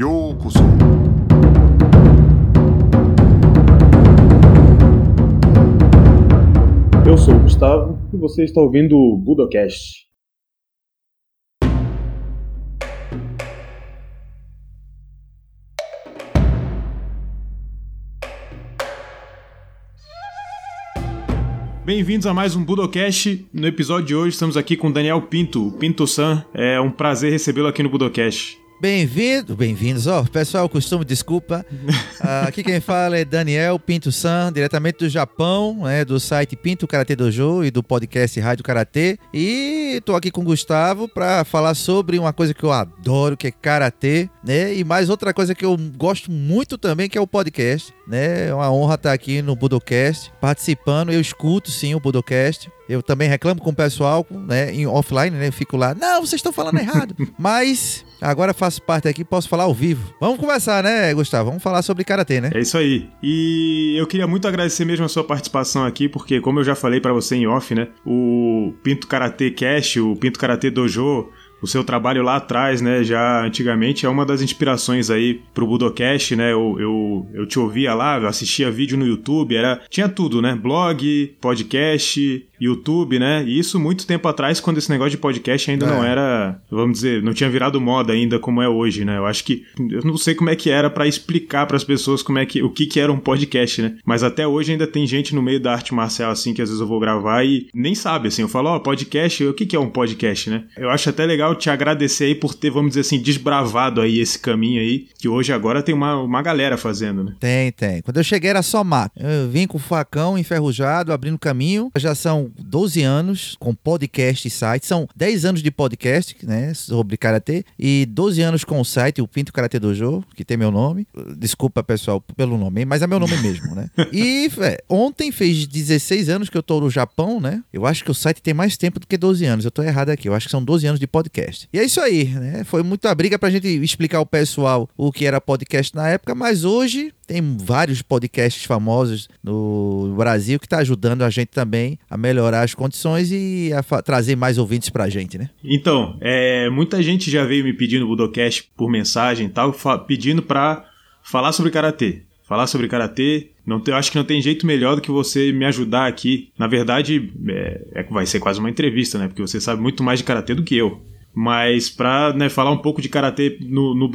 Yokuso. Eu sou o Gustavo e você está ouvindo o Budocast. Bem-vindos a mais um Budocast. No episódio de hoje estamos aqui com Daniel Pinto, o Pinto San. É um prazer recebê-lo aqui no Budocast. Bem-vindo, bem-vindos. Ó, pessoal, costume, desculpa. Ah, aqui quem fala é Daniel Pinto San, diretamente do Japão, né, do site Pinto Karate Dojo e do podcast Rádio Karatê. E tô aqui com o Gustavo para falar sobre uma coisa que eu adoro, que é karatê, né? E mais outra coisa que eu gosto muito também, que é o podcast, né? É uma honra estar aqui no Budocast, participando. Eu escuto sim o Budocast. Eu também reclamo com o pessoal, né, em offline, né? Eu fico lá, não, vocês estão falando errado. Mas agora faço parte aqui, posso falar ao vivo. Vamos conversar, né, Gustavo? Vamos falar sobre karatê, né? É isso aí. E eu queria muito agradecer mesmo a sua participação aqui, porque como eu já falei pra você em off, né, o Pinto Karate Cash, o Pinto Karate Dojo, o seu trabalho lá atrás, né, já antigamente é uma das inspirações aí pro Budocast, né? Eu, eu, eu te ouvia lá, assistia vídeo no YouTube, era tinha tudo, né? Blog, podcast, YouTube, né? E isso muito tempo atrás, quando esse negócio de podcast ainda É. não era, vamos dizer, não tinha virado moda ainda como é hoje, né? Eu acho que eu não sei como é que era pra explicar pras pessoas como é que o que que era um podcast, né? Mas até hoje ainda tem gente no meio da arte marcial assim que às vezes eu vou gravar e nem sabe assim. Eu falo, ó, podcast, o que que é um podcast, né? Eu acho até legal te agradecer aí por ter, vamos dizer assim, desbravado aí esse caminho aí, que hoje agora tem uma, uma galera fazendo, né? Tem, tem. Quando eu cheguei era só mato. Eu vim com o facão enferrujado, abrindo caminho. Já são 12 anos com podcast e site. São 10 anos de podcast, né, sobre karatê e 12 anos com o site, o Pinto Karate Dojo, que tem meu nome. Desculpa, pessoal, pelo nome, mas é meu nome mesmo, né? E é, ontem fez 16 anos que eu tô no Japão, né? Eu acho que o site tem mais tempo do que 12 anos. Eu tô errado aqui. Eu acho que são 12 anos de podcast. E é isso aí, né? Foi muita briga pra gente explicar ao pessoal o que era podcast na época, mas hoje tem vários podcasts famosos no Brasil que está ajudando a gente também a melhorar as condições e a trazer mais ouvintes pra gente, né? Então, é, muita gente já veio me pedindo o Budocast por mensagem e tal, pedindo pra falar sobre karatê. Falar sobre karatê. Não tem- eu acho que não tem jeito melhor do que você me ajudar aqui. Na verdade, é, é vai ser quase uma entrevista, né? Porque você sabe muito mais de karatê do que eu. Mas pra né, falar um pouco de karatê no, no.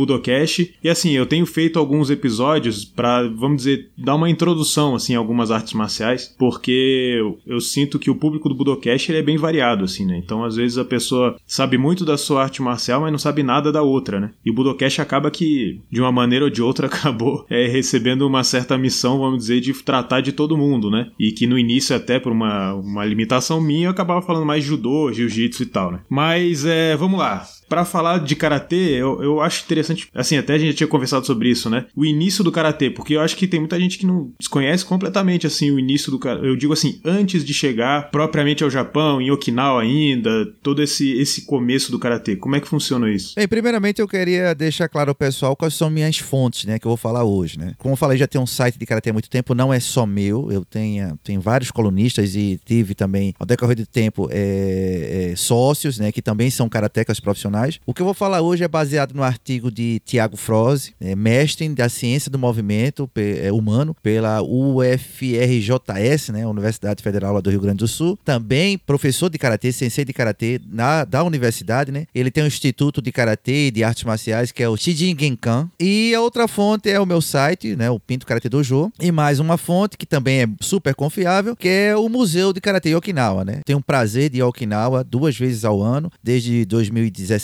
E assim, eu tenho feito alguns episódios pra, vamos dizer, dar uma introdução assim, a algumas artes marciais. Porque eu, eu sinto que o público do Budocast ele é bem variado, assim, né? Então, às vezes, a pessoa sabe muito da sua arte marcial, mas não sabe nada da outra, né? E o Budocast acaba que, de uma maneira ou de outra, acabou é, recebendo uma certa missão, vamos dizer, de tratar de todo mundo, né? E que no início, até por uma, uma limitação minha, eu acabava falando mais judô, jiu-jitsu e tal, né? Mas, é, vamos lá. Pra falar de karatê, eu, eu acho interessante, assim, até a gente já tinha conversado sobre isso, né? O início do karatê, porque eu acho que tem muita gente que não desconhece completamente, assim, o início do karatê. Eu digo assim, antes de chegar propriamente ao Japão, em Okinawa ainda, todo esse, esse começo do karatê. Como é que funciona isso? Bem, primeiramente eu queria deixar claro ao pessoal quais são minhas fontes, né, que eu vou falar hoje, né? Como eu falei, já tenho um site de karatê há muito tempo, não é só meu, eu tenho, tenho vários colunistas e tive também, ao decorrer do tempo, é, é, sócios, né, que também são karatecas profissionais. O que eu vou falar hoje é baseado no artigo de Tiago Froze, é, mestre da ciência do movimento é, humano pela UFRJS, né, Universidade Federal do Rio Grande do Sul, também professor de karatê, sensei de karatê na, da universidade, né? Ele tem um instituto de karatê e de artes marciais que é o Shijin Genkan. E a outra fonte é o meu site, né, o Pinto Karate Dojo, e mais uma fonte que também é super confiável, que é o Museu de Karatê Okinawa, né? Tenho o prazer de ir a Okinawa duas vezes ao ano, desde 2017.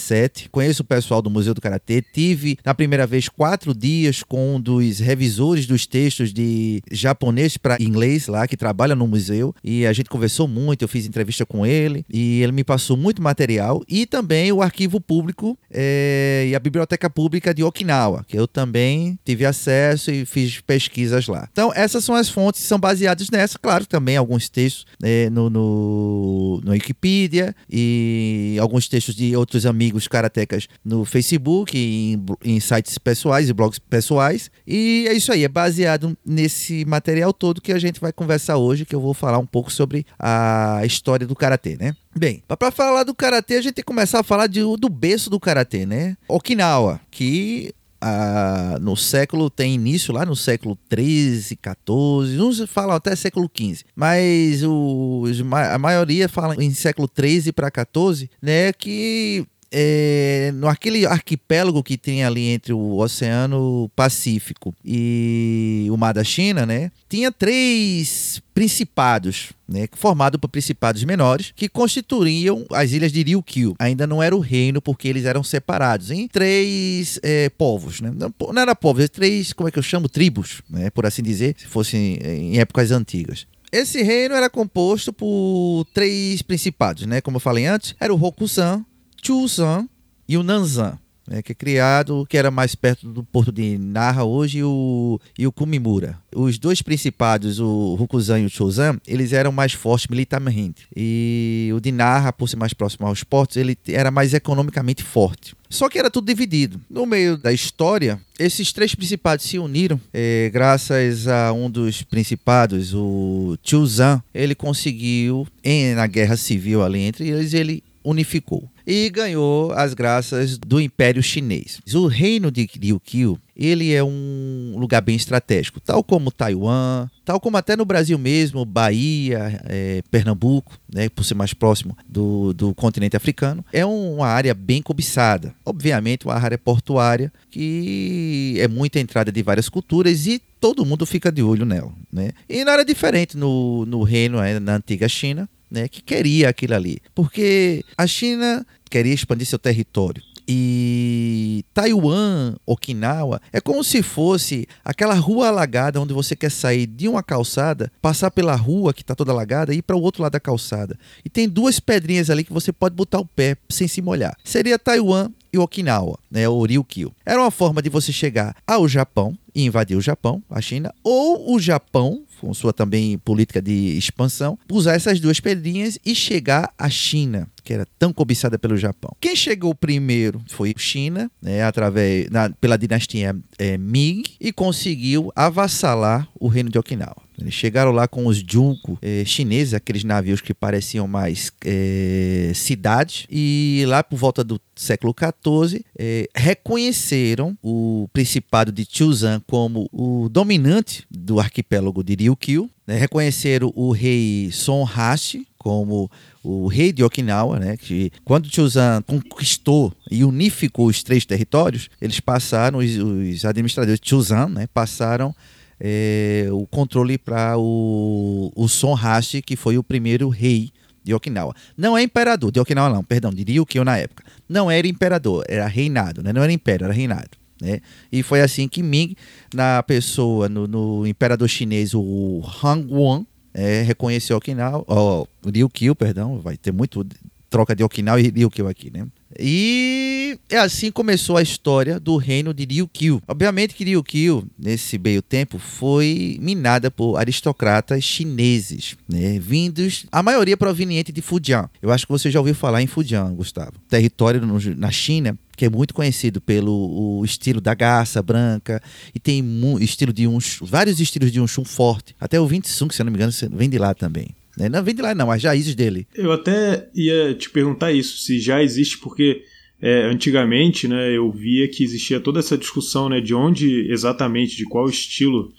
Conheço o pessoal do Museu do Karatê, tive na primeira vez quatro dias com um dos revisores dos textos de japonês para inglês lá, que trabalha no museu, e a gente conversou muito, eu fiz entrevista com ele, e ele me passou muito material, e também o arquivo público eh, e a biblioteca pública de Okinawa, que eu também tive acesso e fiz pesquisas lá. Então, essas são as fontes que são baseadas nessa, claro, também alguns textos eh, no, no, no Wikipedia e alguns textos de outros amigos karatecas no Facebook, em, em sites pessoais e blogs pessoais. E é isso aí, é baseado nesse material todo que a gente vai conversar hoje, que eu vou falar um pouco sobre a história do karatê, né? Bem, para falar do karatê, a gente tem que começar a falar de- do berço do karatê, né? Okinawa, que a, no século, tem início lá no século 13, 14, uns falam até século 15, mas os, a maioria fala em século 13 para 14, né, que é, no aquele arquipélago que tem ali entre o Oceano Pacífico e o Mar da China, né, tinha três principados, né, formado por principados menores, que constituíam as ilhas de Ryukyu. Ainda não era o reino, porque eles eram separados em três é, povos. Né? Não, não era povos, três, como é que eu chamo? Tribos, né, por assim dizer, se fossem em épocas antigas. Esse reino era composto por três principados, né? Como eu falei antes, era o Rokusan, Chusan e o Nanzan. Né, que é criado, que era mais perto do porto de Narra hoje, o, e o Kumimura. Os dois principados, o Rukuzan e o Chozan, eles eram mais fortes militarmente. E o de Narra, por ser mais próximo aos portos, ele era mais economicamente forte. Só que era tudo dividido. No meio da história, esses três principados se uniram, é, graças a um dos principados, o Chuzan, ele conseguiu, em, na guerra civil ali entre eles, ele unificou e ganhou as graças do Império Chinês. O reino de Ryukyu ele é um lugar bem estratégico, tal como Taiwan, tal como até no Brasil mesmo, Bahia, é, Pernambuco, né, por ser mais próximo do, do continente africano, é uma área bem cobiçada. Obviamente, uma área portuária que é muita entrada de várias culturas e todo mundo fica de olho nela. Né? E não era diferente no, no reino, né, na antiga China, né, que queria aquilo ali. Porque a China queria expandir seu território. E Taiwan, Okinawa, é como se fosse aquela rua alagada onde você quer sair de uma calçada, passar pela rua que está toda alagada e ir para o outro lado da calçada. E tem duas pedrinhas ali que você pode botar o pé sem se molhar. Seria Taiwan e Okinawa, né, o Ryukyu. Era uma forma de você chegar ao Japão e invadir o Japão, a China, ou o Japão com sua também política de expansão, usar essas duas pedrinhas e chegar à China, que era tão cobiçada pelo Japão. Quem chegou primeiro foi China, né, através na, pela dinastia é, Ming, e conseguiu avassalar o reino de Okinawa. Eles chegaram lá com os junko eh, chineses, aqueles navios que pareciam mais eh, cidades, e lá por volta do século XIV eh, reconheceram o principado de Chuzan como o dominante do arquipélago de Ryukyu, né? reconheceram o rei Sonhashi como o rei de Okinawa, né, que quando Chuzan conquistou e unificou os três territórios, eles passaram, os, os administradores de Chuzan, né, passaram é, o controle para o, o Son Hashi, que foi o primeiro rei de Okinawa. Não é imperador de Okinawa, não, perdão, de Ryukyu na época. Não era imperador, era reinado, né? não era império, era reinado. Né? E foi assim que Ming, na pessoa, no, no imperador chinês, o Hangguan, é, reconheceu Okinawa, oh, Ryukyu, perdão, vai ter muito troca de Okinawa e Ryukyu aqui, né? E é assim começou a história do reino de Ryukyu. Obviamente que Ryukyu, nesse meio tempo, foi minada por aristocratas chineses, né? vindos, a maioria proveniente de Fujian. Eu acho que você já ouviu falar em Fujian, Gustavo. Território no, na China que é muito conhecido pelo estilo da garça branca e tem estilo de um vários estilos de um chum forte. Até o 25, se eu não me engano, vem de lá também. Né? Não vem de lá, não, as raízes dele. Eu até ia te perguntar isso, se já existe, porque é, antigamente né, eu via que existia toda essa discussão né, de onde exatamente, de qual estilo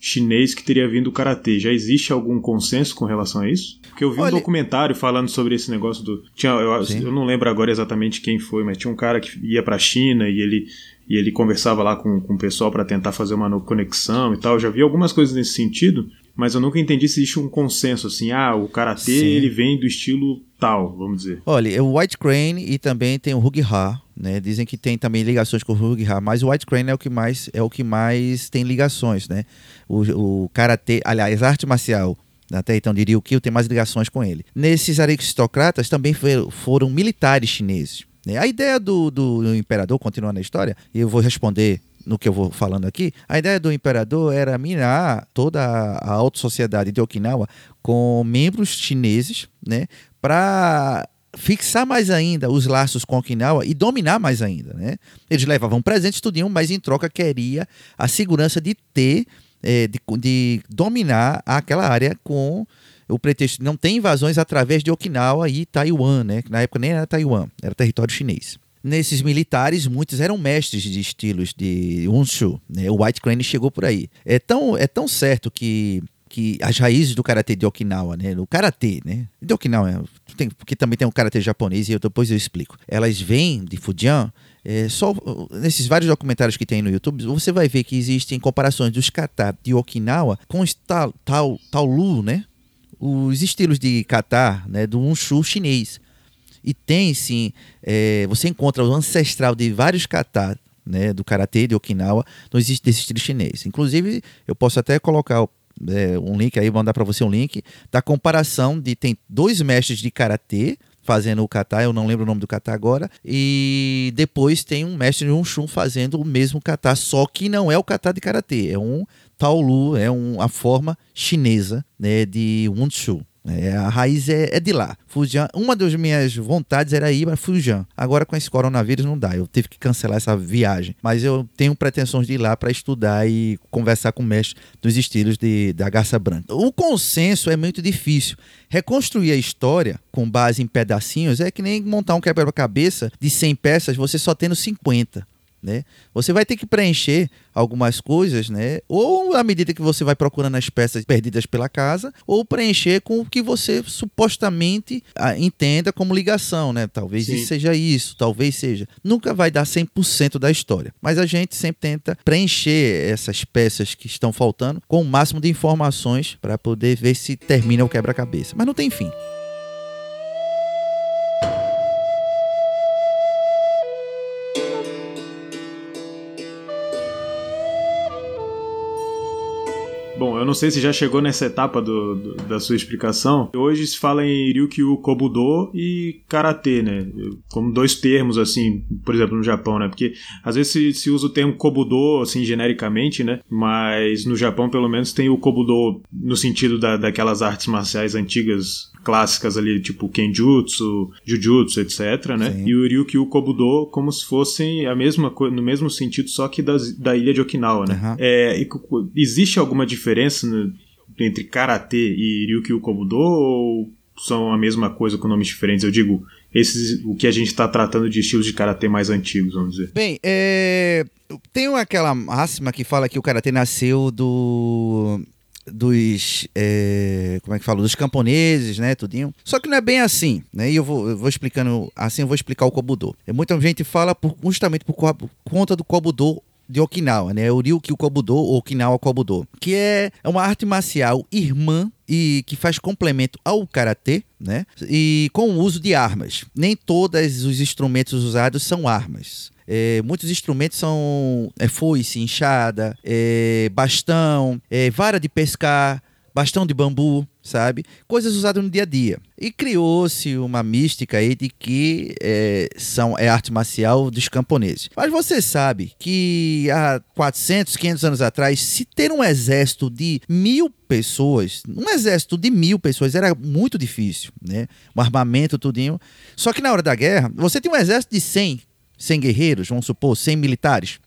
chinês que teria vindo o karatê. Já existe algum consenso com relação a isso? Porque eu vi Olha... um documentário falando sobre esse negócio do. Tinha, eu, eu, não lembro agora exatamente quem foi, mas tinha um cara que ia para a China e ele, e ele conversava lá com, com o pessoal para tentar fazer uma conexão e tal. Eu já vi algumas coisas nesse sentido mas eu nunca entendi se existe um consenso assim, ah, o karatê ele vem do estilo tal, vamos dizer. Olha, é o White Crane e também tem o Hug Ha, né? Dizem que tem também ligações com o Hug Ha, mas o White Crane é o que mais é o que mais tem ligações, né? O, o karatê, aliás, arte marcial até então diria o que tem mais ligações com ele. Nesses aristocratas também foram militares chineses. Né? A ideia do, do imperador, continuando a história, eu vou responder no que eu vou falando aqui, a ideia do imperador era minar toda a alta sociedade de Okinawa com membros chineses, né, para fixar mais ainda os laços com Okinawa e dominar mais ainda, né? Eles levavam presentes, tudo, mas em troca queria a segurança de ter, é, de, de dominar aquela área com o pretexto de não ter invasões através de Okinawa e Taiwan, né? Na época nem era Taiwan, era território chinês. nesses militares, muitos eram mestres de estilos de Unshu. Né? O White Crane chegou por aí. É tão, é tão certo que que as raízes do karatê de Okinawa, né, o karatê, né, de Okinawa, tem, porque também tem um karatê japonês e eu, depois eu explico. Elas vêm de Fujian, é, só nesses vários documentários que tem no YouTube, você vai ver que existem comparações dos kata de Okinawa com os tal, tal, taolu, né, os estilos de kata, né, do Unshu chinês. E tem sim, é, você encontra o ancestral de vários kata né, do karatê de Okinawa desse estilo chinês. Inclusive, eu posso até colocar é, um link aí, mandar para você um link da comparação de tem dois mestres de karatê fazendo o kata, eu não lembro o nome do kata agora, e depois tem um mestre de um fazendo o mesmo kata, só que não é o kata de karatê, é um taolu, é um, a forma chinesa né, de Wunshu. É, a raiz é, é, de lá. Fujian, uma das minhas vontades era ir para Fujian. Agora com esse coronavírus não dá. Eu tive que cancelar essa viagem. Mas eu tenho pretensões de ir lá para estudar e conversar com o mestre dos estilos de, da garça branca. O consenso é muito difícil. Reconstruir a história com base em pedacinhos é que nem montar um quebra-cabeça de 100 peças, você só tendo 50 né? Você vai ter que preencher algumas coisas, né? Ou à medida que você vai procurando as peças perdidas pela casa, ou preencher com o que você supostamente ah, entenda como ligação, né? Talvez isso seja isso, talvez seja. Nunca vai dar 100% da história, mas a gente sempre tenta preencher essas peças que estão faltando com o máximo de informações para poder ver se termina o quebra-cabeça. Mas não tem fim. Bom, eu não sei se já chegou nessa etapa do, do, da sua explicação. Hoje se fala em Ryukyu Kobudo e Karatê, né? Como dois termos, assim, por exemplo, no Japão, né? Porque às vezes se, se usa o termo Kobudo, assim, genericamente, né? Mas no Japão, pelo menos, tem o Kobudo no sentido da, daquelas artes marciais antigas clássicas ali, tipo Kenjutsu, Jujutsu, etc, né? Sim. E o Ryukyu Kobudo como se fossem a mesma coisa, no mesmo sentido, só que das, da ilha de Okinawa, né? Uhum. É, existe alguma diferença no, entre Karatê e Ryukyu Kobudo ou são a mesma coisa com nomes diferentes? Eu digo, esses, o que a gente está tratando de estilos de karatê mais antigos, vamos dizer. Bem, é... tem aquela máxima que fala que o karatê nasceu do dos é, como é que falo dos camponeses né tudinho só que não é bem assim né e eu vou, eu vou explicando assim eu vou explicar o kobudo é, muita gente fala por, justamente por conta do kobudo de Okinawa, né? O Ryukyu ou Okinawa Kobudo, que é, é uma arte marcial irmã e que faz complemento ao karatê, né? E com o uso de armas. Nem todos os instrumentos usados são armas. É, muitos instrumentos são é, foice, enxada, é, bastão, é, vara de pescar, bastão de bambu, sabe? Coisas usadas no dia a dia. E criou-se uma mística aí de que é, são, é arte marcial dos camponeses. Mas você sabe que há 400, 500 anos atrás, se ter um exército de mil pessoas, um exército de mil pessoas era muito difícil, né? Um armamento, tudinho. Só que na hora da guerra, você tem um exército de 100, 100 guerreiros, vamos supor, 100 militares.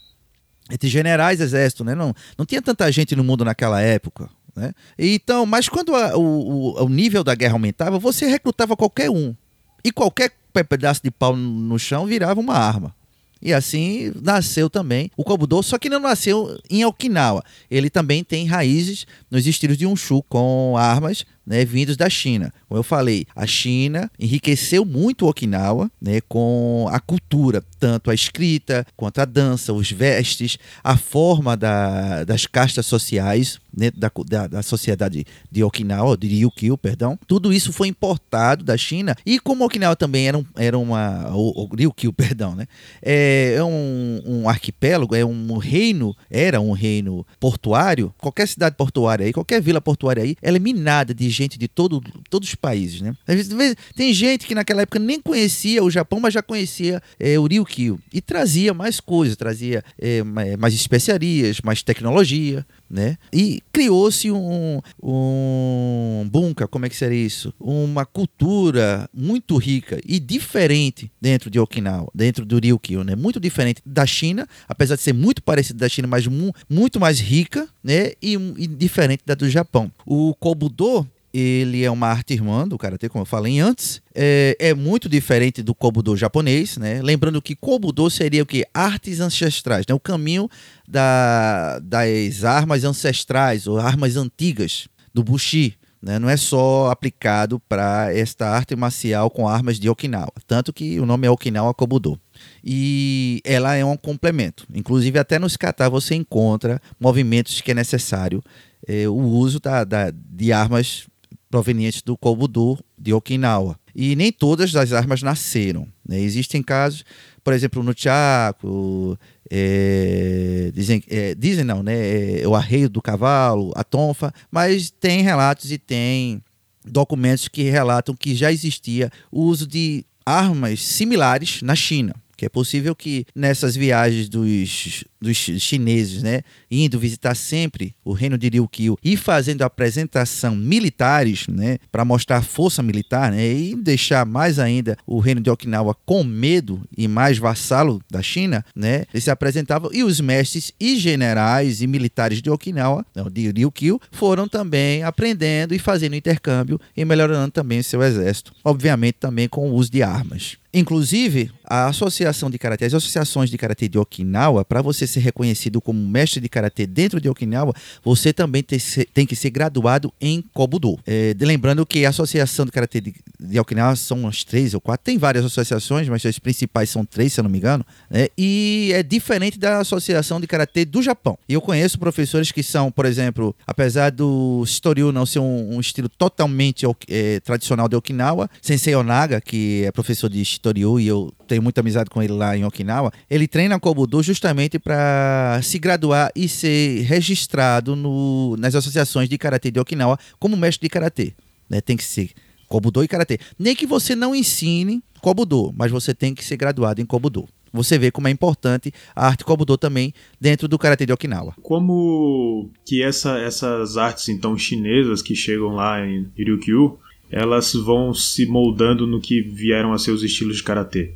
Entre generais, exército, né? Não, não tinha tanta gente no mundo naquela época. Né? Então, mas quando a, o, o nível da guerra aumentava, você recrutava qualquer um. E qualquer pedaço de pau no chão virava uma arma. E assim nasceu também o Kobudo, só que não nasceu em Okinawa. Ele também tem raízes nos estilos de Unshu, com armas né, vindos da China. Como eu falei, a China enriqueceu muito Okinawa né, com a cultura, tanto a escrita quanto a dança, os vestes, a forma da, das castas sociais dentro da, da, da, sociedade de Okinawa, de Ryukyu, perdão. Tudo isso foi importado da China e como Okinawa também era, um, era uma... O, o Ryukyu, perdão, né? É, é um, um arquipélago, é um reino, era um reino portuário, qualquer cidade portuária aí, qualquer vila portuária aí, ela é minada de gente de todo, todos os países, né? Às vezes, tem gente que naquela época nem conhecia o Japão, mas já conhecia é, o Ryukyu e trazia mais coisas, trazia é, mais especiarias, mais tecnologia, né? E criou-se um, um bunka, como é que seria isso? Uma cultura muito rica e diferente dentro de Okinawa, dentro do Ryukyu, né? Muito diferente da China, apesar de ser muito parecida da China, mas mu muito mais rica, né? E, e diferente da do Japão. O Kobudo ele é uma arte irmã do karatê, como eu falei antes. É, é, muito diferente do kobudo japonês, né? Lembrando que kobudo seria o que artes ancestrais, né? O caminho da, das armas ancestrais ou armas antigas do bushi. Né? Não é só aplicado para esta arte marcial com armas de Okinawa, tanto que o nome é Okinawa Kobudo e ela é um complemento. Inclusive, até nos kata você encontra movimentos que é necessário é, o uso da, da, de armas provenientes do Kobudo de Okinawa. E nem todas as armas nasceram. Né? Existem casos, por exemplo, no Chaco, é, dizem, é, dizem não, né? É, o arreio do cavalo, a tonfa, mas tem relatos e tem documentos que relatam que já existia o uso de armas similares na China que é possível que nessas viagens dos, dos chineses, né, indo visitar sempre o reino de Ryukyu e fazendo apresentação militares, né, para mostrar força militar, né, e deixar mais ainda o reino de Okinawa com medo e mais vassalo da China, né, eles se apresentavam e os mestres e generais e militares de Okinawa, não, de Ryukyu, foram também aprendendo e fazendo intercâmbio e melhorando também seu exército, obviamente também com o uso de armas. Inclusive, a Associação de Karatê, as associações de Karatê de Okinawa, para você ser reconhecido como mestre de Karatê dentro de Okinawa, você também tem que ser graduado em Kobudo. É, lembrando que a Associação de Karatê de, de, Okinawa são umas três ou quatro, tem várias associações, mas as principais são três, se eu não me engano, né? e é diferente da Associação de Karatê do Japão. Eu conheço professores que são, por exemplo, apesar do Shitoryu não ser um, um estilo totalmente é, tradicional de Okinawa, Sensei Onaga, que é professor de Shitoryu e eu tenho muita amizade com ele lá em Okinawa, ele treina Kobudo justamente para se graduar e ser registrado no, nas associações de karatê de Okinawa como mestre de karatê. Né? Tem que ser Kobudo e karatê. Nem que você não ensine Kobudo, mas você tem que ser graduado em Kobudo. Você vê como é importante a arte Kobudo também dentro do karatê de Okinawa. Como que essa, essas artes então chinesas que chegam lá em Ryukyu, elas vão se moldando no que vieram a ser os estilos de karatê.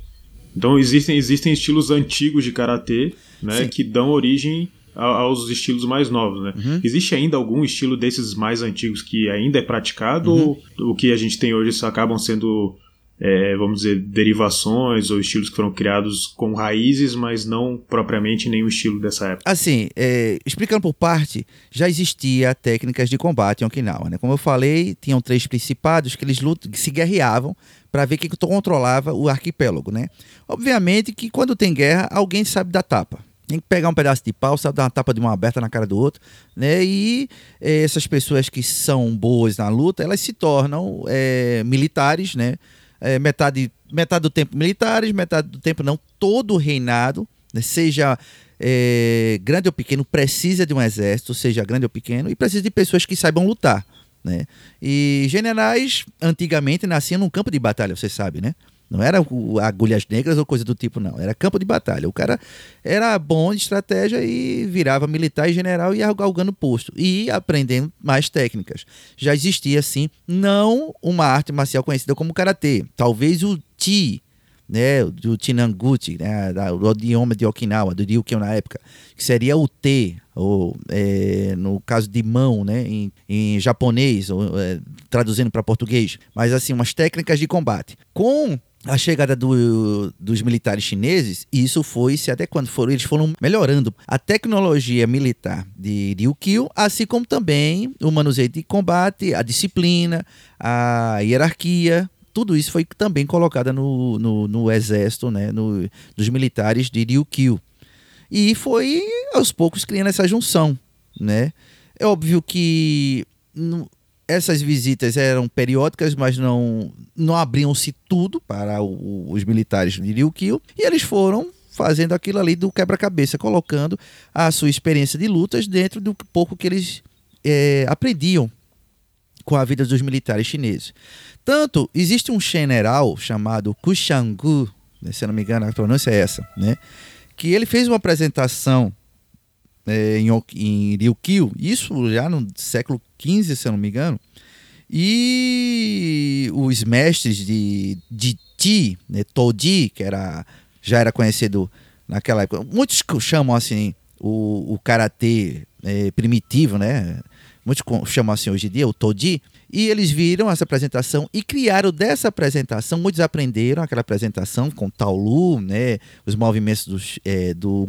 Então existem, existem estilos antigos de karatê, né, que dão origem aos estilos mais novos, né? Uhum. Existe ainda algum estilo desses mais antigos que ainda é praticado uhum. ou o que a gente tem hoje acabam sendo é, vamos dizer, derivações ou estilos que foram criados com raízes, mas não propriamente nenhum estilo dessa época. Assim, é, explicando por parte, já existia técnicas de combate em Okinawa. Né? Como eu falei, tinham três principados que eles lutam, que se guerreavam para ver quem controlava o arquipélago. Né? Obviamente que quando tem guerra, alguém sabe da tapa. Tem que pegar um pedaço de pau, sabe, dar uma tapa de mão aberta na cara do outro, né? E é, essas pessoas que são boas na luta, elas se tornam é, militares, né? É, metade, metade do tempo militares, metade do tempo não. Todo o reinado, né, seja é, grande ou pequeno, precisa de um exército, seja grande ou pequeno, e precisa de pessoas que saibam lutar. Né? E generais, antigamente, nasciam num campo de batalha, você sabe, né? Não era agulhas negras ou coisa do tipo, não. Era campo de batalha. O cara era bom de estratégia e virava militar e general e ia galgando posto. E aprendendo mais técnicas. Já existia, sim, não uma arte marcial conhecida como karatê. Talvez o Ti, né, do Chinanguchi, né, do idioma de Okinawa, do Ryukyu na época, que seria o T, ou é, no caso de mão, né, em, em japonês, ou, é, traduzindo para português, mas assim, umas técnicas de combate. Com a chegada do, dos militares chineses, isso foi se adequando. Foram, eles foram melhorando a tecnologia militar de Ryukyu, assim como também o manuseio de combate, a disciplina, a hierarquia. Tudo isso foi também colocado no, no, no exército né, no, dos militares de Ryukyu. E foi aos poucos criando essa junção. Né? É óbvio que essas visitas eram periódicas, mas não, não abriam-se tudo para o, os militares de Ryukyu, e eles foram fazendo aquilo ali do quebra-cabeça, colocando a sua experiência de lutas dentro do pouco que eles é, aprendiam com a vida dos militares chineses. Tanto, existe um general chamado Kushangu, né, se não me engano, a pronúncia é essa, né? Que ele fez uma apresentação é, em, em Ryukyu, isso já no século XV, se eu não me engano. E os mestres de, de Ti, né, Toji, que era, já era conhecido naquela época, muitos chamam assim o, o karatê é, primitivo, né? muitos chamam assim hoje em dia, o Todi, e eles viram essa apresentação e criaram dessa apresentação, muitos aprenderam aquela apresentação com Taolu, né, os movimentos dos, é, do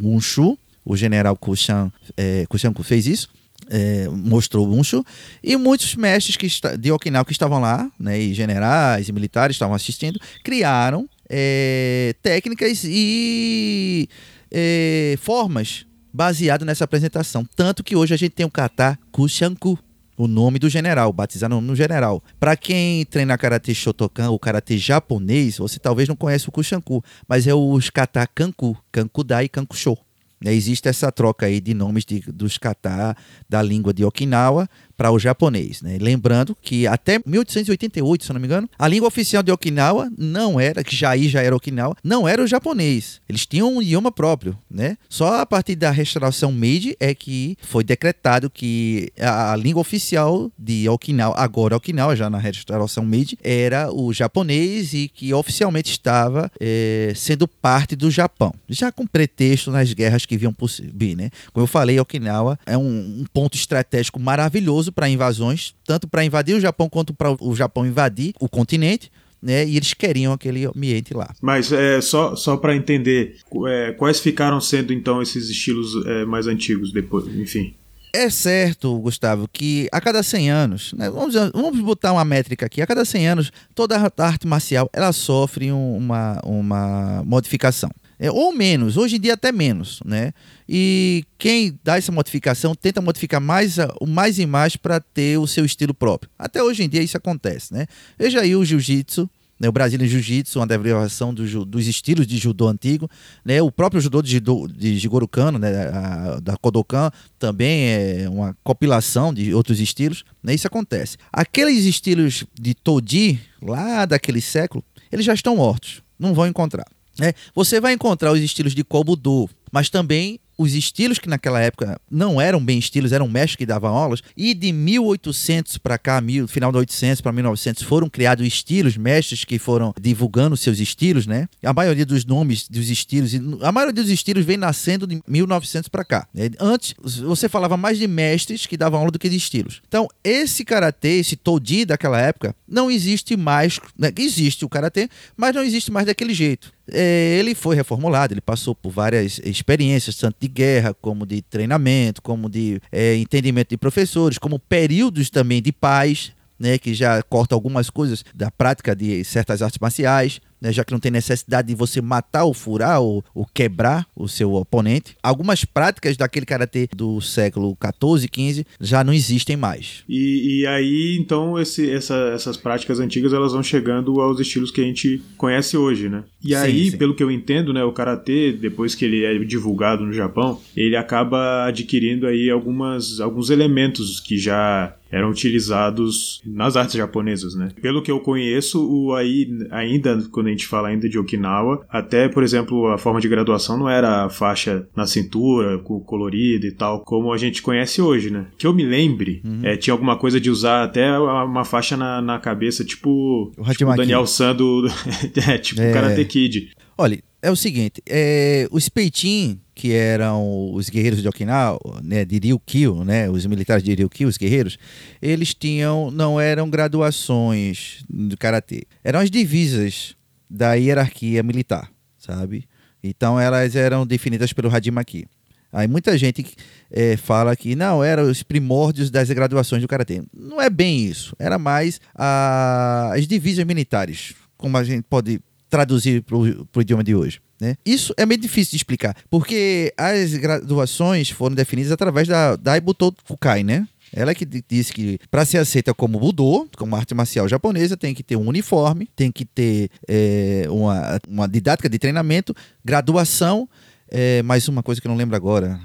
o general Kushan, é, Kushanku fez isso, é, mostrou o Munshu, e muitos mestres que de Okinawa que estavam lá, né, e generais e militares estavam assistindo, criaram é, técnicas e é, formas baseado nessa apresentação. Tanto que hoje a gente tem o kata Kushanku, o nome do general, batizado no general. Para quem treina karatê Shotokan ou karatê japonês, você talvez não conheça o Kushanku, mas é os kata Kanku, Kankudai e Kankusho. Existe essa troca aí de nomes de, dos kata da língua de Okinawa para o japonês. Né? Lembrando que até 1888, se não me engano, a língua oficial de Okinawa não era, que já já era Okinawa, não era o japonês. Eles tinham um idioma próprio. Né? Só a partir da restauração Meiji é que foi decretado que a, língua oficial de Okinawa, agora Okinawa, já na restauração Meiji, era o japonês e que oficialmente estava é, sendo parte do Japão. Já com pretexto nas guerras que vinham por subir. Né? Como eu falei, Okinawa é um, um ponto estratégico maravilhoso para invasões, tanto para invadir o Japão quanto para o Japão invadir o continente. Né, e eles queriam aquele ambiente lá. Mas é, só, só para entender, é, quais ficaram sendo então esses estilos é, mais antigos depois, enfim? É certo, Gustavo, que a cada 100 anos, né, vamos, vamos botar uma métrica aqui, a cada 100 anos, toda a arte marcial ela sofre uma, uma modificação. É, ou menos, hoje em dia até menos, né? E quem dá essa modificação tenta modificar mais, o mais e mais para ter o seu estilo próprio. Até hoje em dia isso acontece, né? Veja aí o jiu-jitsu, né, o Brazilian Jiu-Jitsu, uma derivação do, dos estilos de judô antigo, né, o próprio judô de, de Jigoro Kano, né, a, da Kodokan, também é uma compilação de outros estilos, né, isso acontece. Aqueles estilos de Todi, lá daquele século, eles já estão mortos, não vão encontrar. Né? Você vai encontrar os estilos de Kobudo, mas também os estilos que naquela época não eram bem estilos, eram mestres que davam aulas, e de 1800 para cá, mil, final de 800 para 1900, foram criados estilos, mestres que foram divulgando seus estilos, né? A maioria dos nomes dos estilos, a maioria dos estilos vem nascendo de 1900 para cá. Né? Antes, você falava mais de mestres que davam aula do que de estilos. Então, esse karatê, esse Todi daquela época, não existe mais. Né? Existe o karatê, mas não existe mais daquele jeito. É, ele foi reformulado, ele passou por várias experiências, tanto de guerra, como de treinamento, como de é, entendimento de professores, como períodos também de paz, né, que já corta algumas coisas da prática de certas artes marciais né, já que não tem necessidade de você matar ou furar ou, ou, quebrar o seu oponente. Algumas práticas daquele karatê do século 14, 15 já não existem mais. E, e aí, então, esse, essa, essas práticas antigas elas vão chegando aos estilos que a gente conhece hoje, né? E sim, aí, sim. pelo que eu entendo, né, o karatê, depois que ele é divulgado no Japão, ele acaba adquirindo aí algumas, alguns elementos que já eram utilizados nas artes japonesas, né? Pelo que eu conheço, o aí ainda quando a gente fala ainda de Okinawa, até por exemplo a forma de graduação não era a faixa na cintura, colorida e tal, como a gente conhece hoje, né? Que eu me lembre, uhum. é, tinha alguma coisa de usar até uma faixa na, na cabeça, tipo o tipo Daniel Sando, é, tipo é... Karate Kid. Olha, é o seguinte, é, os peitinhos que eram os guerreiros de Okinawa, né, de Ryukyu, né, os militares de Ryukyu, os guerreiros, eles tinham, não eram graduações do karatê, eram as divisas da hierarquia militar, sabe? Então elas eram definidas pelo Hadimaki. Aí muita gente é, fala que não, eram os primórdios das graduações do karatê. Não é bem isso. Era mais a, as divisas militares, como a gente pode traduzir para o idioma de hoje. Né? Isso é meio difícil de explicar, porque as graduações foram definidas através da Daibuto Fukai, né? Ela que disse que para ser aceita como Budô, como arte marcial japonesa, tem que ter um uniforme, tem que ter é, uma, uma didática de treinamento, graduação, é, mais uma coisa que eu não lembro agora.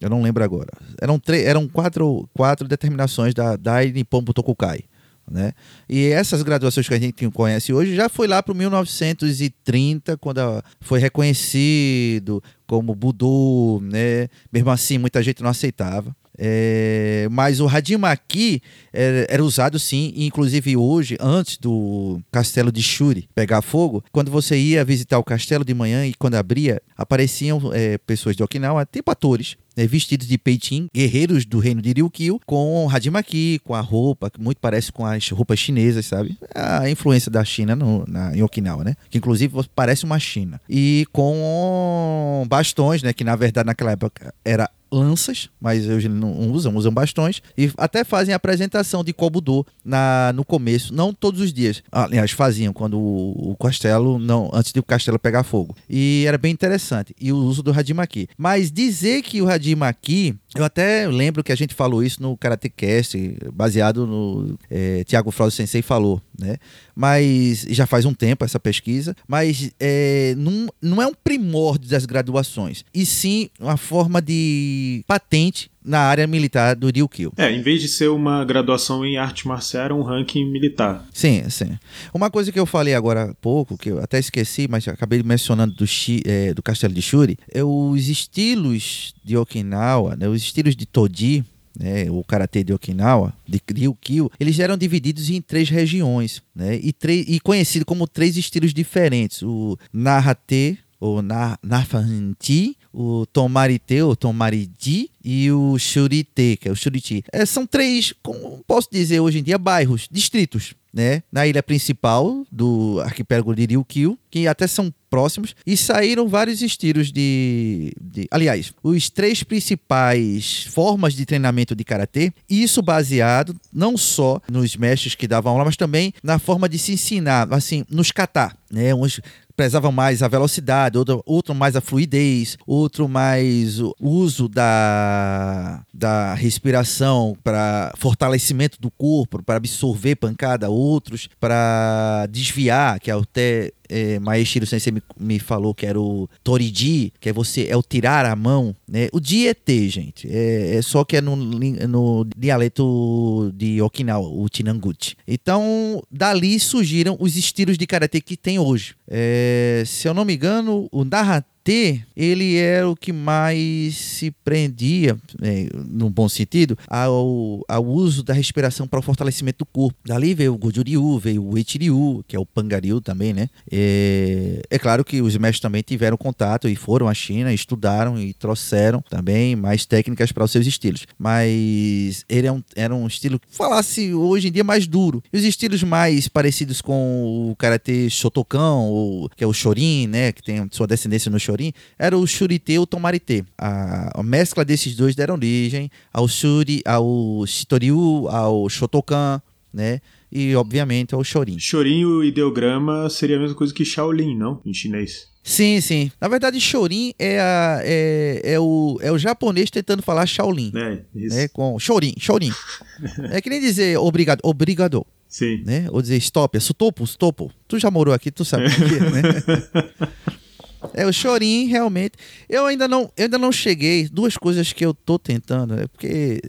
Eu não lembro agora. Eram, eram quatro, quatro determinações da Dai Nippon Butokukai. Né? E essas graduações que a gente conhece hoje já foi lá para 1930, quando foi reconhecido como Budu, né? Mesmo assim, muita gente não aceitava. É, mas o Hadimaki era, era, usado sim, inclusive hoje, antes do castelo de Shuri pegar fogo, quando você ia visitar o castelo de manhã e quando abria, apareciam é, pessoas de Okinawa, tipo atores, né, vestidos de peitim, guerreiros do reino de Ryukyu, com Hadimaki, com a roupa, que muito parece com as roupas chinesas, sabe? A influência da China no, na, em Okinawa, né? Que inclusive parece uma China. E com bastões, né? Que na verdade naquela época era lanças, mas hoje não usam, usam bastões, e até fazem apresentação de Kobudo na, no começo, não todos os dias. Aliás, faziam quando o, o castelo, não, antes o castelo pegar fogo. E era bem interessante. E o uso do Hadimaki. Mas dizer que o Hadimaki, eu até lembro que a gente falou isso no Karate Cast, baseado no é, Tiago Fraude Sensei falou, né? Mas já faz um tempo essa pesquisa, mas é, não, não é um primórdio das graduações, e sim uma forma de patente na área militar do Ryukyu. É, em vez de ser uma graduação em arte marcial, era um ranking militar. Sim, sim. Uma coisa que eu falei agora há pouco, que eu até esqueci, mas acabei mencionando do, é, do Castelo de Shuri, é os estilos de Okinawa, né, os estilos de Toji, né, o karatê de Okinawa, de Ryukyu, eles eram divididos em três regiões, né, e, e conhecido como três estilos diferentes: o Narate, o na, Nafanti, o Tomarite, ou Tomariji, e o Shurite, que é o Shuriti. É, são três, como posso dizer hoje em dia, bairros, distritos, né? Na ilha principal do arquipélago de Ryukyu, que até são próximos, e saíram vários estilos de, de, Aliás, os três principais formas de treinamento de karatê, isso baseado não só nos mestres que davam aula, mas também na forma de se ensinar, assim, nos kata, né? Uns prezavam mais a velocidade, outro, outro mais a fluidez, outro mais o uso da, da respiração para fortalecimento do corpo, para absorver pancada, outros para desviar, que é até é, Maeshiro Sensei me, me falou que era o Toriji, que é você, é o tirar a mão, né? O Ji é T, gente. É, é só que é no, no dialeto de Okinawa, o Chinanguchi. Então, dali surgiram os estilos de karatê que tem hoje. É, se eu não me engano, o Narra T, ele era o que mais se prendia, é, no bom sentido, ao, ao uso da respiração para o fortalecimento do corpo. Dali veio o Gojuriu, veio o Echiriu, que é o Pangariu também, né? É, é claro que os mestres também tiveram contato e foram à China, estudaram e trouxeram também mais técnicas para os seus estilos. Mas ele é um, era um estilo, falasse hoje em dia, mais duro. E os estilos mais parecidos com o Karatê Shotokan, ou, que é o Shorin, né? Que tem sua descendência no Shorin Era o Shurite e o Tomarite. A, a, mescla desses dois deram origem ao Shuri, ao Shitoryu, ao Shotokan, né? E, obviamente, ao Shorin. Shorin, o ideograma, seria a mesma coisa que Shaolin, não? Em chinês. Sim, sim. Na verdade, Shorin é, a, é, é, o, é o japonês tentando falar Shaolin. É, isso. Né? Com Shorin, Shorin. é que nem dizer obrigado, obrigado. Sim. Né? Ou dizer stop, é sutopo, sutopo. Tu já morou aqui, tu sabe o que é, né? É, o Chorim, realmente. Eu ainda não, eu ainda não cheguei. Duas coisas que eu tô tentando, é porque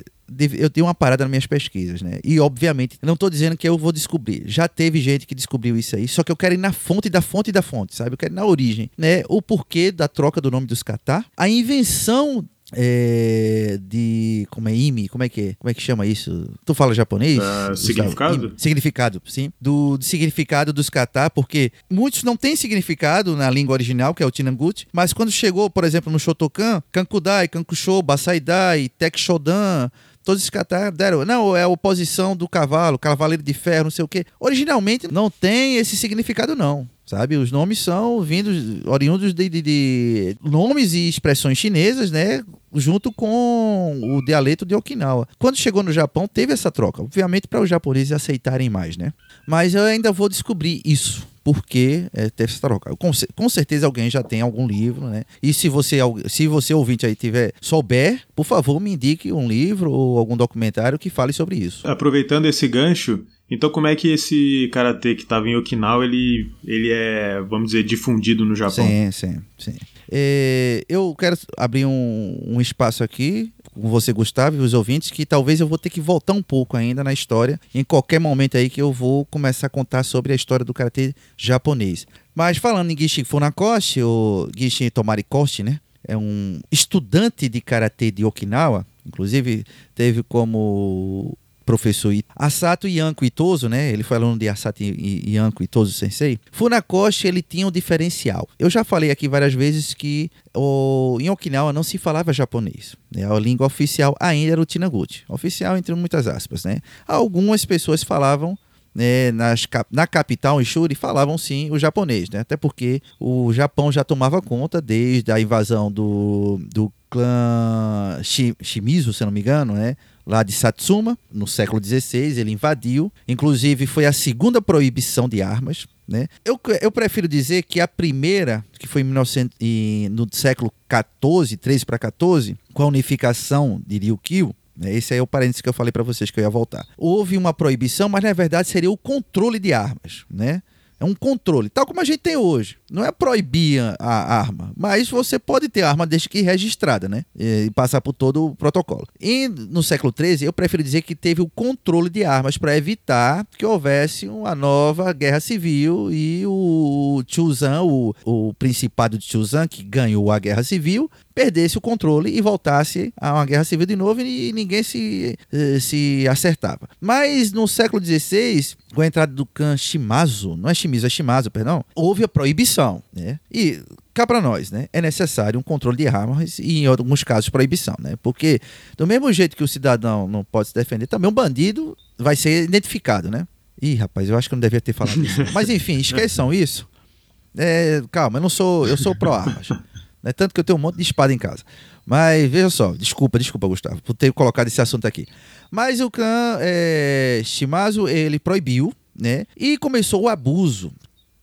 eu tenho uma parada nas minhas pesquisas, né? E, obviamente, não estou dizendo que eu vou descobrir. Já teve gente que descobriu isso aí, só que eu quero ir na fonte da fonte da fonte, sabe? Eu quero ir na origem, né? O porquê da troca do nome dos catar, a invenção é, de como é IMI, como é que é? Como é que chama isso? Tu fala japonês? Uh, significado? significado, sim. Do, do, significado dos kata, porque muitos não têm significado na língua original, que é o Chinanguchi, mas quando chegou, por exemplo, no Shotokan, Kankudai, Kankusho, Basaidai, Tekshodan, todos esses kata deram, não, é a oposição do cavalo, cavaleiro de ferro, não sei o quê. Originalmente não tem esse significado não sabe? Os nomes são vindos, oriundos de, de, de, nomes e expressões chinesas, né? Junto com o dialeto de Okinawa. Quando chegou no Japão, teve essa troca, obviamente para os japoneses aceitarem mais, né? Mas eu ainda vou descobrir isso. Porque é, teve essa troca. Com, com, certeza alguém já tem algum livro, né? E se você, se você ouvinte aí tiver, souber, por favor, me indique um livro ou algum documentário que fale sobre isso. Aproveitando esse gancho, então como é que esse karatê que estava em Okinawa, ele, ele é, vamos dizer, difundido no Japão? Sim, sim, sim. É, eu quero abrir um, um espaço aqui com você, Gustavo, e os ouvintes, que talvez eu vou ter que voltar um pouco ainda na história, em qualquer momento aí que eu vou começar a contar sobre a história do karatê japonês. Mas falando em Gishi Funakoshi, ou Gishi Tomarikoshi, né? É um estudante de karatê de Okinawa, Inclusive, teve como professor Asato Yanko Itoso, né? Ele foi aluno de Asato Yanko Itoso Sensei. Funakoshi, ele tinha um diferencial. Eu já falei aqui várias vezes que o, em Okinawa não se falava japonês. Né? A língua oficial ainda era o Tinaguchi. Oficial entre muitas aspas, né? Algumas pessoas falavam né, nas, na capital, em Shuri, falavam sim o japonês, né? Até porque o Japão já tomava conta desde a invasão do, do clã Shimizu, se não me engano, né? Lá de Satsuma, no século XVI, ele invadiu. Inclusive, foi a segunda proibição de armas. Né? Eu, eu prefiro dizer que a primeira, que foi em 1900, no século XIV, 13 para 14, com a unificação de Ryukyu, né? esse aí é o parênteses que eu falei para vocês que eu ia voltar. Houve uma proibição, mas na verdade seria o controle de armas. Né? É um controle, tal como a gente tem hoje. Não é proibir a arma, mas você pode ter arma desde que registrada, né? E passar por todo o protocolo. E no século XIII, eu prefiro dizer que teve o controle de armas para evitar que houvesse uma nova guerra civil e o Chuzan, o, o Principado de Chuzan, que ganhou a guerra civil, perdesse o controle e voltasse a uma guerra civil de novo e ninguém se, eh, se acertava. Mas no século XVI, com a entrada do Khan Shimazu, não é Shimizu, é Shimazu, perdão, houve a proibição, né? E cá para nós, né? É necessário um controle de armas e, em alguns casos, proibição, né? Porque, do mesmo jeito que o cidadão não pode se defender, também um bandido vai ser identificado, né? Ih, rapaz, eu acho que eu não devia ter falado isso. Mas, enfim, esqueçam isso. É, calma, eu não sou, eu sou pró-armas. Né? Tanto que eu tenho um monte de espada em casa. Mas veja só, desculpa, desculpa, Gustavo, por ter colocado esse assunto aqui. Mas o Khan é, Shimazu, ele proibiu, né? E começou o abuso.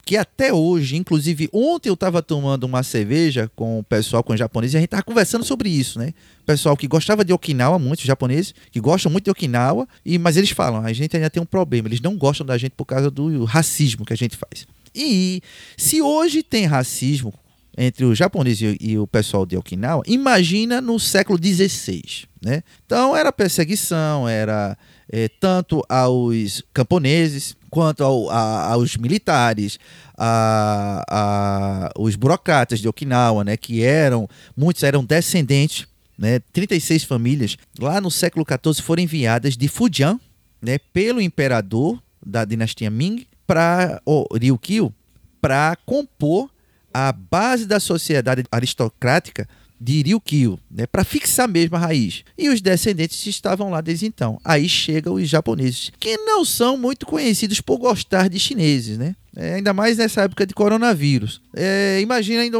Que até hoje, inclusive ontem eu estava tomando uma cerveja com o pessoal, com os japoneses, e a gente estava conversando sobre isso, né? Pessoal que gostava de Okinawa, muitos japoneses, que gostam muito de Okinawa, e, mas eles falam, a gente ainda tem um problema, eles não gostam da gente por causa do racismo que a gente faz. E se hoje tem racismo entre o japonês e, e, o pessoal de Okinawa, imagina no século XVI. Né? Então era perseguição, era é, tanto aos camponeses quanto ao, a, aos militares, a, a, os burocratas de Okinawa, né, que eram, muitos eram descendentes, né, 36 famílias, lá no século XIV foram enviadas de Fujian, né, pelo imperador da dinastia Ming para o Ryukyu para compor a base da sociedade aristocrática de Ryukyu, né, para fixar mesmo a raiz. E os descendentes estavam lá desde então. Aí chegam os japoneses, que não são muito conhecidos por gostar de chineses, né? É, ainda mais nessa época de coronavírus. É, imagina ainda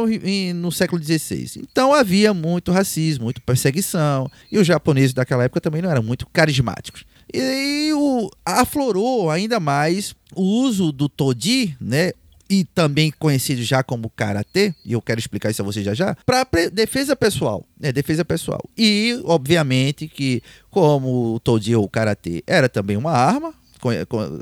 no século XVI. Então havia muito racismo, muita perseguição. E os japoneses daquela época também não eram muito carismáticos. E, e o, aflorou ainda mais o uso do todi, né, e também conhecido já como karatê, e eu quero explicar isso a vocês já já, para defesa pessoal, né, defesa pessoal. E, obviamente, que como o Toji ou o karatê era também uma arma,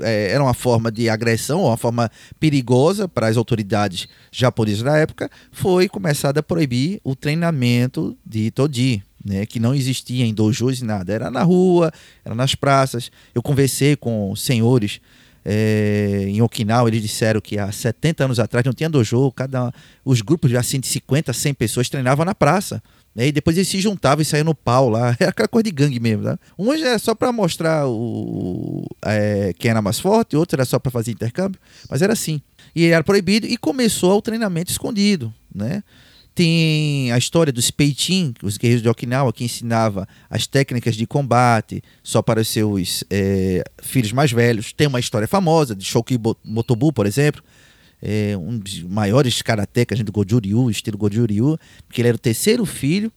é, era uma forma de agressão, uma forma perigosa para as autoridades japonesas da época, foi começado a proibir o treinamento de Toji. Né, que não existia em dojos e nada, era na rua, era nas praças. Eu conversei com senhores é, em Okinawa, eles disseram que há 70 anos atrás não tinha dojo, cada, os grupos de assim, de 50, 100 pessoas treinavam na praça. Né? E depois eles se juntavam e saíam no pau lá. Era aquela coisa de gangue mesmo. Tá? Uns era só para mostrar o, é, quem era mais forte, outros era só para fazer intercâmbio, mas era assim. E era proibido e começou o treinamento escondido. Né? Tem a história dos Peitin, os guerreiros de Okinawa, que ensinava as técnicas de combate só para os seus é, filhos mais velhos. Tem uma história famosa de Shoki Motobu, por exemplo, é, um dos maiores karatecas do Goju Ryu, estilo Goju Ryu, porque ele era o terceiro filho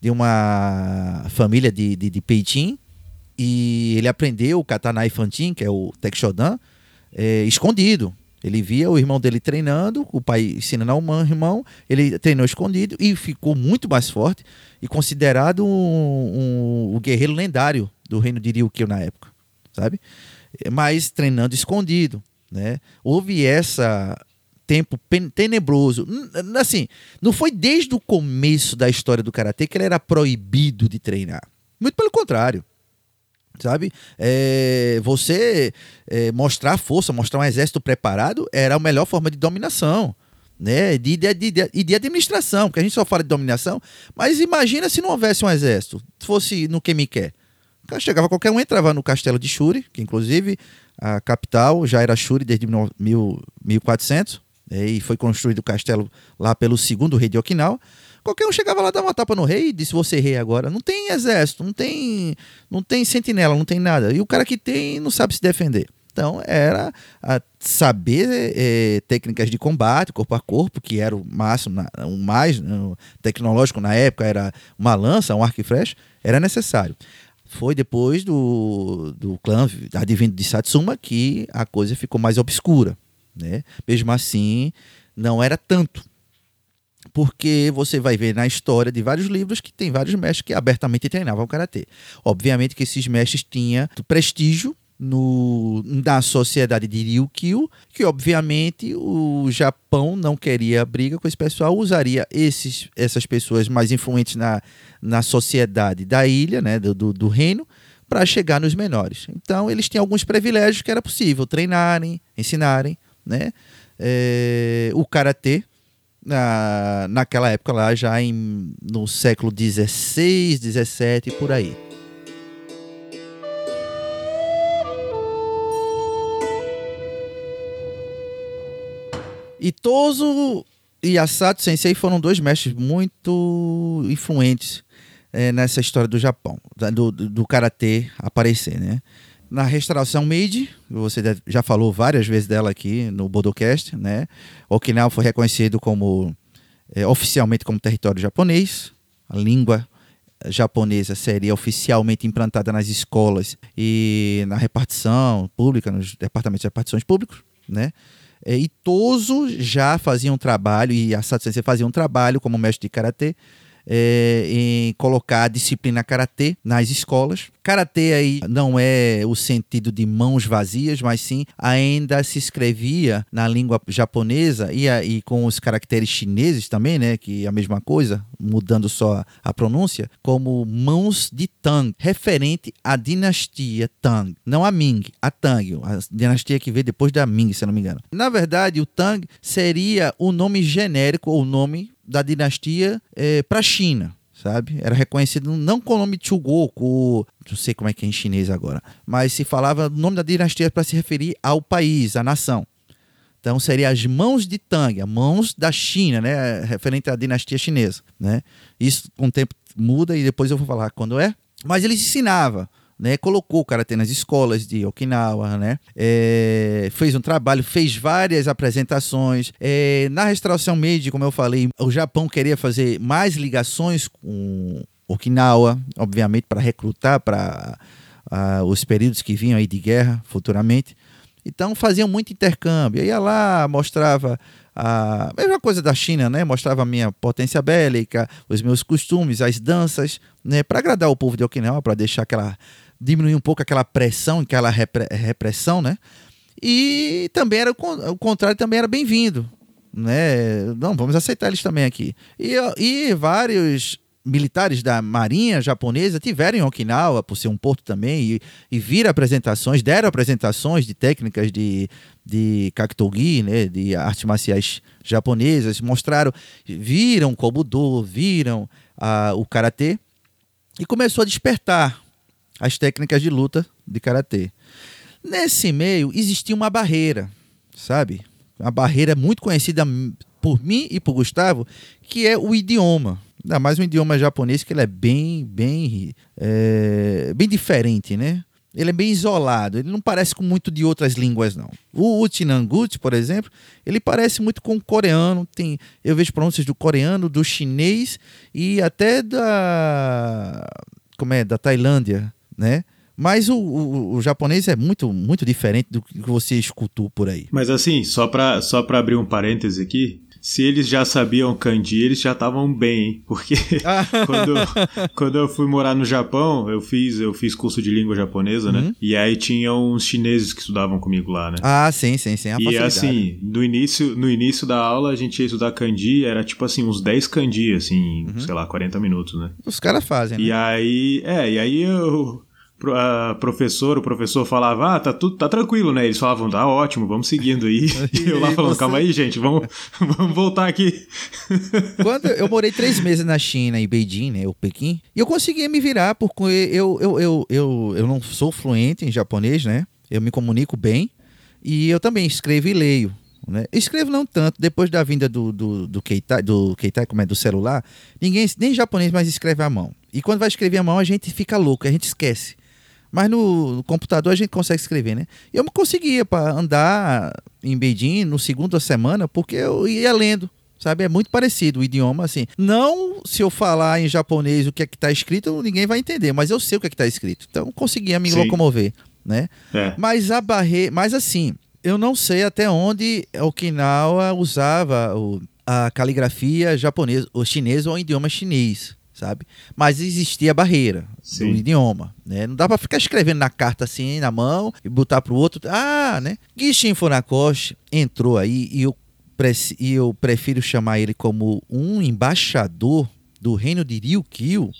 de uma família de, de, de Peitin, e ele aprendeu o Katana Fantin, que é o Tekshodan, é, escondido. Ele via o irmão dele treinando, o pai ensinando ao irmão, ele treinou escondido e ficou muito mais forte e considerado um, um, um guerreiro lendário do reino de Ryukyu na época, sabe? Mas treinando escondido, né? Houve essa tempo tenebroso. Assim, não foi desde o começo da história do karatê que ele era proibido de treinar. Muito pelo contrário sabe? É, você é, mostrar força, mostrar um exército preparado era a melhor forma de dominação. né, de, de, de, de, de administração, porque a gente só fala de dominação, mas imagina se não houvesse um exército, fosse no que me quer. Chegava qualquer um, entrava no castelo de Shuri, que inclusive a capital já era Shuri desde mil, 1400, né, e foi construído o castelo lá pelo segundo rei de Okinawa. Qualquer um chegava lá, dava uma tapa no rei e disse: Você é rei agora. Não tem exército, não tem, não tem sentinela, não tem nada. E o cara que tem não sabe se defender. Então era saber é, técnicas de combate, corpo a corpo, que era o máximo, o mais o tecnológico na época, era uma lança, um arco e flecha, era necessário. Foi depois do, do clã advindo de Satsuma que a coisa ficou mais obscura. Né? Mesmo assim, não era tanto. Porque você vai ver na história de vários livros que tem vários mestres que abertamente treinavam karatê. Obviamente que esses mestres tinham prestígio no, na sociedade de Ryukyu, que obviamente o Japão não queria briga com esse pessoal, usaria esses, essas pessoas mais influentes na, na sociedade da ilha, né, do, do, do reino, para chegar nos menores. Então eles tinham alguns privilégios que era possível treinarem, ensinarem, né? É, o karatê na, naquela época lá já em, no século 16, 17 por aí. E Tozo e Asato Sensei foram dois mestres muito influentes é, nessa história do Japão, do, do karatê aparecer, né? Na restauração Meiji, você já falou várias vezes dela aqui no Bodocast, né? Okinawa foi reconhecido como é, oficialmente como território japonês. A língua japonesa seria oficialmente implantada nas escolas e na repartição pública, nos departamentos de repartições públicos, né? É, Itoso já fazia um trabalho, e a Sato Sensei fazia um trabalho como mestre de karatê, é, em colocar a disciplina karatê nas escolas. Karatê aí não é o sentido de mãos vazias, mas sim ainda se escrevia na língua japonesa e, e com os caracteres chineses também, né, que é a mesma coisa, mudando só a pronúncia, como mãos de Tang, referente à dinastia Tang, não a Ming, a Tang, a dinastia que veio depois da Ming, se não me engano. Na verdade, o Tang seria o nome genérico ou nome da dinastia é, para a China, sabe? Era reconhecido não com o nome Chugoku, não sei como é que é em chinês agora, mas se falava o nome da dinastia para se referir ao país, à nação. Então seria as mãos de Tang, as mãos da China, né? Referente à dinastia chinesa, né? Isso com o tempo muda e depois eu vou falar quando é. Mas ele ensinava né, colocou o karatê nas escolas de Okinawa, né, é, fez um trabalho, fez várias apresentações. É, na restauração Meiji, como eu falei, o Japão queria fazer mais ligações com Okinawa, obviamente para recrutar para os períodos que vinham aí de guerra futuramente. Então faziam muito intercâmbio. Eu ia lá, mostrava a mesma coisa da China, né? Mostrava a minha potência bélica, os meus costumes, as danças, né? Para agradar o povo de Okinawa, para deixar aquela diminuir um pouco aquela pressão, aquela repressão, né? E também era o contrário, também era bem-vindo, né? Não, vamos aceitar eles também aqui. E, e vários militares da marinha japonesa tiveram em Okinawa, por ser um porto também, e, e viram apresentações, deram apresentações de técnicas de, de kakitogi, né, de artes marciais japonesas, mostraram, viram kobudo, viram uh, o karatê, e começou a despertar as técnicas de luta de karatê. Nesse meio existia uma barreira, sabe? Uma barreira muito conhecida por mim e por Gustavo, que é o idioma. Ainda mais um idioma japonês que ele é bem, bem, é, bem diferente, né? Ele é bem isolado, ele não parece com muito de outras línguas, não. O Utinangut, por exemplo, ele parece muito com o coreano. Tem, eu vejo pronúncias do coreano, do chinês e até da, como é, da Tailândia né? Mas o, o, o, japonês é muito, muito diferente do que você escutou por aí. Mas assim, só para só pra abrir um parêntese aqui, se eles já sabiam kanji, eles já estavam bem, hein? Porque quando, quando eu fui morar no Japão, eu fiz, eu fiz curso de língua japonesa, né? uhum. E aí tinha uns chineses que estudavam comigo lá, né? Ah, sim, sim, sim. e assim, no início, no início da aula a gente ia estudar kanji, era tipo assim, uns 10 kanji, assim, uhum. sei lá, 40 minutos, né? Os caras fazem, né? E aí, é, e aí eu a professora, o professor falava, ah, tá, tudo, tá tranquilo, né? Eles falavam, tá ótimo, vamos seguindo aí. E eu lá falando, você... calma aí, gente, vamos, vamos voltar aqui. Quando eu morei três meses na China, em Beijing, né, o Pequim, e eu conseguia me virar, porque eu, eu, eu, eu, eu não sou fluente em japonês, né? Eu me comunico bem, e eu também escrevo e leio. Né? Escrevo não tanto, depois da vinda do, do, do Keitai, do Keitai, como é, do celular, ninguém, nem japonês mais escreve à mão. E quando vai escrever à mão, a gente fica louco, a gente esquece. Mas no, no computador a gente consegue escrever, né? Eu conseguia para andar em Beijing no segundo semana, porque eu ia lendo sabe? É muito parecido o idioma, assim. Não se eu falar em japonês o que é que está escrito, ninguém vai entender, mas eu sei o que é que está escrito. Então conseguia me Sim. locomover, né? É. Mas a barreira, mas assim, eu não sei até onde Okinawa usava o, a caligrafia japonesa, ou chinesa ou idioma chinês, sabe? Mas existia a barreira Sim. do idioma, né? Não dá para ficar escrevendo na carta assim, na mão, e botar pro outro. Ah, né? Gishin Funakoshi entrou aí e eu, e eu prefiro chamar ele como um embaixador do reino de Ryukyu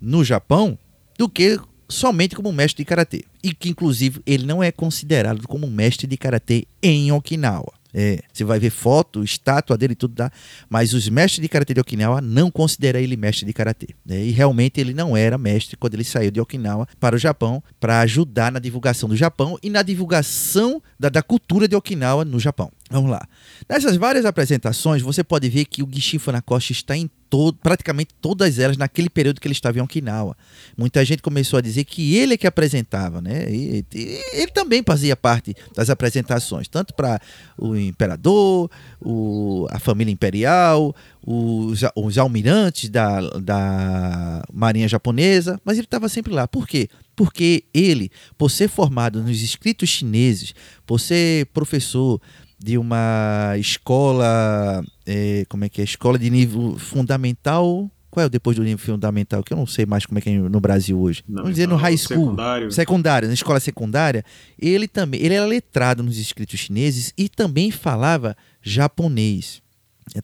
no Japão do que somente como mestre de karatê. E que, inclusive, ele não é considerado como mestre de karatê em Okinawa. É, você vai ver foto, estátua dele tudo dá. Mas os mestres de karatê de Okinawa não consideram ele mestre de karatê. Né? E realmente ele não era mestre quando ele saiu de Okinawa para o Japão para ajudar na divulgação do Japão e na divulgação da, da cultura de Okinawa no Japão. Vamos lá. Nessas várias apresentações, você pode ver que o Gishin Funakoshi está em todo, praticamente todas elas naquele período que ele estava em Okinawa. Muita gente começou a dizer que ele é que apresentava, né? E, e, ele também fazia parte das apresentações, tanto para o imperador, o, a família imperial, os, os almirantes da, da marinha japonesa, mas ele estava sempre lá. Por quê? Porque ele, por ser formado nos escritos chineses, por ser professor de uma escola, é, como é que é? Escola de nível fundamental. Qual é o depois do nível fundamental? Que eu não sei mais como é que é no Brasil hoje. Não, Vamos dizer no high school. Secundário. Secundário, na escola secundária. Ele também, ele era letrado nos escritos chineses e também falava japonês.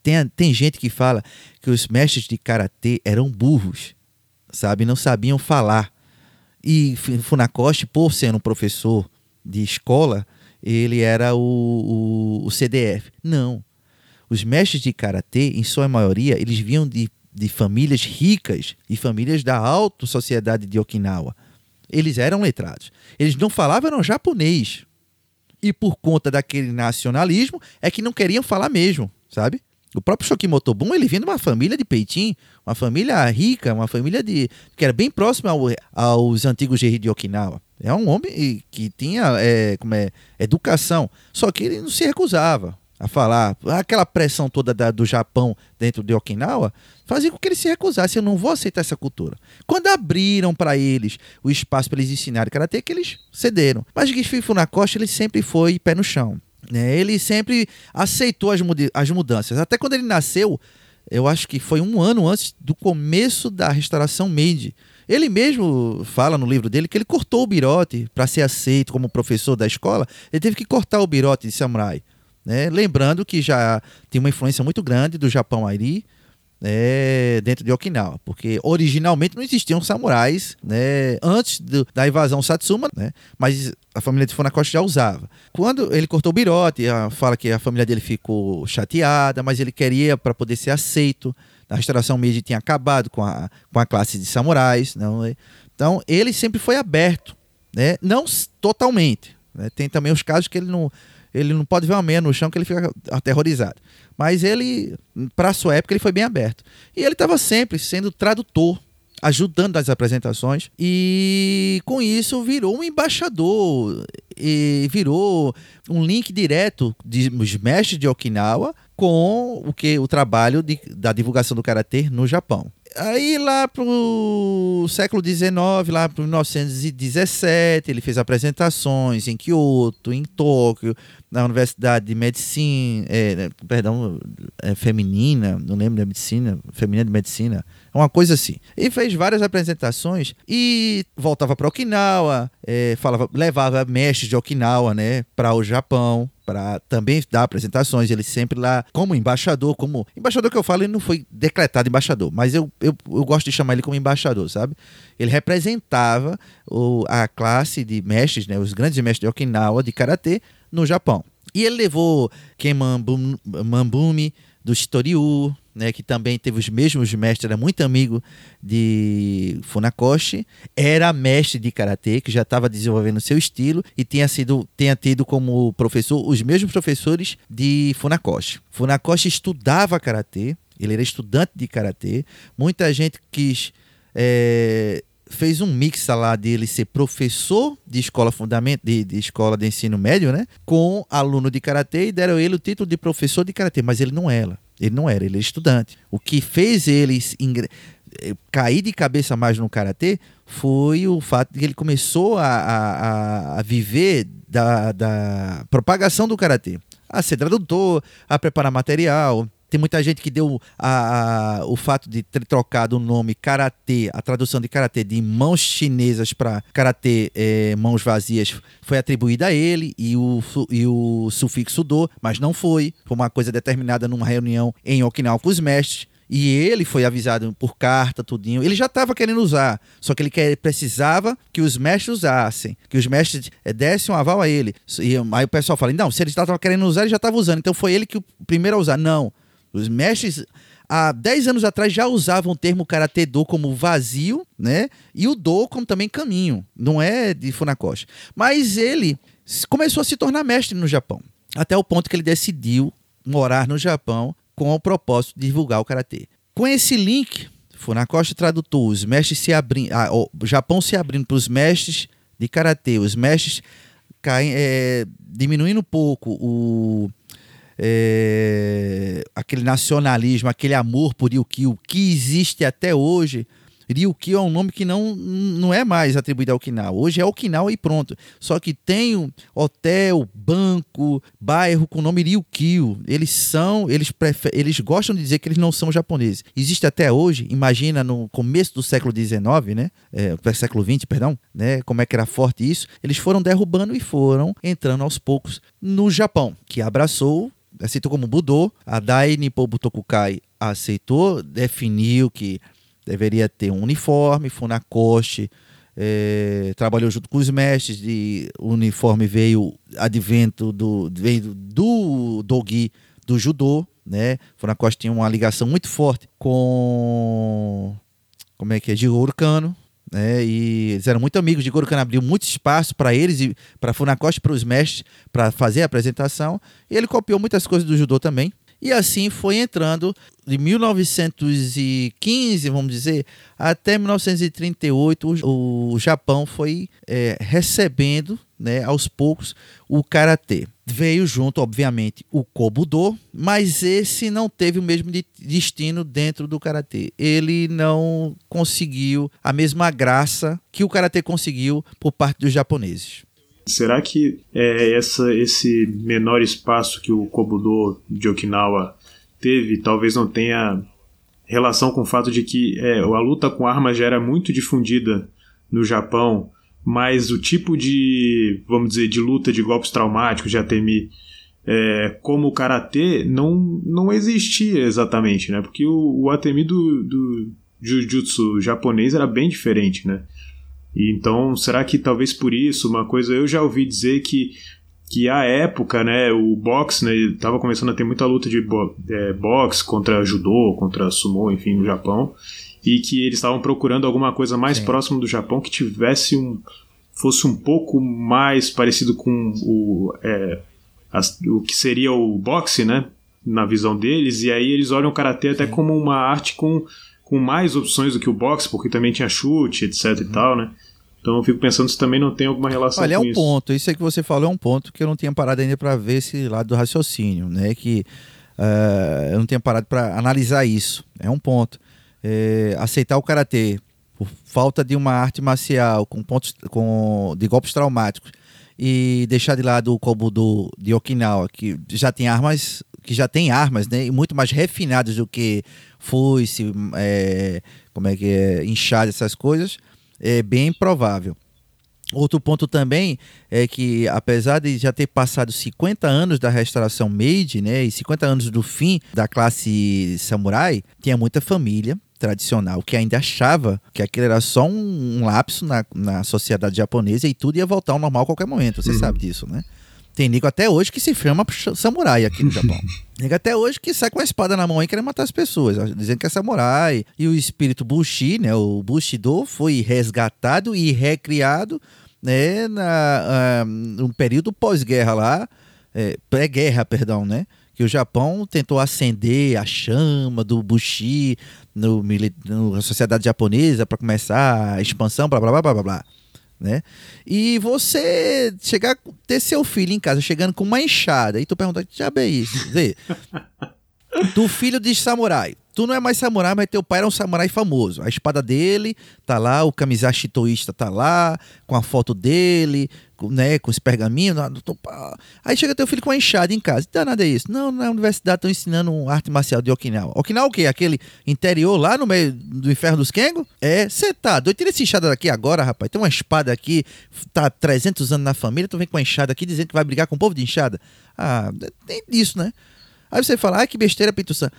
Tem, tem gente que fala que os mestres de karatê eram burros, sabe? Não sabiam falar. E Funakoshi, por ser um professor de escola, ele era o, o, o CDF. Não. Os mestres de karatê, em sua maioria, eles vinham de, de famílias ricas e famílias da alta sociedade de Okinawa. Eles eram letrados. Eles não falavam japonês. E por conta daquele nacionalismo, é que não queriam falar mesmo, sabe? O próprio Shokimoto Bun, ele vinha de uma família de Peitim, uma família rica, uma família de que era bem próxima ao, aos antigos reis de Okinawa. É um homem que tinha é, como é, educação, só que ele não se recusava a falar. Aquela pressão toda da, do Japão dentro de Okinawa fazia com que ele se recusasse. Eu não vou aceitar essa cultura. Quando abriram para eles o espaço para eles ensinarem karatê, que eles cederam. Mas Gisfi Funakoshi ele sempre foi pé no chão. Né? Ele sempre aceitou as, as mudanças. Até quando ele nasceu, eu acho que foi um ano antes do começo da restauração Meiji. Ele mesmo fala no livro dele que ele cortou o birote para ser aceito como professor da escola. Ele teve que cortar o birote de samurai. Né? Lembrando que já tem uma influência muito grande do Japão Airi é, dentro de Okinawa, porque originalmente não existiam samurais né, antes do, da invasão Satsuma, né, mas a família de Funakoshi já usava. Quando ele cortou o birote, fala que a família dele ficou chateada, mas ele queria para poder ser aceito. A restauração Meiji tinha acabado com a, com a classe de samurais. Não, é? então ele sempre foi aberto, né, não totalmente. Né, tem também os casos que ele não ele não pode ver uma meia no chão que ele fica aterrorizado. Mas ele, para sua época, ele foi bem aberto. E ele estava sempre sendo tradutor, ajudando nas apresentações. E com isso virou um embaixador. E virou um link direto dos mestres de Okinawa com o que o trabalho de, da divulgação do karatê no Japão. Aí lá pro século XIX, lá para 1917, ele fez apresentações em Kyoto, em Tóquio, na Universidade de Medicina, é, né, perdão, é, feminina, não lembro da medicina, feminina de medicina, uma coisa assim. E fez várias apresentações e voltava para Okinawa, é, falava, levava mestres de Okinawa, né, para o Japão, para também dar apresentações. Ele sempre lá, como embaixador, como. Embaixador que eu falo, ele não foi decretado embaixador, mas eu, eu, eu gosto de chamar ele como embaixador, sabe? Ele representava o, a classe de mestres, né, os grandes mestres de Okinawa de karatê no Japão. E ele levou Ken Mambumi do Shitoryu, né, que também teve os mesmos mestres, era muito amigo de Funakoshi, era mestre de karatê, que já estava desenvolvendo seu estilo e tinha sido tinha tido como professor os mesmos professores de Funakoshi. Funakoshi estudava karatê, ele era estudante de karatê. Muita gente quis é, fez um mix lá dele ser professor de escola fundamental, de, de, escola de ensino médio, né? Com aluno de karatê e deram ele o título de professor de karatê, mas ele não era. Ele não era, ele era estudante. O que fez ele eh, cair de cabeça mais no karatê foi o fato de que ele começou a, a, a viver da, da propagação do karatê, a ser tradutor, a preparar material, tem muita gente que deu a, a, o fato de ter trocado o nome karatê, a tradução de karatê de mãos chinesas para karatê é, mãos vazias foi atribuída a ele e o, e o sufixo do, mas não foi. Foi uma coisa determinada numa reunião em Okinawa com os mestres. E ele foi avisado por carta, tudinho. Ele já estava querendo usar, só que ele quer, precisava que os mestres usassem, que os mestres é, dessem um aval a ele. E aí o pessoal fala: não, se ele estava querendo usar, ele já estava usando. Então foi ele que o primeiro a usar. Não. Os mestres há 10 anos atrás já usavam o termo karatê do como vazio, né? E o do como também caminho, não é de Funakoshi. Mas ele começou a se tornar mestre no Japão, até o ponto que ele decidiu morar no Japão com o propósito de divulgar o karatê. Com esse link, Funakoshi tradutor, os mestres se abrindo, ah, o Japão se abrindo para os mestres de karatê, os mestres caem, é, diminuindo um pouco o é, aquele nacionalismo, aquele amor por Ryukyu que existe até hoje. Ryukyu é um nome que não, não é mais atribuído ao Okinawa. Hoje é Okinawa e pronto. Só que tem um hotel, banco, bairro com o nome Ryukyu. Eles são, eles, prefer, eles gostam de dizer que eles não são japoneses. Existe até hoje, imagina no começo do século XIX, né? É, século XX, perdão, né? Como é que era forte isso. Eles foram derrubando e foram entrando aos poucos no Japão, que abraçou aceitou como Budô. A Dai Nippon Butokukai aceitou, definiu que deveria ter um uniforme. Funakoshi é, trabalhou junto com os mestres. De, o uniforme veio advento do, veio do Dogi do judô. Né? Funakoshi tinha uma ligação muito forte com como é que é, Jigoro Kano, né? E eles eram muito amigos de Goro abriu muito espaço para eles e para Funakoshi, para os mestres, para fazer a apresentação. E ele copiou muitas coisas do judô também. E assim foi entrando de 1915, vamos dizer, até 1938, o, Japão foi é, recebendo, né, aos poucos, o karatê. Veio junto, obviamente, o kobudo, mas esse não teve o mesmo destino dentro do karatê. Ele não conseguiu a mesma graça que o karatê conseguiu por parte dos japoneses. Será que é, essa, esse menor espaço que o Kobudo de Okinawa teve talvez não tenha relação com o fato de que é, a luta com armas já era muito difundida no Japão, mas o tipo de, vamos dizer, de luta de golpes traumáticos de Atemi é, como o Karatê não, não existia exatamente, né? Porque o, o Atemi do, do Jiu-Jitsu japonês era bem diferente, né? E então, será que talvez por isso, uma coisa, eu já ouvi dizer que que a época, né, o boxe, né, estava começando a ter muita luta de bo é, boxe contra judô, contra sumo, enfim, no Japão, e que eles estavam procurando alguma coisa mais Sim. próximo do Japão que tivesse um fosse um pouco mais parecido com o é, as, o que seria o boxe, né, na visão deles, e aí eles olham o karatê até como uma arte com com mais opções do que o boxe, porque também tinha chute, etc uhum. e tal, né? Então eu fico pensando se também não tem alguma relação Olha, com é um isso. ponto. Isso é que você falou é um ponto que eu não tinha parado ainda para ver esse lado do raciocínio, né? Que uh, eu não tinha parado para analisar isso. É um ponto. É, aceitar o karatê por falta de uma arte marcial com pontos com, de golpes traumáticos e deixar de lado o Kobudo de Okinawa, que já tem armas, que já tem armas, né? E muito mais refinadas do que foice, é, como é que é, essas coisas, é bem provável. Outro ponto também é que, apesar de já ter passado 50 anos da restauração Meiji, né, e 50 anos do fim da classe samurai, tinha muita família tradicional que ainda achava que aquilo era só um, um lapso na, na sociedade japonesa e tudo ia voltar ao normal a qualquer momento. Você uhum. sabe disso, né? Tem nego até hoje que se chama samurai aqui no Japão. nego até hoje que sai com a espada na mão e quer matar as pessoas, dizendo que é samurai. E o espírito Bushi, né, o Bushido, foi resgatado e recriado né, na, uh, no período pós-guerra lá, é, pré-guerra, perdão, né? Que o Japão tentou acender a chama do Bushi no, no, na sociedade japonesa para começar a expansão, blá blá blá blá blá. Né? E você chegar ter seu filho em casa chegando com uma enxada e tu pergunta que diabo é isso? Vê, tu filho de samurai, Tu não é mais samurai, mas teu pai era um samurai famoso. A espada dele tá lá, o camisashi toísta tá lá, com a foto dele, né, com os pergaminhos. Aí chega teu filho com uma enxada em casa. Não nada é isso. Não, na universidade estão ensinando arte marcial de Okinawa. Okinawa o quê? Aquele interior lá no meio do inferno dos Kengo? É, você tá doido. Tira essa enxada daqui agora, rapaz. Tem uma espada aqui, tá 300 anos na família, tu vem com uma enxada aqui dizendo que vai brigar com o povo de enxada. Ah, tem isso, né? Aí você fala, ah, que besteira, Pinto-san.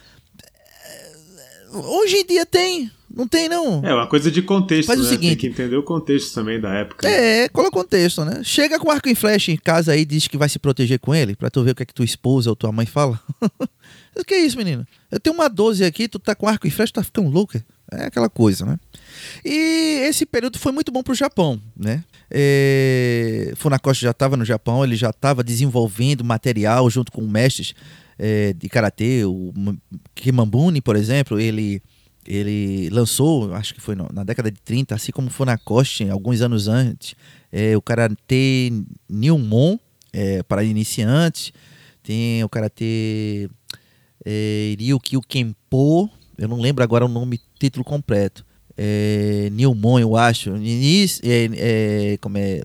Hoje em dia tem. Não tem, não. É uma coisa de contexto, Faz né? o seguinte, tem que entender o contexto também da época. É, é o contexto, né? Chega com arco e flecha em casa aí e diz que vai se proteger com ele, pra tu ver o que é que tua esposa ou tua mãe fala. o que é isso, menino? Eu tenho uma 12 aqui, tu tá com arco e flecha, tá ficando louca. É aquela coisa, né? E esse período foi muito bom pro Japão, né? É... Funakoshi já estava no Japão, ele já estava desenvolvendo material junto com mestres é, de karatê, o Kimambuni, por exemplo, ele ele lançou, acho que foi na década de 30, assim como Funakoshi, alguns anos antes, é, o karatê Newmon é, para iniciantes, tem o karatê é, Ryukyu Kenpo, eu não lembro agora o nome, título completo, é, eu acho, Inis, é, é, como é,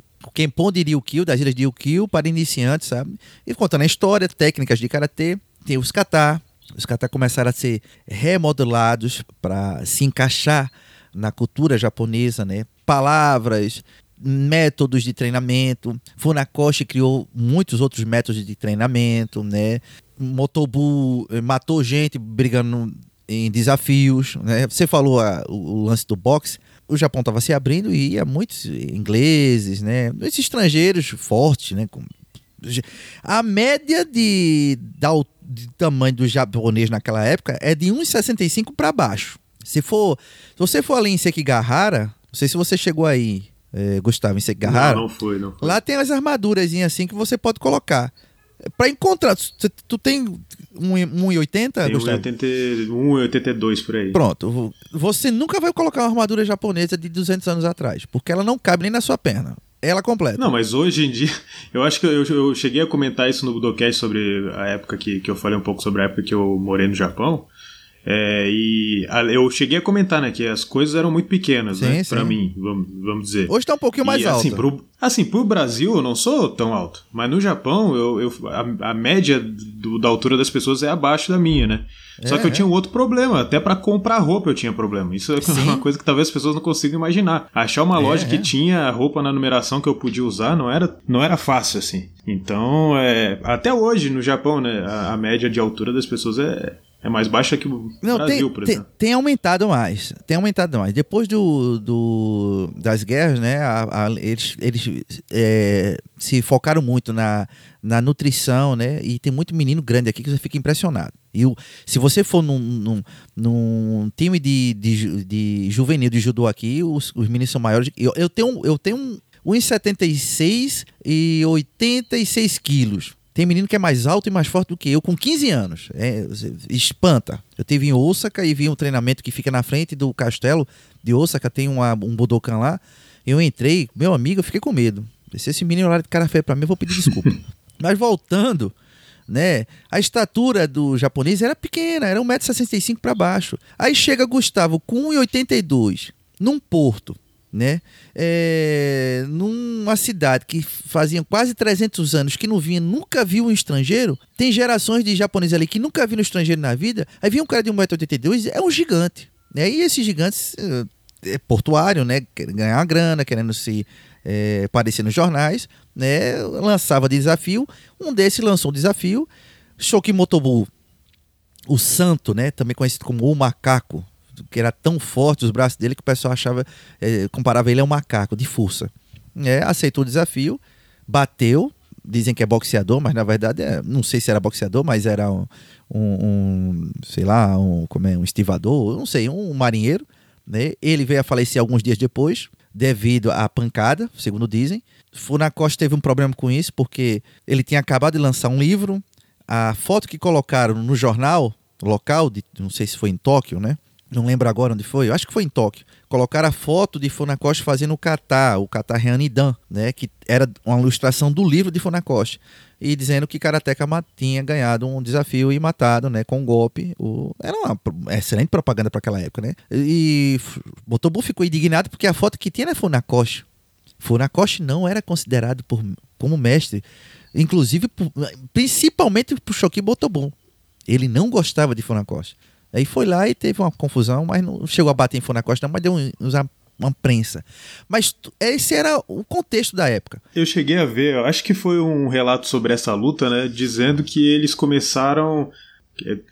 de Ryukyu, das ilhas de Ryukyu, para iniciantes, sabe? E contando a história, técnicas de karatê, tem os kata. Os kata começaram a ser remodelados para se encaixar na cultura japonesa, né? Palavras, métodos de treinamento. Funakoshi criou muitos outros métodos de treinamento, né? Motobu eh, matou gente brigando em desafios, né? Você falou a, o, o, lance do boxe. O Japão estava se abrindo e ia muitos ingleses, né? Esses estrangeiros fortes, né? A média de, da, de tamanho do japonês naquela época é de 1,65 para baixo. Se for, se você for ali em Sekigahara, não sei se você chegou aí, é, Gustavo, em Sekigahara. Não, não foi, não foi. Lá tem as armaduras assim que você pode colocar. Para encontrar, tu, tu tem 1,80? 1,82 por aí. Pronto. Você nunca vai colocar uma armadura japonesa de 200 anos atrás, porque ela não cabe nem na sua perna ela completa. Não, mas hoje em dia, eu acho que eu, eu cheguei a comentar isso no Budocast sobre a época que, que eu falei um pouco sobre a época que eu morei no Japão. É, e a, eu cheguei a comentar, né, que as coisas eram muito pequenas, sim, né, pra mim, vamos, vamos dizer. Hoje tá um pouquinho mais e, alto. Assim pro, assim, pro Brasil eu não sou tão alto, mas no Japão eu, eu a, a média do, da altura das pessoas é abaixo da minha, né. É, Só que eu é. tinha um outro problema, até para comprar roupa eu tinha problema. Isso é sim. uma coisa que talvez as pessoas não consigam imaginar. Achar uma é, loja que é. tinha roupa na numeração que eu podia usar não era, não era fácil assim. Então, é, até hoje no Japão, né, a, a média de altura das pessoas é, é mais baixa que o Não, Brasil, tem, por exemplo. Tem, tem, aumentado mais. Tem aumentado mais. Depois do, do das guerras, né? A, a, eles eles é, se focaram muito na, na nutrição, né? E tem muito menino grande aqui que você fica impressionado. E o, se você for num, num, num time de, de, de, juvenil de judô aqui, os, os meninos são maiores. Eu, eu tenho, eu tenho 1,76 e 86 quilos. Tem menino que é mais alto e mais forte do que eu, com 15 anos. É, espanta. Eu tive em Osaka e vi um treinamento que fica na frente do castelo de Osaka, tem uma, um Budokan lá. Eu entrei, meu amigo, eu fiquei com medo. Se esse menino olhar de cara feio pra mim, eu vou pedir desculpa. Mas voltando, né? A estatura do japonês era pequena, era 1,65m para baixo. Aí chega Gustavo com 1,82 num porto, né? É, num uma cidade que fazia quase 300 anos que não vinha, nunca viu um estrangeiro, tem gerações de japoneses ali que nunca viram um estrangeiro na vida, aí vem um cara de 1,82m, é um gigante. Né? E esses gigantes é, é portuário, né? Ganhar grana, querendo se é, aparecer nos jornais, né? Lançava desafio. Um desses lançou um desafio. Shokimotobu, o santo, né? Também conhecido como o macaco, que era tão forte os braços dele que o pessoal achava, é, comparava ele a um macaco de força. É, aceitou o desafio, bateu, dizem que é boxeador, mas na verdade é, não sei se era boxeador, mas era um, um, um sei lá, um, como é, um estivador, não sei, um marinheiro. Né? Ele veio a falecer alguns dias depois, devido à pancada, segundo dizem. Funakoshi teve um problema com isso, porque ele tinha acabado de lançar um livro. A foto que colocaram no jornal local, de, não sei se foi em Tóquio, né? Não lembro agora onde foi, eu acho que foi em Tóquio. Colocaram a foto de Funakoshi fazendo o kata, o kata Reanidan, né? Que era uma ilustração do livro de Funakoshi. E dizendo que Karateka tinha ganhado um desafio e matado, né? Com um golpe. O... Era uma excelente propaganda para aquela época, né? E Motobu ficou indignado porque a foto que tinha era Funakoshi. Funakoshi não era considerado por, como mestre, inclusive, principalmente por Shoki Motobu. Ele não gostava de Funakoshi. Aí foi lá e teve uma confusão, mas não chegou a bater em Funakoshi, não, mas deu um, usar uma prensa. Mas esse era o contexto da época. Eu cheguei a ver, acho que foi um relato sobre essa luta, né? Dizendo que eles começaram.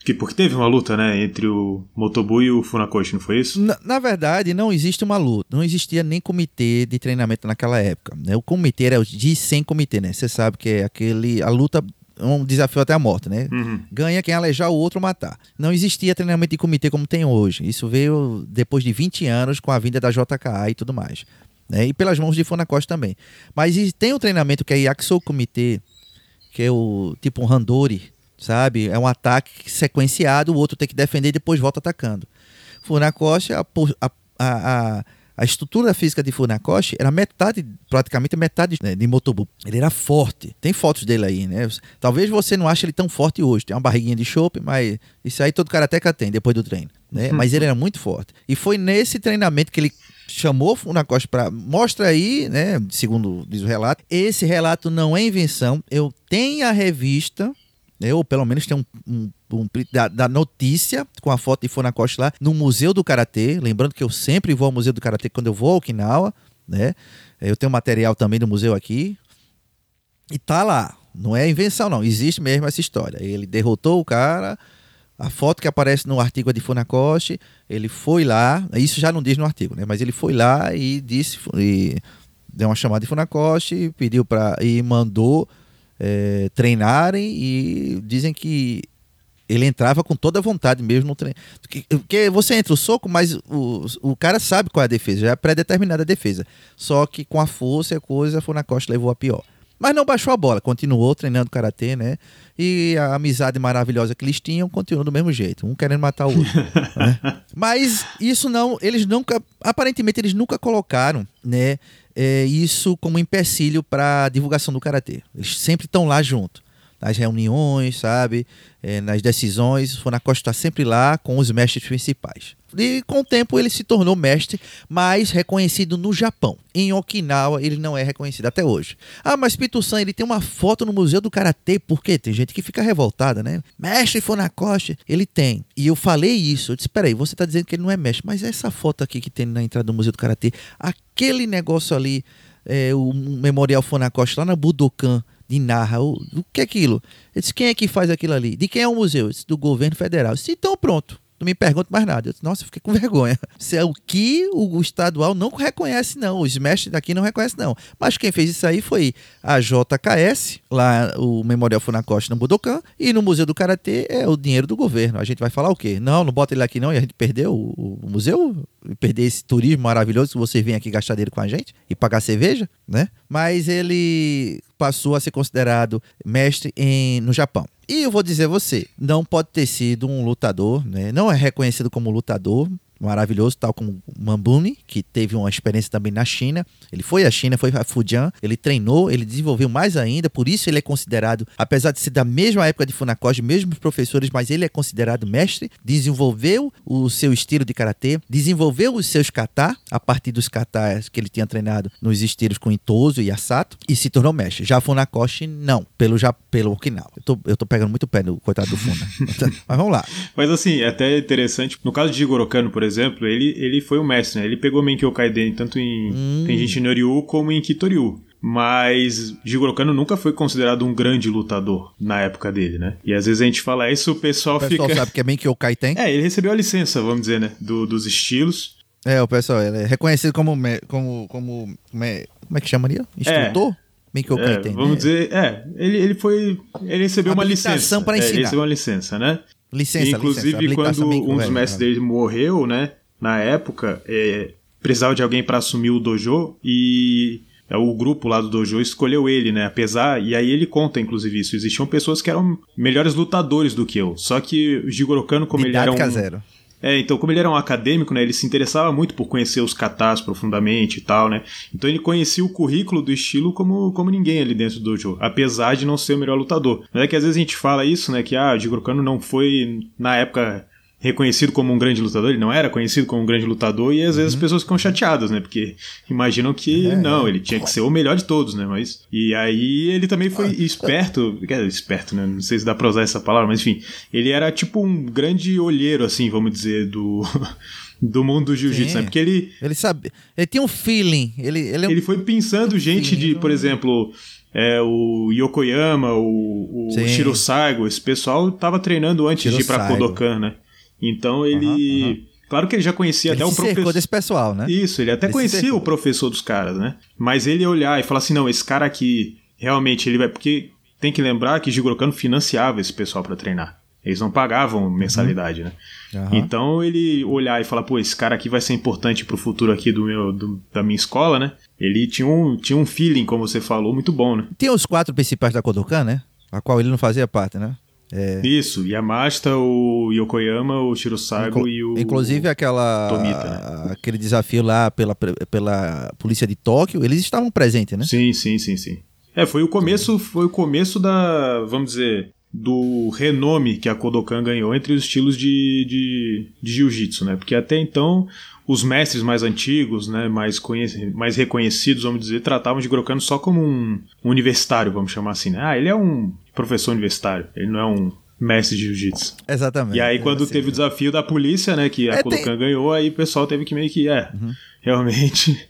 Que, porque teve uma luta, né? Entre o Motobu e o Funakoshi, não foi isso? Na, na, verdade, não existe uma luta. Não existia nem comitê de treinamento naquela época. Né? O comitê era o de sem comitê, né? Você sabe que é aquele. A luta um desafio até a morte, né? Uhum. Ganha quem alejar o outro matar. Não existia treinamento de comitê como tem hoje. Isso veio depois de 20 anos com a vinda da JKA e tudo mais. Né? E pelas mãos de Funakoshi também. Mas tem um treinamento que é Yakusou Comitê, que é o tipo um Handori, sabe? É um ataque sequenciado, o outro tem que defender e depois volta atacando. Funakoshi, a, a, a a estrutura física de Funakoshi era metade, praticamente metade né, de Motobu. Ele era forte. Tem fotos dele aí, né? Talvez você não ache ele tão forte hoje. Tem uma barriguinha de chope, mas isso aí todo karateca tem depois do treino, né? Uhum. Mas ele era muito forte. E foi nesse treinamento que ele chamou Funakoshi para mostra aí, né, segundo diz o relato. Esse relato não é invenção. Eu tenho a revista ou pelo menos tem um, um, um da, da, notícia com a foto de Funakoshi lá no Museu do Karatê. Lembrando que eu sempre vou ao Museu do Karatê quando eu vou a Okinawa, né? Eu tenho material também do museu aqui. E tá lá. Não é invenção, não. Existe mesmo essa história. Ele derrotou o cara. A foto que aparece no artigo é de Funakoshi. Ele foi lá. Isso já não diz no artigo, né? Mas ele foi lá e disse. E deu uma chamada de Funakoshi, pediu para. e mandou é, treinarem e dizem que ele entrava com toda a vontade mesmo no treino. Porque você entra o soco, mas o, o cara sabe qual é a defesa, já é pré-determinada a defesa. Só que com a força e a coisa, foi na costa levou a pior. Mas não baixou a bola, continuou treinando karatê, né? E a amizade maravilhosa que eles tinham continuou do mesmo jeito, um querendo matar o outro. né? Mas isso não, eles nunca, aparentemente eles nunca colocaram, né? É, isso como empecilho para a divulgação do karatê. Eles sempre estão lá junto, nas reuniões, sabe, é, nas decisões. O está sempre lá com os mestres principais. E com o tempo ele se tornou mestre mais reconhecido no Japão. Em Okinawa ele não é reconhecido até hoje. Ah, mas Pito-san, ele tem uma foto no Museu do Karatê, por quê? Tem gente que fica revoltada, né? Mestre Funakoshi, ele tem. E eu falei isso, eu disse, peraí, você está dizendo que ele não é mestre, mas essa foto aqui que tem na entrada do Museu do Karatê, aquele negócio ali, é, o Memorial Funakoshi lá na Budokan, de Narra. O, o que é aquilo? Eu disse, quem é que faz aquilo ali? De quem é o museu? Eu disse, do governo federal. Eu disse, então pronto não me pergunte mais nada. Eu disse, nossa, eu fiquei com vergonha. Isso é o que o, estadual não reconhece, não. Os mestres daqui não reconhecem, não. Mas quem fez isso aí foi a JKS, lá o Memorial Funakoshi no Budokan, e no Museu do Karatê é o dinheiro do governo. A gente vai falar o quê? Não, não bota ele aqui não, e a gente perdeu o, o museu, perder esse turismo maravilhoso que você vem aqui gastar dinheiro com a gente e pagar cerveja, né? Mas ele passou a ser considerado mestre em, no Japão. E eu vou dizer você, não pode ter sido um lutador, né? não é reconhecido como lutador, maravilhoso, tal como Mambuni, que teve uma experiência também na China. Ele foi à China, foi a Fujian, ele treinou, ele desenvolveu mais ainda, por isso ele é considerado, apesar de ser da mesma época de Funakoshi, mesmos professores, mas ele é considerado mestre, desenvolveu o seu estilo de karatê, desenvolveu os seus kata, a partir dos katas que ele tinha treinado nos estilos com Itoso e Asato, e se tornou mestre. Já Funakoshi, não, pelo, já, pelo Okinawa. Eu tô, eu tô pegando muito pé no coitado do Funa. mas vamos lá. Mas assim, é até interessante, no caso de Jigoro Kano, por exemplo, ele, ele foi o mestre, né? Ele pegou Menkyo Kaiden tanto em hum. Tenjin Noryu como em Kitoryu. Mas Jigoro Kano nunca foi considerado um grande lutador na época dele, né? E às vezes a gente fala isso, o pessoal, o pessoal fica... sabe que é Menkyo Kaiten? É, ele recebeu a licença, vamos dizer, né? Do, dos estilos. É, o pessoal, ele é reconhecido como... como, como, como é, como é que chamaria? Instrutor? É. Menkyo Kaiten. É, vamos né? dizer, é, ele, ele foi... Ele recebeu uma licença. para ensinar. É, ele recebeu uma licença, né? Licença, Inclusive, licença. quando um dos mestres dele morreu, né? Na época, é, precisava de alguém para assumir o dojo e é, o grupo lá do dojo escolheu ele, né? Apesar, e aí ele conta inclusive isso, existiam pessoas que eram melhores lutadores do que eu. Só que o Jigoro Kano, como ele era um zero. É, então, como ele era um acadêmico, né, ele se interessava muito por conhecer os katas profundamente e tal, né? Então ele conhecia o currículo do estilo como, como ninguém ali dentro do dojo, apesar de não ser o melhor lutador. Mas é que às vezes a gente fala isso, né, que ah, o Jigoro Kano não foi na época reconhecido como um grande lutador, ele não era conhecido como um grande lutador, e às vezes uhum. as pessoas ficam chateadas, né? Porque imaginam que é, não, ele tinha que ser o melhor de todos, né? Mas. E aí ele também foi ah, esperto, é, esperto, né? Não sei se dá pra usar essa palavra, mas enfim, ele era tipo um grande olheiro, assim, vamos dizer, do. do mundo do jiu-jitsu, né? Porque ele. Ele sabe. Ele tem um feeling. Ele, ele, é um... ele foi pensando gente de, por exemplo. É, o Yokoyama, o, o Shiro Saigo, esse pessoal tava treinando antes Shiro de ir pra. Kodokan, né? Então ele. Uhum, uhum. Claro que ele já conhecia ele até o professor. desse pessoal, né? Isso, ele até ele conhecia o professor dos caras, né? Mas ele olhar e falar assim: não, esse cara aqui realmente ele vai. Porque tem que lembrar que Jigoro Kano financiava esse pessoal para treinar. Eles não pagavam mensalidade, uhum. né? Uhum. Então ele olhar e falar, pô, esse cara aqui vai ser importante pro futuro aqui do meu, do, da minha escola, né? Ele tinha um, tinha um feeling, como você falou, muito bom, né? Tem os quatro principais da Kodokan, né? A qual ele não fazia parte, né? É... Isso, Yamashita, o Yokoyama, o Shirosago Inclu e o. Inclusive aquela. Tomita, né? Aquele desafio lá pela, pela polícia de Tóquio, eles estavam presentes, né? Sim, sim, sim, sim. É, foi o começo, foi o começo da. Vamos dizer. Do renome que a Kodokan ganhou entre os estilos de, de, de jiu-jitsu, né? Porque até então os mestres mais antigos, né, mais, mais reconhecidos, vamos dizer, tratavam de Grokano só como um, um universitário, vamos chamar assim. Né? Ah, ele é um professor universitário, ele não é um mestre de jiu-jitsu. Exatamente. E aí, quando teve o desafio da polícia, né, que a é, Kodokan tem... ganhou, aí o pessoal teve que meio que, é, uhum. realmente.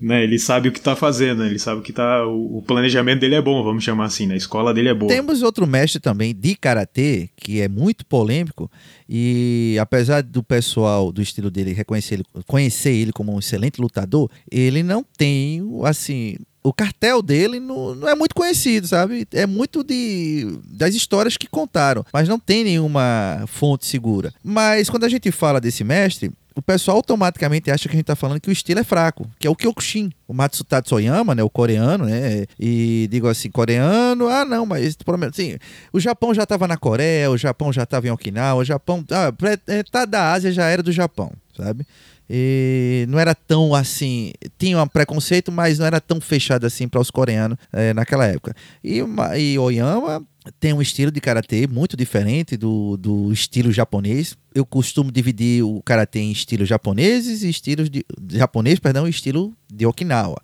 Né, ele sabe o que tá fazendo, né, ele sabe que tá. O, o, planejamento dele é bom, vamos chamar assim, né? A escola dele é boa. Temos outro mestre também de karatê, que é muito polêmico, e apesar do pessoal do estilo dele reconhecer ele, conhecer ele como um excelente lutador, ele não tem, assim, o cartel dele não, não, é muito conhecido, sabe? É muito de das histórias que contaram, mas não tem nenhuma fonte segura. Mas quando a gente fala desse mestre, o pessoal automaticamente acha que a gente está falando que o estilo é fraco, que é o Kyokushin. O Matsutatsu Oyama, né, o coreano, né, e digo assim, coreano, ah não, mas sim, o Japão já estava na Coreia, o Japão já estava em Okinawa, o Japão, ah, é, tá da Ásia já era do Japão, sabe? E não era tão assim. Tinha um preconceito, mas não era tão fechado assim para os coreanos é, naquela época. E, e Oyama tem um estilo de karatê muito diferente do, do estilo japonês. Eu costumo dividir o karatê em estilos japoneses e estilos de, japonês, perdão, estilo de Okinawa.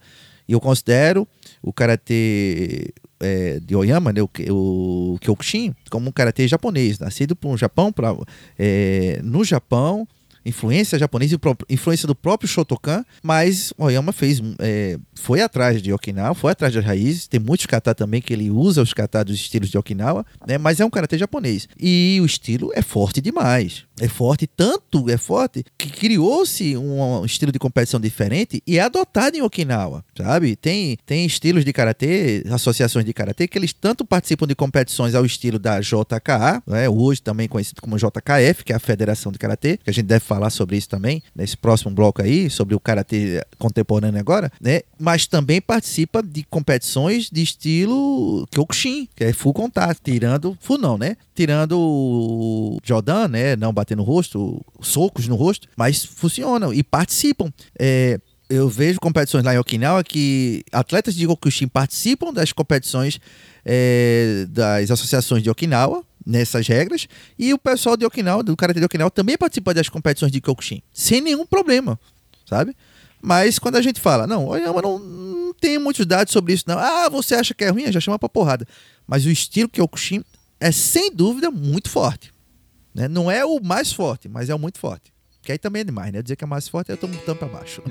E eu considero o karatê é, de Oyama, né, o, o Kyokushin, como um karatê japonês, nascido por um Japão, pra, é, no Japão, influência japonesa, influência do próprio Shotokan, mas Oyama fez, é, foi atrás de Okinawa, foi atrás das raízes. Tem muitos kata também que ele usa os kata dos estilos de Okinawa, né? Mas é um karatê japonês. E o estilo é forte demais. É forte, tanto é forte que criou-se um estilo de competição diferente e é adotado em Okinawa, sabe? Tem, tem estilos de karatê, associações de karatê, que eles tanto participam de competições ao estilo da JKA, né? hoje também conhecido como JKF, que é a Federação de Karatê, que a gente deve falar sobre isso também nesse próximo bloco aí, sobre o karatê contemporâneo agora, né? Mas também participa de competições de estilo Kyokushin, que é full contato, tirando, full não, né? Tirando o Jordan, né? Não bater no rosto, socos no rosto, mas funcionam e participam. É, eu vejo competições lá em Okinawa que atletas de Gokushin participam das competições é, das associações de Okinawa, nessas regras, e o pessoal de Okinawa, do Karate de Okinawa, também participa das competições de Gokushin, sem nenhum problema, sabe? Mas quando a gente fala, não, olha, eu não, não tenho muitos dados sobre isso, não. Ah, você acha que é ruim? Já chama pra porrada. Mas o estilo Kyokushin é, sem dúvida, muito forte. Né? Não é o mais forte, mas é o muito forte. Que aí também é demais, né? Dizer que é mais forte, eu tô botando pra baixo.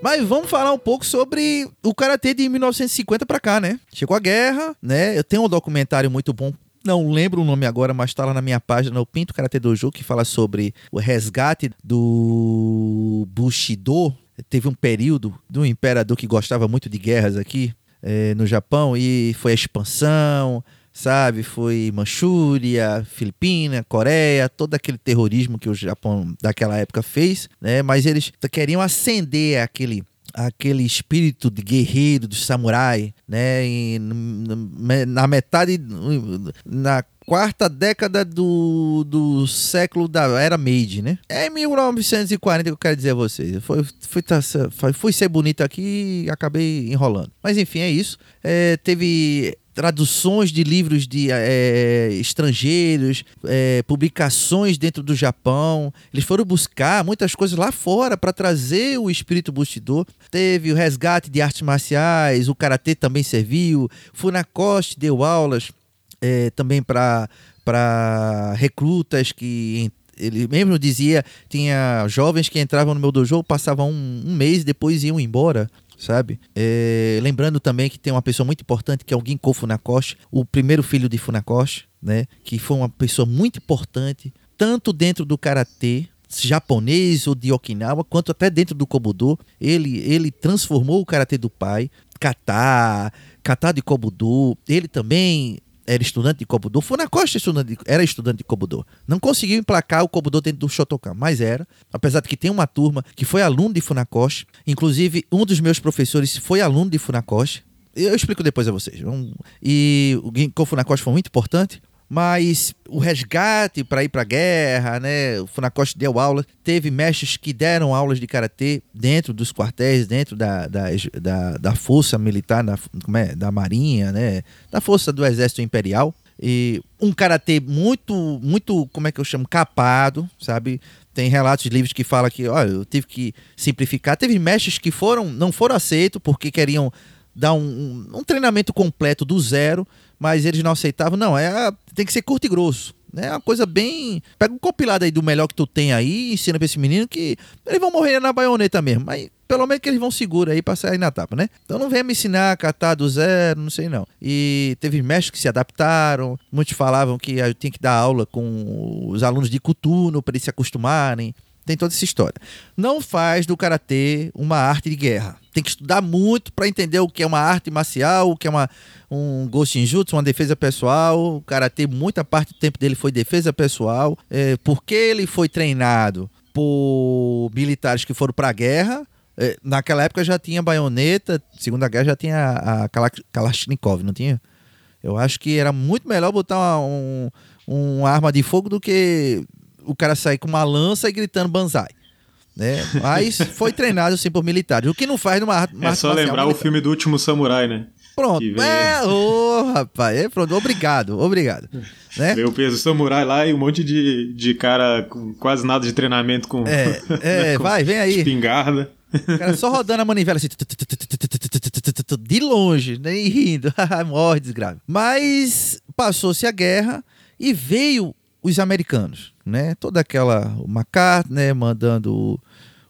Mas vamos falar um pouco sobre o karatê de 1950 para cá, né? Chegou a guerra, né? Eu tenho um documentário muito bom não lembro o nome agora, mas está lá na minha página, o Pinto Karate Dojo, que fala sobre o resgate do Bushido. Teve um período do imperador que gostava muito de guerras aqui é, no Japão e foi a expansão, sabe? Foi Manchúria, Filipina, Coreia, todo aquele terrorismo que o Japão daquela época fez, né? Mas eles queriam acender aquele aquele espírito de guerreiro, do samurai, né? E, na metade, na quarta década do, do século da era Meiji, né? É em 1940 que eu quero dizer a vocês. Foi, foi, foi, fui ser bonito aqui e acabei enrolando. Mas enfim, é isso. É, teve traduções de livros de é, estrangeiros, é, publicações dentro do Japão. Eles foram buscar muitas coisas lá fora para trazer o espírito bustidor. Teve o resgate de artes marciais, o karatê também serviu. Funakoshi deu aulas é, também para recrutas que ele mesmo dizia tinha jovens que entravam no meu dojo passavam um, um mês depois iam embora sabe? É, lembrando também que tem uma pessoa muito importante que é o Ginko Funakoshi, o primeiro filho de Funakoshi, né? Que foi uma pessoa muito importante, tanto dentro do karatê japonês ou de Okinawa, quanto até dentro do Kobudo. Ele, ele transformou o karatê do pai, kata, kata de Kobudo. Ele também era estudante de Kobudo. Funakoshi estudante era estudante de Kobudo. Não conseguiu emplacar o Kobudo dentro do Shotokan, mas era. Apesar de que tem uma turma que foi aluno de Funakoshi. Inclusive, um dos meus professores foi aluno de Funakoshi. Eu explico depois a vocês. E o Ginko Funakoshi foi muito importante mas o resgate para ir para a guerra, né? O Funakoshi deu aula, teve mestres que deram aulas de karatê dentro dos quartéis, dentro da, da, da, da força militar, da, é? da marinha, né? Da força do exército imperial. E um karatê muito, muito, como é que eu chamo? Capado, sabe? Tem relatos de livros que falam que, olha, eu tive que simplificar. Teve mestres que foram, não foram aceitos porque queriam dar um, um treinamento completo do zero mas eles não aceitavam. Não, é tem que ser curto e grosso. É uma coisa bem. Pega um compilado aí do melhor que tu tem aí, ensina pra esse menino que eles vão morrer na baioneta mesmo. Mas pelo menos que eles vão seguro aí pra sair na tapa, né? Então não venha me ensinar a catar do zero, não sei não. E teve mestres que se adaptaram. Muitos falavam que eu tinha que dar aula com os alunos de Cutuno para eles se acostumarem. Tem toda essa história. Não faz do karatê uma arte de guerra. Tem que estudar muito para entender o que é uma arte marcial, o que é uma, um Goshinjutsu, uma defesa pessoal. O karatê, muita parte do tempo dele foi defesa pessoal. É, porque ele foi treinado por militares que foram para a guerra. É, naquela época já tinha baioneta, Segunda Guerra já tinha a, a Kalashnikov, não tinha? Eu acho que era muito melhor botar uma, um, uma arma de fogo do que o cara sair com uma lança e gritando banzai. Né? Mas foi treinado assim por militares. O que não faz numa arte É só lembrar militar. o filme do último samurai, né? Pronto. É, ô, oh, rapaz. É, pronto. Obrigado, obrigado. Né? Veio o peso samurai lá e um monte de, de cara com quase nada de treinamento com. É, é com vai, vem aí. Espingarda. O cara só rodando a manivela assim. De longe, né? E rindo. Morre, desgrave. Mas passou-se a guerra e veio os americanos, né? Toda aquela o McCartney né? mandando o,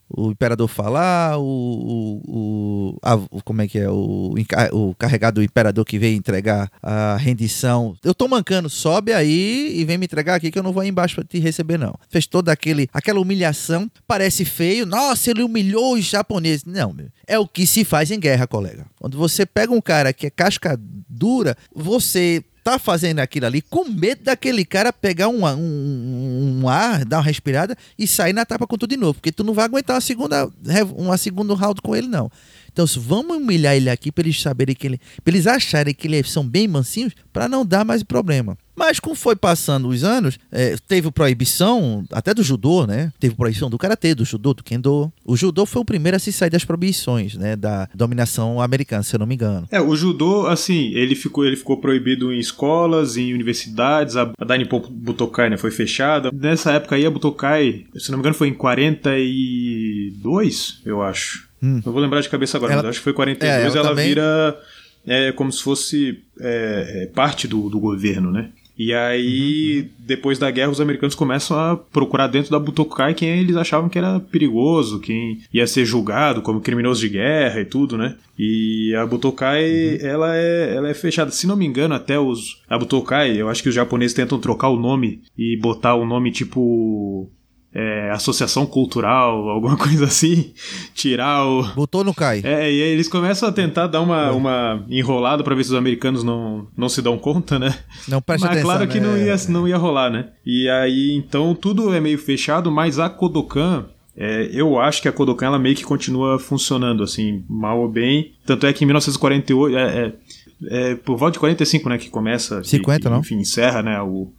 o, imperador falar, o, o, a, como é que é o, o carregado do imperador que veio entregar a rendição. Eu tô mancando, sobe aí e vem me entregar aqui que eu não vou aí embaixo para te receber não. Fez toda aquele aquela humilhação, parece feio. Nossa, ele humilhou os japoneses. Não, meu, é o que se faz em guerra, colega. Quando você pega um cara que é casca dura, você tá fazendo aquilo ali com medo daquele cara pegar um, um, um ar, dar uma respirada e sair na tapa com tudo de novo. Porque tu não vai aguentar uma segunda, uma segunda round com ele, não. Então, vamos humilhar ele aqui para eles saberem que ele. eles acharem que eles são bem mansinhos, para não dar mais problema. Mas como foi passando os anos, é, teve proibição até do judô, né? Teve proibição do karatê, do judô, do kendo. O judô foi o primeiro a se sair das proibições, né? Da dominação americana, se eu não me engano. É, o judô, assim, ele ficou, ele ficou proibido em escolas, em universidades. A, a Dainippon Butokai, né? Foi fechada. Nessa época aí, a Butokai, se não me engano, foi em 42, eu acho. Hum. Eu vou lembrar de cabeça agora, ela, mas acho que foi 42. É, ela, ela também... vira é, como se fosse é, é parte do, do governo, né? E aí, uhum. depois da guerra, os americanos começam a procurar dentro da Butokai quem eles achavam que era perigoso, quem ia ser julgado como criminoso de guerra e tudo, né? E a Butokai, uhum. ela, é, ela é fechada. Se não me engano, até os. A Butokai, eu acho que os japoneses tentam trocar o nome e botar o nome tipo é, associação cultural, alguma coisa assim, tirar o. Botou no cai. É, e aí eles começam a tentar dar uma, é. uma enrolada para ver se os americanos não, não se dão conta, né? Não presta Mas atenção, claro que né? não, ia, não ia rolar, né? E aí, então, tudo é meio fechado, mas a Kodokan. É, eu acho que a Kodokan ela meio que continua funcionando, assim, mal ou bem. Tanto é que em 1948. É, é, é por volta de 45, né? Que começa. 50, que, não? Enfim, encerra, né? O,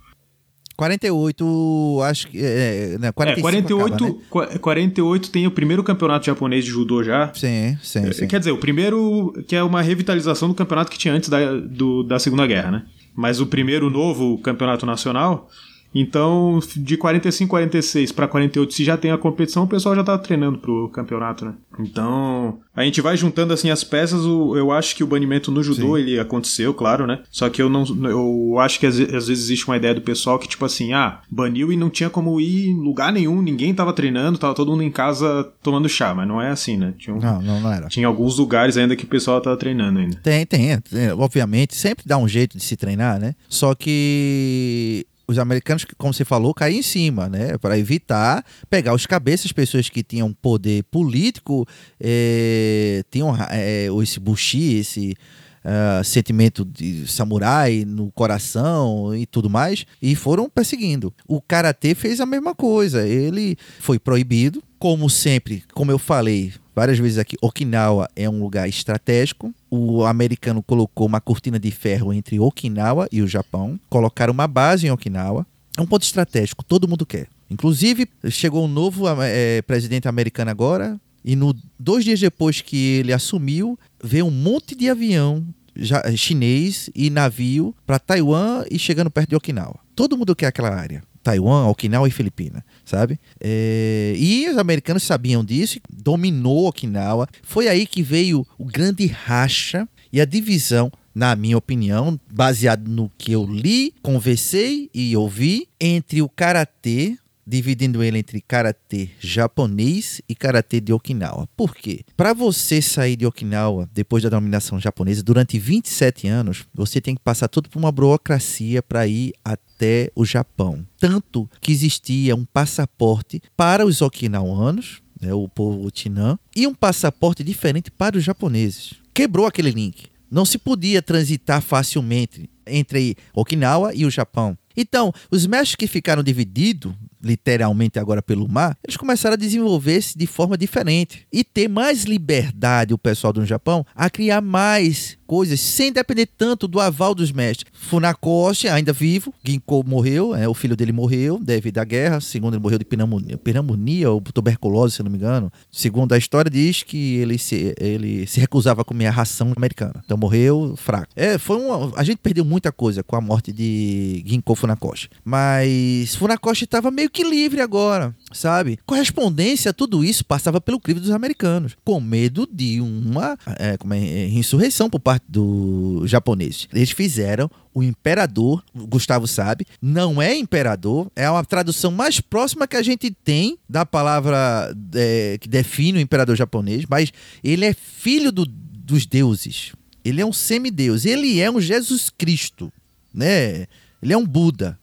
48, acho que. É, né, 45 é, 48, acaba, né? 48 tem o primeiro campeonato japonês de judô já. Sim, sim, é, sim. Quer dizer, o primeiro que é uma revitalização do campeonato que tinha antes da, do, da Segunda Guerra, né? Mas o primeiro novo campeonato nacional então, de 45, 46 para 48, se já tem a competição, o pessoal já tá treinando pro campeonato, né? Então, a gente vai juntando assim as peças, eu acho que o banimento no judô Sim. ele aconteceu, claro, né? Só que eu não eu acho que às, vezes existe uma ideia do pessoal que tipo assim, ah, baniu e não tinha como ir em lugar nenhum, ninguém tava treinando, tava todo mundo em casa tomando chá, mas não é assim, né? Tinha um, não, não, não era. Tinha alguns lugares ainda que o pessoal tava treinando ainda. Tem, tem, tem, obviamente, sempre dá um jeito de se treinar, né? Só que os americanos, como você falou, caem em cima, né? Para evitar pegar os cabeças, pessoas que tinham poder político, é, tinham é, esse bushi, esse uh, sentimento de samurai no coração e tudo mais, e foram perseguindo. O karatê fez a mesma coisa. Ele foi proibido, como sempre, como eu falei, várias vezes aqui, Okinawa é um lugar estratégico. O americano colocou uma cortina de ferro entre Okinawa e o Japão, colocaram uma base em Okinawa. É um ponto estratégico, todo mundo quer. Inclusive, chegou um novo é, presidente americano agora, e no, dois dias depois que ele assumiu, veio um monte de avião já, chinês e navio para Taiwan e chegando perto de Okinawa. Todo mundo quer aquela área. Taiwan, Okinawa e Filipina, sabe? É, e os americanos sabiam disso, dominou Okinawa. Foi aí que veio o grande racha e a divisão, na minha opinião, baseado no que eu li, conversei e ouvi, entre o karatê dividindo ele entre karatê japonês e karatê de Okinawa. Por quê? Para você sair de Okinawa depois da dominação japonesa durante 27 anos, você tem que passar tudo por uma burocracia para ir até o Japão. Tanto que existia um passaporte para os okinawanos, né, o povo Tinan, e um passaporte diferente para os japoneses. Quebrou aquele link. Não se podia transitar facilmente entre Okinawa e o Japão. Então, os mestres que ficaram divididos, literalmente agora pelo mar, eles começaram a desenvolver-se de forma diferente. E ter mais liberdade, o pessoal do Japão, a criar mais coisas sem depender tanto do aval dos mestres. Funakoshi, ainda vivo, Ginkgo morreu, é, o filho dele morreu devido à guerra, segundo ele morreu de pneumonia, pneumonia ou tuberculose, se não me engano. Segundo a história, diz que ele se, ele se recusava a comer a ração americana. Então morreu fraco. É, foi uma, a gente perdeu muita coisa com a morte de Ginkgo Funakoshi. Mas Funakoshi estava meio que livre agora, sabe? Correspondência a tudo isso passava pelo crivo dos americanos, com medo de uma é, é insurreição por parte dos japoneses. Eles fizeram o imperador, Gustavo sabe, não é imperador, é uma tradução mais próxima que a gente tem da palavra é, que define o imperador japonês, mas ele é filho do, dos deuses. Ele é um semideus, ele é um Jesus Cristo, né? Ele é um Buda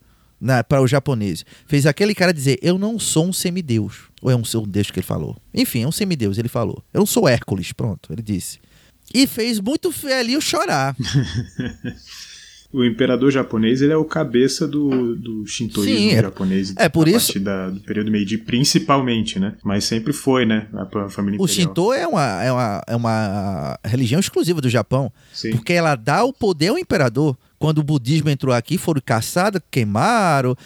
para o japonês. Fez aquele cara dizer: Eu não sou um semideus. Ou é um, um deus que ele falou? Enfim, é um semideus, ele falou. Eu não sou Hércules, pronto, ele disse. E fez muito feio ali o chorar. o imperador japonês ele é o cabeça do, do shintoísmo Sim, é- japonês. é por isso- da- do período Meiji, principalmente, né? Mas sempre foi, né? A, família O imperial. Shinto é uma, é, uma, é uma religião exclusiva do Japão, Sim. porque ela dá o poder ao imperador. Quando o budismo entrou aqui, foram caçados, queimaram.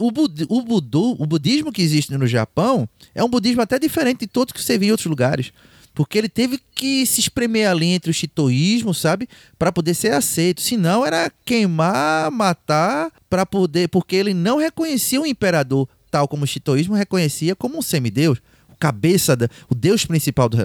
O, budi- o, budu- o budismo que existe no Japão é um budismo até diferente de todos que você vê em outros lugares. Porque ele teve que se espremer ali entre o shintoísmo, sabe? Para poder ser aceito. Senão era queimar, matar, para poder. Porque ele não reconhecia o imperador, tal como o shintoísmo reconhecia como um semideus. O cabeça, da, o deus principal do,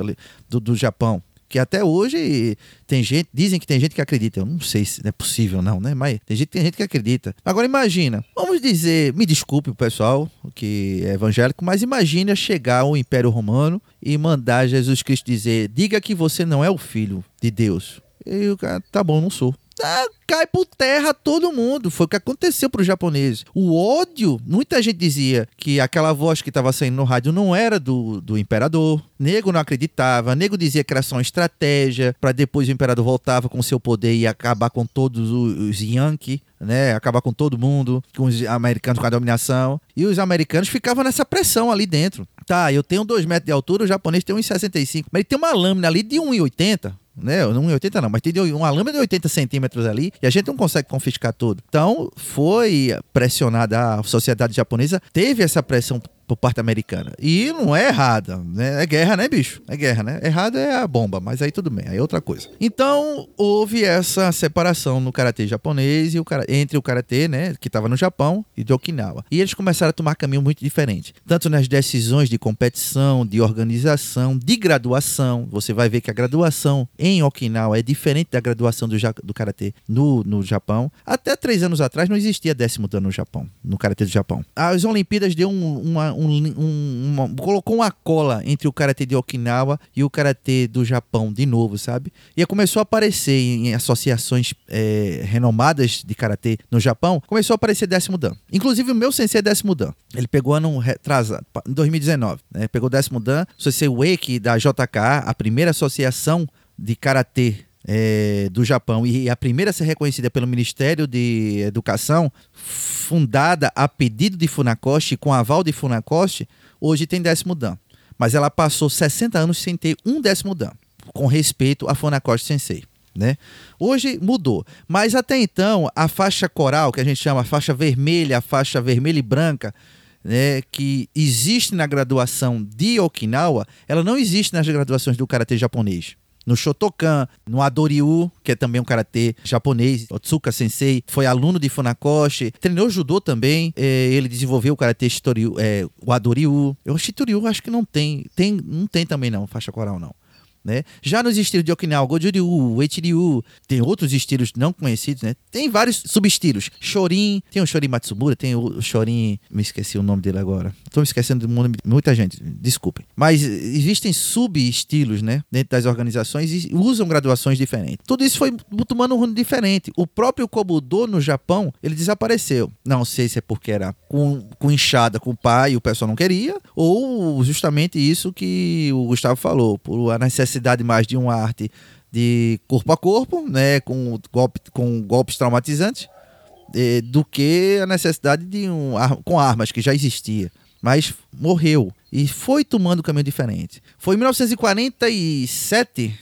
do, do Japão. Que até hoje tem gente, dizem que tem gente que acredita. Eu não sei se é possível, não, né? Mas tem gente, tem gente que acredita. Agora imagina, vamos dizer, me desculpe o pessoal que é evangélico, mas imagina chegar o Império Romano e mandar Jesus Cristo dizer: diga que você não é o filho de Deus. E o cara, tá bom, não sou. Ah, cai por terra todo mundo. Foi o que aconteceu para os japoneses. O ódio, muita gente dizia que aquela voz que estava saindo no rádio não era do, do imperador. Nego não acreditava. Nego dizia que era só uma estratégia para depois o imperador voltava com seu poder e acabar com todos os, os Yankee, né? Acabar com todo mundo, com os americanos com a dominação. E os americanos ficavam nessa pressão ali dentro. Tá, eu tenho 2 metros de altura, o japonês tem 1,65. Mas ele tem uma lâmina ali de 1,80 né? Não 1,80 não, mas tem uma lâmina de 80 centímetros ali e a gente não consegue confiscar tudo. Então, foi pressionada a sociedade japonesa, teve essa pressão por parte americana. E não é errada, né? É guerra, né, bicho? É guerra, né? Errado é a bomba, mas aí tudo bem, aí é outra coisa. Então, houve essa separação no karatê japonês e o kara- entre o karatê, né, que estava no Japão e de Okinawa. E eles começaram a tomar caminho muito diferente, tanto nas decisões de competição, de organização, de graduação. Você vai ver que a graduação em Okinawa é diferente da graduação do, ja- do karatê no, no Japão. Até três anos atrás não existia décimo dan no Japão, no karatê do Japão. As Olimpíadas deu um- uma, um, um- uma- colocou uma cola entre o karatê de Okinawa e o karatê do Japão de novo, sabe? E começou a aparecer em, associações é, renomadas de karatê no Japão, começou a aparecer décimo dan. Inclusive o meu sensei é décimo dan. Ele pegou ano retrasado, em 2019, né? Pegou décimo dan, sensei Wake da JKA, a primeira associação de karatê é, do Japão e a primeira a ser reconhecida pelo Ministério de Educação, fundada a pedido de Funakoshi, com aval de Funakoshi, hoje tem décimo dan. Mas ela passou 60 anos sem ter um décimo dan, com respeito a Funakoshi Sensei. Né? Hoje mudou, mas até então a faixa coral, que a gente chama a faixa vermelha, a faixa vermelha e branca, né, que existe na graduação de Okinawa, ela não existe nas graduações do karatê japonês. No Shotokan, no Adoryu, que é também um karatê japonês, Otsuka Sensei, foi aluno de Funakoshi, treinou judô também, eh, ele desenvolveu o karatê Shitoryu, eh, o Adoryu. O Shitoryu acho que não tem, tem, não tem também não, faixa coral não. Né? Já nos estilos de Okinawa, Goju-ryu, Uechi-ryu, tem outros estilos não conhecidos, né? Tem vários subestilos. Shorin, tem o Shorin Matsumura, tem o Shorin, me esqueci o nome dele agora. Estou me esquecendo de mu- muita gente, desculpem. Mas existem subestilos, né, dentro das organizações e usam graduações diferentes. Tudo isso foi tomando um rumo diferente. O próprio Kobudo no Japão, ele desapareceu. Não sei se é porque era com, com inchada com o pai e o pessoal não queria, ou justamente isso que o Gustavo falou, por a necessidade mais de uma arte de corpo a corpo, né, com, golpe, com golpes traumatizantes, eh, do que a necessidade de um com armas que já existia. Mas morreu e foi tomando um caminho diferente. Foi em 1947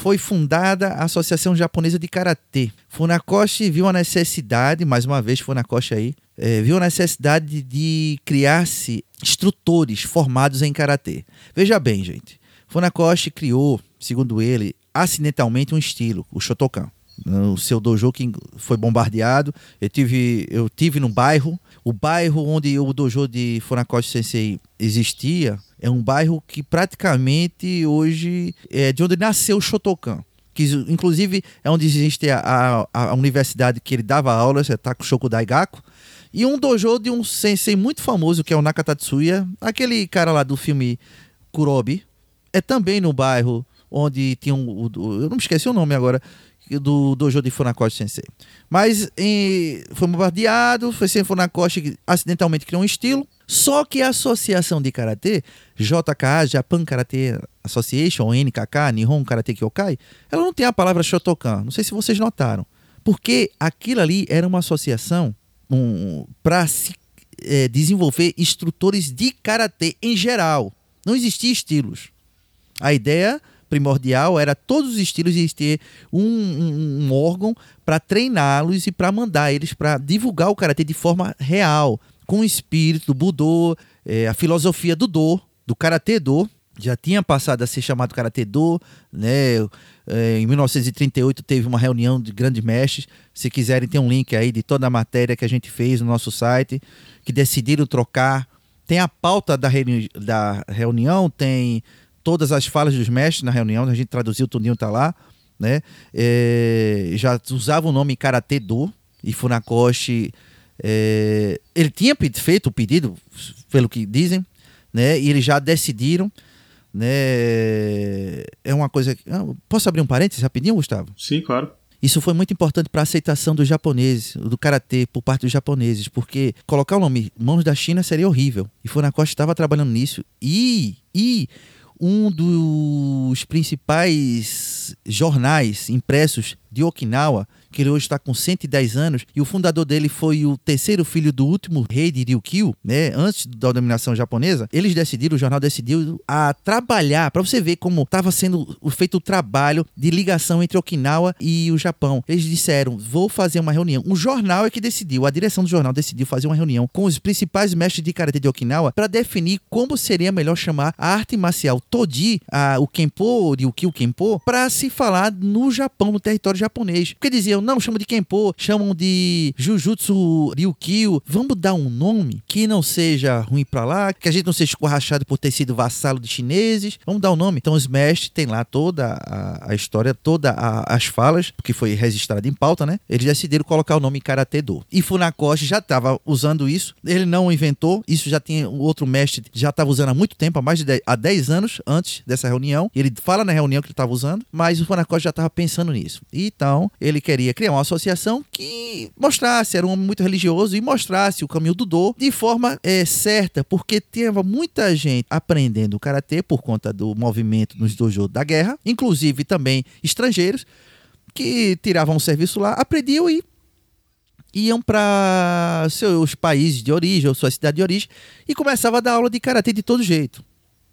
foi fundada a Associação Japonesa de Karatê. Funakoshi viu a necessidade, mais uma vez Funakoshi aí, eh, viu a necessidade de criar-se instrutores formados em Karatê. Veja bem, gente, Funakoshi criou, segundo ele, acidentalmente um estilo, o Shotokan. No seu dojo que foi bombardeado, eu tive, eu tive no bairro, o bairro onde o dojo de Funakoshi Sensei existia, é um bairro que praticamente hoje é de onde nasceu o Shotokan. Que inclusive é onde existe a, a, a universidade que ele dava aulas, é Takushoku Daigaku. E um dojo de um sensei muito famoso, que é o Nakatatsuya, aquele cara lá do filme Kurobi. É também no bairro onde tinha um. Eu não me esqueci o nome agora. Do dojo de Funakoshi Sensei. Mas em- foi bombardeado, foi sem Funakoshi que acidentalmente criou um estilo. Só que a Associação de Karatê, JKA, Japan Karate Association, NKK, Nihon Karate Kyokai, ela não tem a palavra Shotokan. Não sei se vocês notaram. Porque aquilo ali era uma associação um, para se é, desenvolver instrutores de karatê em geral. Não existia estilos. A ideia primordial era todos os estilos e ter um, um, um órgão para treiná-los e para mandar eles para divulgar o karatê de forma real, com o espírito do Budô, é, a filosofia do Do, do karatê Do. Já tinha passado a ser chamado karatê Do, né? É, em 1938 teve uma reunião de grandes mestres. Se quiserem, tem um link aí de toda a matéria que a gente fez no nosso site, que decidiram trocar. Tem a pauta da, reuni da reunião, tem todas as falas dos mestres na reunião, a gente traduziu, o Tudinho tá lá, né? É, já usava o nome Karatê Do, e Funakoshi, é, ele tinha feito o pedido, pelo que dizem, né? E eles já decidiram, né? É uma coisa. Ah, posso abrir um parênteses rapidinho, Gustavo? Sim, claro. Isso foi muito importante para a aceitação dos japoneses, do karatê, por parte dos japoneses, porque colocar o nome Mãos da China seria horrível. E Funakoshi estava trabalhando nisso. E, e um dos principais jornais impressos de Okinawa que ele hoje está com 110 anos, e o fundador dele foi o terceiro filho do último rei de Ryukyu, né, antes da dominação japonesa, eles decidiram, o jornal decidiu a trabalhar, para você ver como estava sendo feito o trabalho de ligação entre Okinawa e o Japão. Eles disseram, vou fazer uma reunião. O jornal é que decidiu, a direção do jornal decidiu fazer uma reunião com os principais mestres de karatê de Okinawa para definir como seria melhor chamar a arte marcial Toji, a, o Kenpo, Ryukyu Kenpo, para se falar no Japão, no território japonês. Porque diziam, não, chamam de Kenpo, chamam de Jujutsu Ryukyu. Vamos dar um nome que não seja ruim pra lá, que a gente não seja escorrachado por ter sido vassalo de chineses. Vamos dar um nome. Então, mestres tem lá toda a, a história, todas as falas, que foi registrada em pauta, né? Eles decidiram colocar o nome Karate Do. E Funakoshi já estava usando isso. Ele não inventou, isso já tinha outro mestre, já estava usando há muito tempo, há mais de 10, há 10 anos antes dessa reunião. Ele fala na reunião que ele estava usando, mas o Funakoshi já estava pensando nisso. Então, ele queria queria criar uma associação que mostrasse, era um homem muito religioso e mostrasse o caminho do Do de forma é, certa, porque tinha muita gente aprendendo o karatê por conta do movimento nos dojos da guerra, inclusive também estrangeiros que tiravam um serviço lá, aprendiam e iam para seus países de origem ou sua cidade de origem e começava a dar aula de karatê de todo jeito.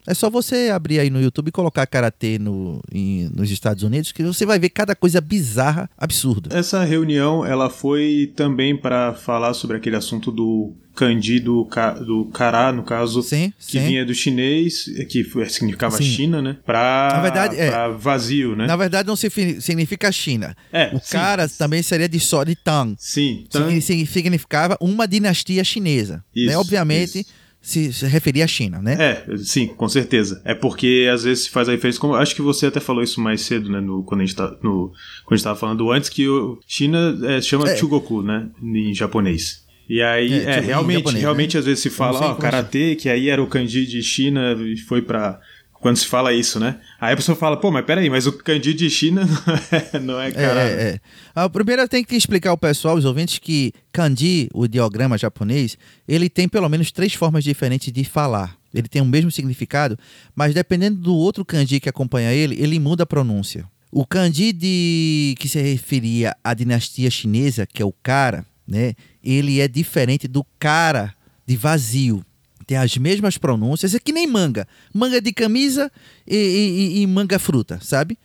É só você abrir aí no YouTube e colocar karatê no, em, nos Estados Unidos que você vai ver cada coisa bizarra, absurda. Essa reunião ela foi também para falar sobre aquele assunto do kanji do, do kará, no caso, sim, que sim. vinha do chinês, que significava sim. China, né? Pra, na verdade, é, vazio, né? Na verdade, não significa China. É, o cara também seria de só de Tang. Sim, Tang. Significava uma dinastia chinesa. Isso, né? Obviamente. Isso se, se referia à China, né? É, sim, com certeza. É porque às vezes se faz a referência, como acho que você até falou isso mais cedo, né, no, quando a gente tá, no, quando a gente tava falando antes que o China é, chama é. Chugoku, né, em japonês. E aí, é, é realmente, japonês, realmente né? às vezes se fala, ó, karatê, que aí era o kanji de China e foi para quando se fala isso, né? Aí a pessoa fala, pô, mas peraí, mas o kanji de China não é, não é É, é. Ah, primeiro tem que explicar ao pessoal, os ouvintes, que kanji, o ideograma japonês, ele tem pelo menos três formas diferentes de falar. Ele tem o mesmo significado, mas dependendo do outro kanji que acompanha ele, ele muda a pronúncia. O kanji de que se referia à dinastia chinesa, que é o cara, né? Ele é diferente do cara de vazio tem as mesmas pronúncias, é que nem manga. Manga de camisa e, e, e manga fruta, sabe?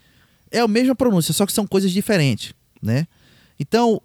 É a mesma pronúncia, só que são coisas diferentes, né? Então,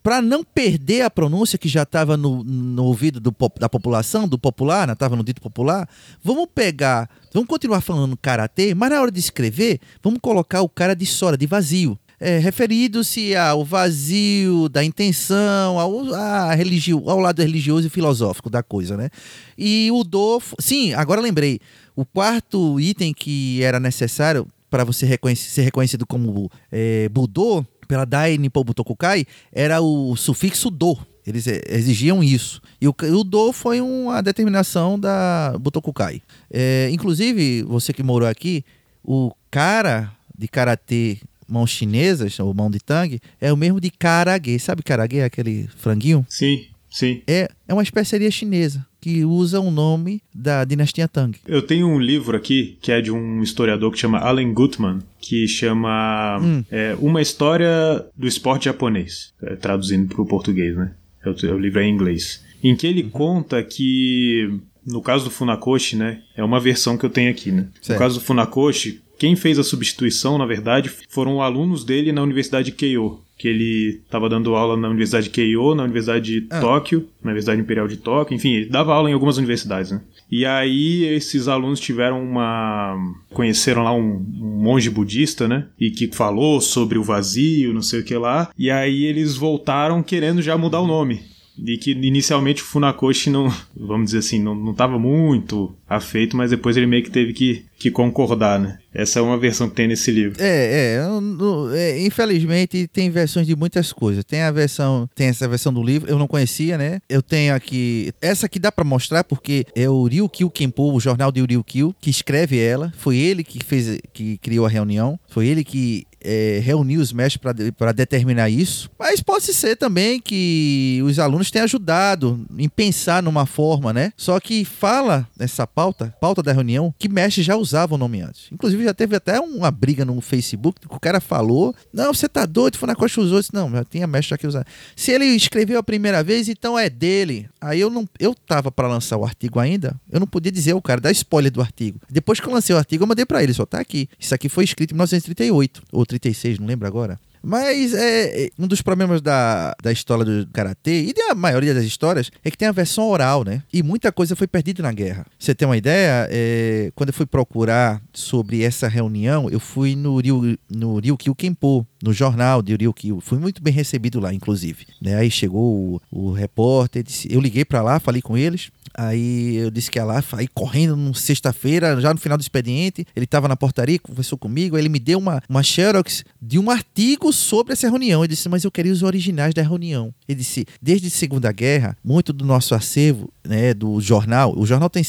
para não perder a pronúncia que já estava no, no, ouvido do, da população, do popular, estava né? no dito popular, vamos pegar, vamos continuar falando karatê, mas na hora de escrever, vamos colocar o cara de sora, de vazio é, referido-se ao vazio da intenção, ao, a religio, ao lado religioso e filosófico da coisa, né? E o do, sim, agora lembrei, o quarto item que era necessário para você ser reconhecido como é, Budô pela Dai Nippon Butokukai era o sufixo do. Eles exigiam isso. E o, o do foi uma determinação da Butokukai. É, inclusive, você que morou aqui, o cara de karatê mãos chinesas, ou mão de tang, é o mesmo de karage. Sabe karage? Aquele franguinho? Sim, sim. É, é uma especiaria chinesa. que usa o nome da dinastia Tang. Eu tenho um livro aqui que é de um historiador que chama Allen Gutman, que chama hum. é, Uma História do Esporte Japonês, é, traduzindo para o português, né? O, o livro é em inglês. Em que ele conta que no caso do Funakoshi, né? É uma versão que eu tenho aqui, né? Certo. No caso do Funakoshi, quem fez a substituição, na verdade, foram alunos dele na Universidade de Keio, que ele estava dando aula na Universidade de Keio, na Universidade de ah. Tóquio, na Universidade Imperial de Tóquio, enfim, ele dava aula em algumas universidades, né? E aí esses alunos tiveram uma conheceram lá um, um monge budista, né? E que falou sobre o vazio, não sei o que lá. E aí eles voltaram querendo já mudar o nome e que inicialmente o Funakoshi não, vamos dizer assim, não estava muito afeito, mas depois ele meio que teve que, que concordar, né? Essa é uma versão que tem nesse livro. É, é, é, infelizmente tem versões de muitas coisas. Tem a versão, tem essa versão do livro, eu não conhecia, né? Eu tenho aqui, essa aqui dá para mostrar porque é o Ryukyu Kenpo, o jornal de Ryukyu, que escreve ela. Foi ele que fez, que criou a reunião. Foi ele que é, reunir os mestres para determinar isso. Mas pode ser também que os alunos tenham ajudado em pensar numa forma, né? Só que fala nessa pauta, pauta da reunião, que mestres já usavam o nome antes. Inclusive já teve até uma briga no Facebook que o cara falou: Não, você tá doido, foi na costa usou. Disse, não, já tinha mestre aqui usando. Se ele escreveu a primeira vez, então é dele. Aí eu não, eu tava para lançar o artigo ainda, eu não podia dizer ao cara, dar spoiler do artigo. Depois que eu lancei o artigo, eu mandei para ele, só tá aqui. Isso aqui foi escrito em 1938 36, não lembro agora. Mas é, é, um dos problemas da, da história do karatê e da maioria das histórias é que tem a versão oral, né? E muita coisa foi perdida na guerra. Você tem uma ideia? É, quando eu fui procurar sobre essa reunião, eu fui no Ryu, no Ryukyu Kenpo, no jornal de Ryukyu. Fui muito bem recebido lá, inclusive. Né? Aí chegou o, o repórter, disse, eu liguei para lá, falei com eles. Aí eu disse que ia lá, aí correndo numa sexta-feira, já no final do expediente, ele estava na portaria, conversou comigo, aí ele me deu uma, uma xerox de um artigo sobre essa reunião. Ele disse, mas eu queria os originais da reunião. Ele disse, desde a Segunda Guerra, muito do nosso acervo, né, do jornal, o jornal tem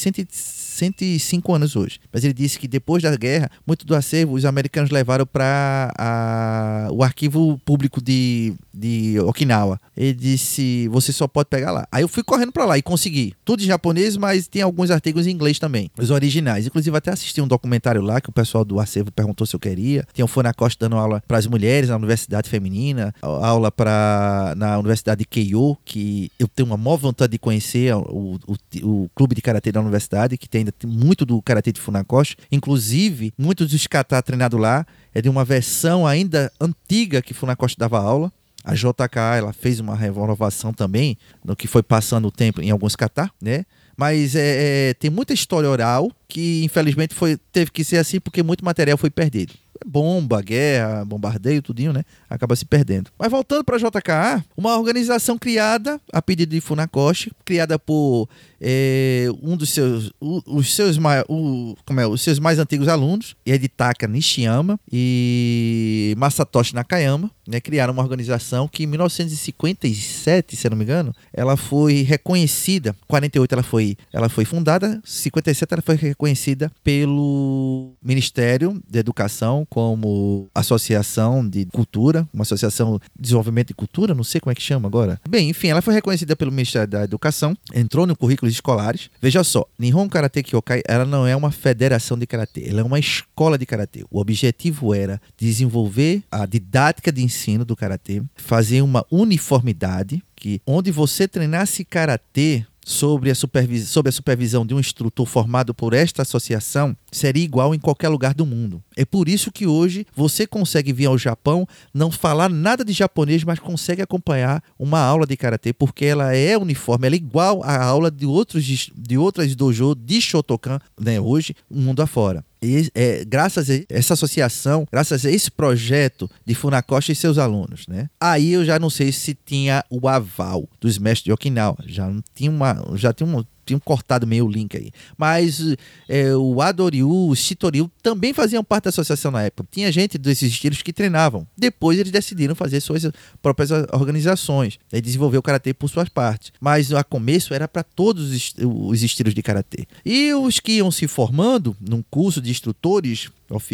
105 anos hoje, mas ele disse que depois da guerra, muito do acervo os americanos levaram para o arquivo público de, de Okinawa. Ele disse, você só pode pegar lá. Aí eu fui correndo para lá e consegui. Tudo em japonês, mas tem alguns artigos em inglês também, os originais. Inclusive até assisti um documentário lá que o pessoal do acervo perguntou se eu queria. Tem um Funakoshi dando aula para as mulheres na Universidade Feminina, aula para na Universidade de Keio, que eu tenho uma maior vontade de conhecer o, o, o clube de karatê da universidade, que tem ainda tem muito do karatê de Funakoshi. Inclusive, muitos dos kata treinados lá é de uma versão ainda antiga que Funakoshi dava aula. A JK ela fez uma renovação também no que foi passando o tempo em alguns kata, né? Mas é, é, tem muita história oral que infelizmente foi, teve que ser assim porque muito material foi perdido bomba, guerra, bombardeio, tudinho, né? Acaba se perdendo. Mas voltando para a JKA, uma organização criada a pedido de Funakoshi, criada por é, um dos seus, o, os seus mais, o, como é, os seus mais antigos alunos, Editaka Nishiyama e Masatoshi Nakayama, né, criaram uma organização que em 1957, se não me engano, ela foi reconhecida, 48 ela foi, ela foi fundada, 57 ela foi reconhecida pelo Ministério da Educação como Associação de Cultura, uma associação de desenvolvimento de cultura, não sei como é que chama agora. Bem, enfim, ela foi reconhecida pelo Ministério da Educação, entrou no currículo escolares. Veja só, Nihon Karate Kyokai, ela não é uma federação de karatê, ela é uma escola de karatê. O objetivo era desenvolver a didática de ensino do karatê, fazer uma uniformidade que onde você treinasse karatê sobre a, sob a supervisão de um instrutor formado por esta associação seria igual em qualquer lugar do mundo. É por isso que hoje você consegue vir ao Japão, não falar nada de japonês, mas consegue acompanhar uma aula de karatê, porque ela é uniforme, ela é igual à aula de outros de outras dojo de Shotokan, né, hoje, mundo afora. E, é, graças a essa associação, graças a esse projeto de Funakoshi e seus alunos, né? Aí eu já não sei se tinha o aval dos mestres de Okinawa, já não tinha uma, já tinha um, tinham cortado meio o link aí. Mas é, o Adoryu, o Shitoryu também faziam parte da associação na época. Tinha gente desses estilos que treinavam. Depois eles decidiram fazer suas próprias organizações e desenvolver o karatê por suas partes. Mas a começo era para todos os estilos de karatê. E os que iam se formando num curso de instrutores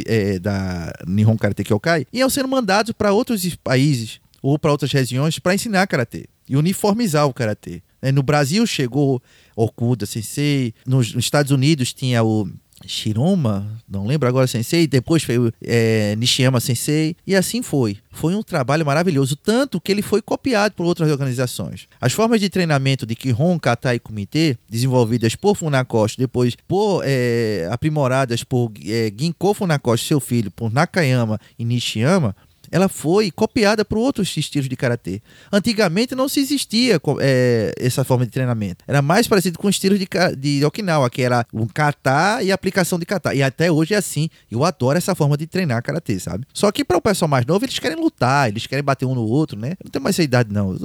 é, da Nihon Karate Kyokai iam sendo mandados para outros países ou para outras regiões para ensinar karatê e uniformizar o karatê. É, no Brasil chegou Okuda Sensei, nos, nos Estados Unidos tinha o Shiroma, não lembro agora Sensei, depois foi é, Nishiyama Sensei, e assim foi. Foi um trabalho maravilhoso, tanto que ele foi copiado por outras organizações. As formas de treinamento de Kihon, Kata e Kumite, desenvolvidas por Funakoshi, depois por, é, aprimoradas por é, Ginko Funakoshi, seu filho, por Nakayama e Nishiyama, ela foi copiada por outros estilos de karatê. Antigamente não se existia é, essa forma de treinamento. Era mais parecido com o estilo de, de Okinawa, que era um kata e aplicação de kata. E até hoje é assim. Eu adoro essa forma de treinar karatê, sabe? Só que para o pessoal mais novo, eles querem lutar, eles querem bater um no outro, né? não tenho mais essa idade, não.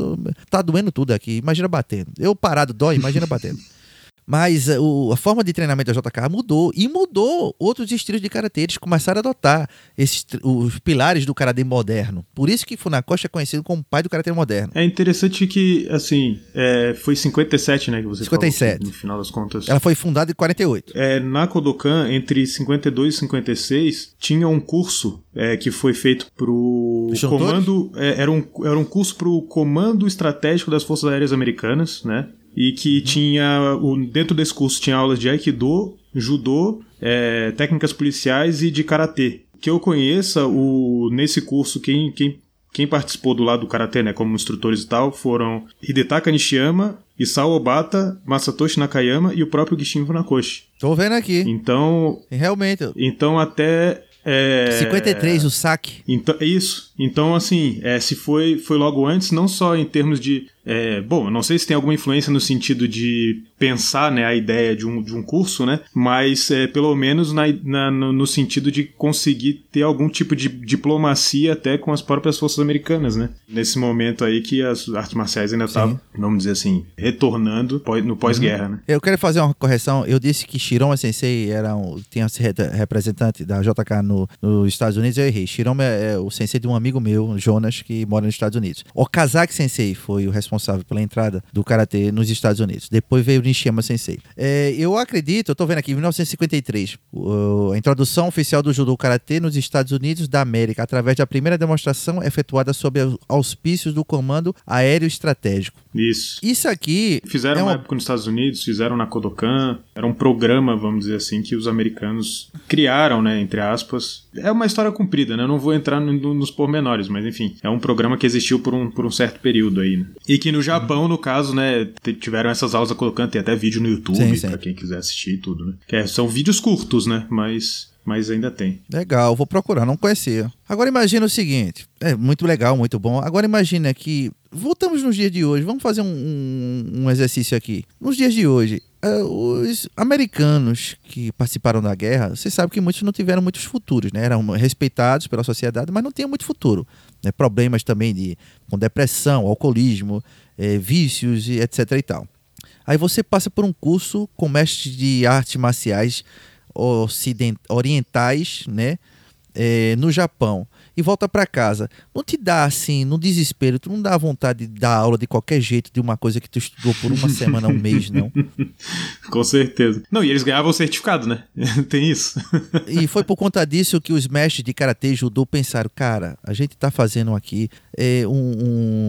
Tá doendo tudo aqui. Imagina batendo. Eu parado dói, imagina batendo. Mas eh, o, a forma de treinamento da JK mudou e mudou outros estilos de karatê. Eles começaram a adotar esses, os pilares do karatê moderno. Por isso que Funakoshi é conhecido como pai do karatê moderno. É interessante que, assim, é, foi 57, né, que você 57. falou, no final das contas. Ela foi fundada em 48. É, na Kodokan, entre 52 e 56, tinha um curso é, que foi feito pro comando... É, era, um, era um curso pro Comando Estratégico das Forças Aéreas Americanas, né? E que uhum. tinha dentro desse curso tinha aulas de aikido, judô, é, técnicas policiais e de karatê. Que eu conheça o nesse curso quem, quem quem participou do lado do karatê, né, como instrutores e tal, foram Hidetaka Nishiyama, Isao Obata, Masatoshi Nakayama e o próprio Gishin Funakoshi. Tô vendo aqui. Então, realmente. Então até é, 53 o saque. Então, é isso. Então, assim, é, se foi, foi logo antes, não só em termos de é, bom, não sei se tem alguma influência no sentido de pensar né, a ideia de um, de um curso, né? Mas é, pelo menos na, na, no, sentido de conseguir ter algum tipo de diplomacia até com as próprias forças americanas, né? Nesse momento aí que as artes marciais ainda estavam, vamos dizer assim, retornando no pós-guerra, uhum. né? Eu quero fazer uma correção. Eu disse que Shiroma Sensei era um, tinha representante da JK no, nos Estados Unidos. Eu errei. Shiroma é, é o sensei de um amigo meu, Jonas, que mora nos Estados Unidos. Okazaki Sensei foi o responsável pela entrada do karatê nos Estados Unidos. Depois veio o Nishiyama Sensei. É, eu acredito, eu tô vendo aqui, em 1953, a introdução oficial do judô karatê nos Estados Unidos da América, através da primeira demonstração efetuada sob auspícios do Comando Aéreo Estratégico. Isso. Isso aqui. Fizeram é uma época nos Estados Unidos, fizeram na Kodokan. Era um programa, vamos dizer assim, que os americanos criaram, né? Entre aspas. É uma história comprida, né? Eu não vou entrar no, no, nos pormenores, mas enfim. É um programa que existiu por um, por um certo período aí, né? E que no Japão, no caso, né? Tiveram essas aulas colocando, tem até vídeo no YouTube pra quem quiser assistir tudo, né? Que é, são vídeos curtos, né? Mas mas ainda tem. Legal, vou procurar, não conhecia. Agora imagina o seguinte, é muito legal, muito bom. Agora imagina que voltamos nos dias de hoje, vamos fazer um, um, um exercício aqui. Nos dias de hoje, os americanos que participaram da guerra, você sabe que muitos não tiveram muitos futuros, né? Eram respeitados pela sociedade, mas não tinham muito futuro. Né? Problemas também de com depressão, alcoolismo, eh, vícios e etc e tal. Aí você passa por um curso com mestre de artes marciais ocident orientais, né? É, no Japão e volta para casa, não te dá assim, no desespero, tu não dá vontade de dar aula de qualquer jeito de uma coisa que tu estudou por uma semana, um mês, não? Com certeza. Não, e eles ganhavam o certificado, né? Tem isso. e foi por conta disso que os mestres de karatê e judô pensaram, cara, a gente tá fazendo aqui é, um,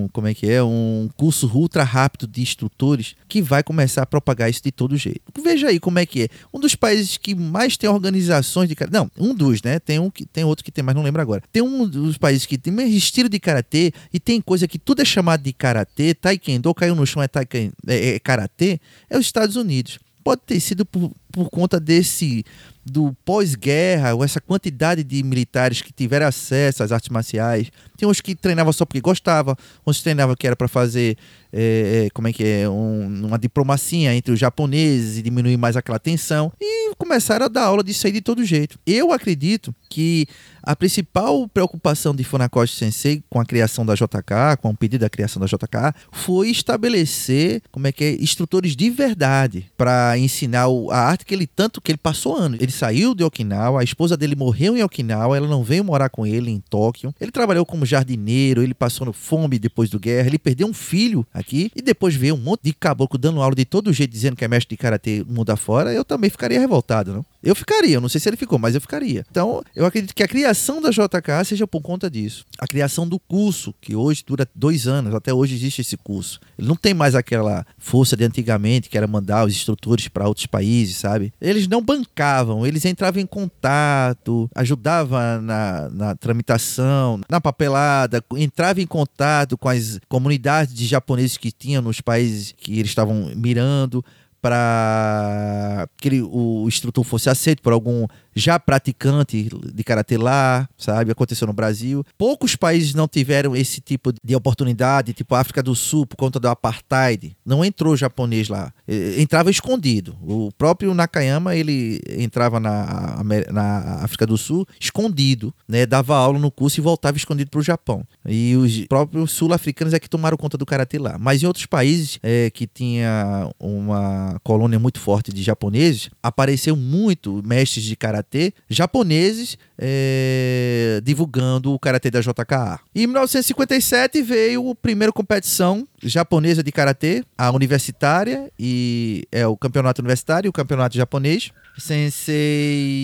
um, como é que é, um curso ultra rápido de instrutores que vai começar a propagar isso de todo jeito. Veja aí como é que é. Um dos países que mais tem organizações de não, um dos, né? Tem um que tem outro que tem, mas não lembro agora. Tem um um dos países que tem estilo de karatê e tem coisa que tudo é chamado de karatê, taekwondo, caiu no chão é, taekwondo, é, é karatê, é os Estados Unidos. Pode ter sido por, por conta desse do pós-guerra, ou essa quantidade de militares que tiveram acesso às artes marciais. Tem uns que treinavam só porque gostava, uns treinavam que era para fazer, é, como é que é, um, uma diplomacia entre os japoneses e diminuir mais aquela tensão. E começaram a dar aula disso aí de todo jeito. Eu acredito que a principal preocupação de Funakoshi Sensei com a criação da JK, com o pedido da criação da JK, foi estabelecer como é que é, instrutores de verdade para ensinar a arte que ele tanto que ele passou anos. Ele saiu de Okinawa, a esposa dele morreu em Okinawa, ela não veio morar com ele em Tóquio. Ele trabalhou como jardineiro, ele passou no fome depois do guerra, ele perdeu um filho aqui e depois veio um monte de caboclo dando aula de todo jeito dizendo que é mestre de karatê mundo afora. Eu também ficaria revoltado, não? Eu ficaria, eu não sei se ele ficou, mas eu ficaria. Então, eu acredito que a criação da JK seja por conta disso. A criação do curso, que hoje dura dois anos, até hoje existe esse curso. Ele não tem mais aquela força de antigamente, que era mandar os instrutores para outros países, sabe? Eles não bancavam, eles entravam em contato, ajudavam na, na tramitação, na papelada, entravam em contato com as comunidades de japoneses que tinham nos países que eles estavam mirando para que ele, o instrutor fosse aceito por algum já praticante de karatê lá, sabe? Aconteceu no Brasil. Poucos países não tiveram esse tipo de oportunidade, tipo a África do Sul, por conta do apartheid. Não entrou japonês lá. Entrava escondido. O próprio Nakayama, ele entrava na, na África do Sul escondido, né? Dava aula no curso e voltava escondido para o Japão. E os próprios sul-africanos é que tomaram conta do karatê lá. Mas em outros países é, que tinha uma colônia muito forte de japoneses, apareceu muito mestres de karatê karatê japoneses é, divulgando o karatê da JKA. Em 1957 veio a primeira competição japonesa de karatê, a universitária e é o campeonato universitário, o campeonato japonês. Sensei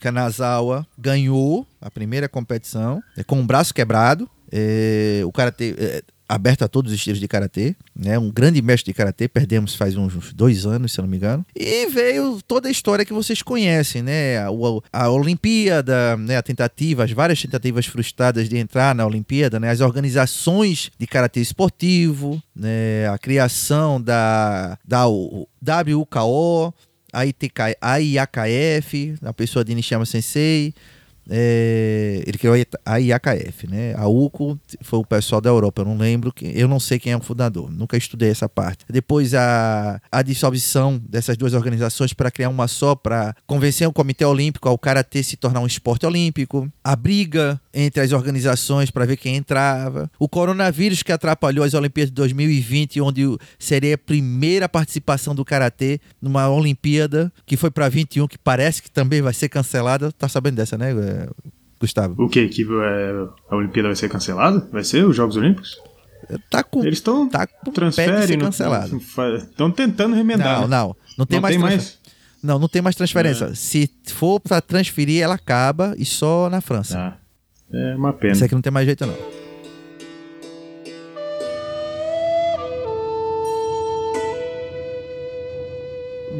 Kanazawa ganhou a primeira competição é, com o braço quebrado. É, o karatê é, aberto a todos os estilos de karatê, né? Um grande mestre de karatê, perdemos faz uns dois anos, se eu não me engano. E veio toda a história que vocês conhecem, né? A, a, Olimpíada, né? A tentativa, as várias tentativas frustradas de entrar na Olimpíada, né? As organizações de karatê esportivo, né? A criação da da WKO, a, ITK, a IAKF, a pessoa de Nishiyama Sensei, é, ele criou a IAKF, né? A UCO foi o pessoal da Europa, eu não lembro, eu não sei quem é o fundador, nunca estudei essa parte. Depois a, a dissolução dessas duas organizações para criar uma só, para convencer o Comitê Olímpico ao Karatê se tornar um esporte olímpico, a briga entre as organizações para ver quem entrava, o coronavírus que atrapalhou as Olimpíadas de 2020, onde seria a primeira participação do Karatê numa Olimpíada que foi para 21, que parece que também vai ser cancelada, tá sabendo dessa, né? Gustavo? O que? Que é, a Olimpíada vai ser cancelada? Vai ser os Jogos Olímpicos? Tá com, Eles estão tá transferem, cancelado. Estão tentando remendar. Não, não, não tem não mais. Tem mais? Não, não tem mais transferência. É. Se for para transferir, ela acaba e só na França. Ah, é uma pena. Isso aqui não tem mais jeito não.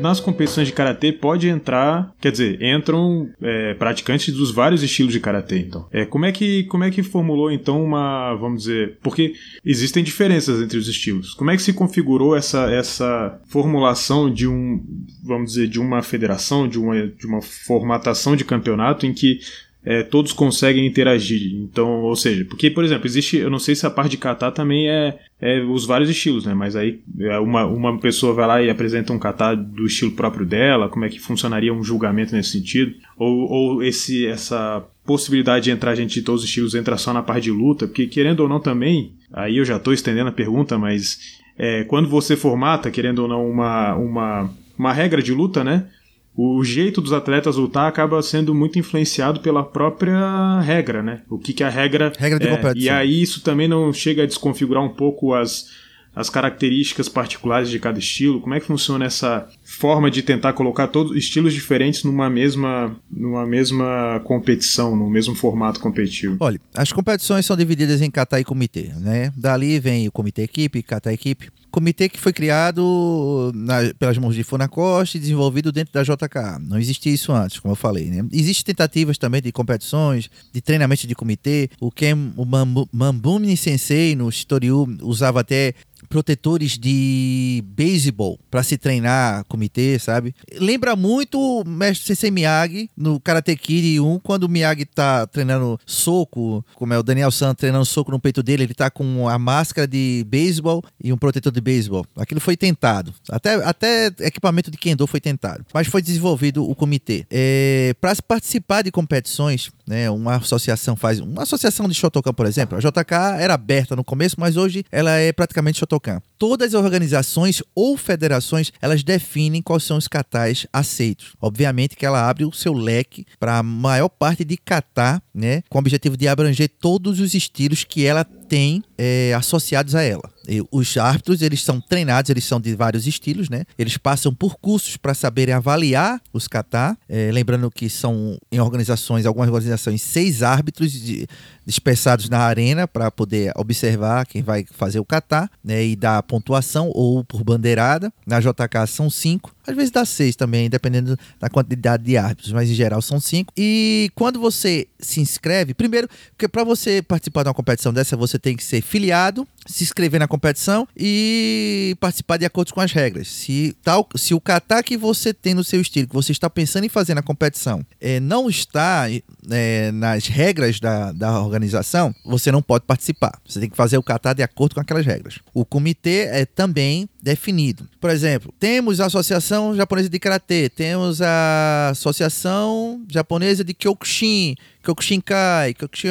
nas competições de karatê pode entrar, quer dizer, entram é, praticantes dos vários estilos de karatê. Então, é como é que como é que formulou então uma, vamos dizer, porque existem diferenças entre os estilos. Como é que se configurou essa essa formulação de um, vamos dizer, de uma federação, de uma de uma formatação de campeonato em que é, todos conseguem interagir. Então, ou seja, porque, por exemplo, existe, eu não sei se a parte de kata também é, é os vários estilos, né? Mas aí é, uma, uma pessoa vai lá e apresenta um kata do estilo próprio dela, como é que funcionaria um julgamento nesse sentido? Ou, ou esse, essa possibilidade de entrar gente de todos os estilos entra só na parte de luta, porque querendo ou não também, aí eu já estou estendendo a pergunta, mas é, quando você formata, querendo ou não, uma, uma, uma regra de luta, né? O jeito dos atletas lutar acaba sendo muito influenciado pela própria regra, né? O que, que a regra. Regra de é, competição. E aí isso também não chega a desconfigurar um pouco as, as características particulares de cada estilo? Como é que funciona essa forma de tentar colocar todos estilos diferentes numa mesma, numa mesma competição, no mesmo formato competitivo? Olha, as competições são divididas em kata e comitê, né? Dali vem o comitê equipe, kata equipe comitê que foi criado na, pelas mãos de Funacoste e desenvolvido dentro da JK. Não existia isso antes, como eu falei. Né? Existem tentativas também de competições, de treinamento de comitê. O Ken, o Mambumi Sensei no Shitoryu usava até protetores de beisebol para se treinar comitê, sabe? Lembra muito o mestre Sensei Miyagi no Karate Kid 1, quando o Miyagi tá treinando soco, como é o Daniel San treinando soco no peito dele, ele tá com a máscara de beisebol e um protetor de beisebol. Aquilo foi tentado. Até, até equipamento de Kendo foi tentado. Mas foi desenvolvido o comitê. É, para participar de competições, né? Uma associação faz. Uma associação de Shotokan, por exemplo. A JK era aberta no começo, mas hoje ela é praticamente Shotokan. Todas as organizações ou federações elas definem quais são os katais aceitos. Obviamente que ela abre o seu leque para a maior parte de kata, né? Com o objetivo de abranger todos os estilos que ela tem é, associados a ela. E os árbitros, eles são treinados, eles são de vários estilos, né? Eles passam por cursos para saberem avaliar os kata. É, lembrando que são em organizações, algumas organizações, seis árbitros de, dispersados na arena para poder observar quem vai fazer o kata, né? E dar pontuação ou por bandeirada. Na JK são cinco. Às vezes dá seis também, dependendo da quantidade de árbitros, mas em geral são cinco. E quando você se inscreve, primeiro, porque para você participar de uma competição dessa, você tem que ser filiado, se inscrever na competição e participar de acordo com as regras. Se, tal, se o kata que você tem no seu estilo, que você está pensando em fazer na competição, é, não está é, nas regras da, da organização, você não pode participar. Você tem que fazer o kata de acordo com aquelas regras. O comitê é também definido. Por exemplo, temos a Associação Japonesa de Karatê, temos a Associação Japonesa de Kyokushin, Kyokushinkai, Kyokushin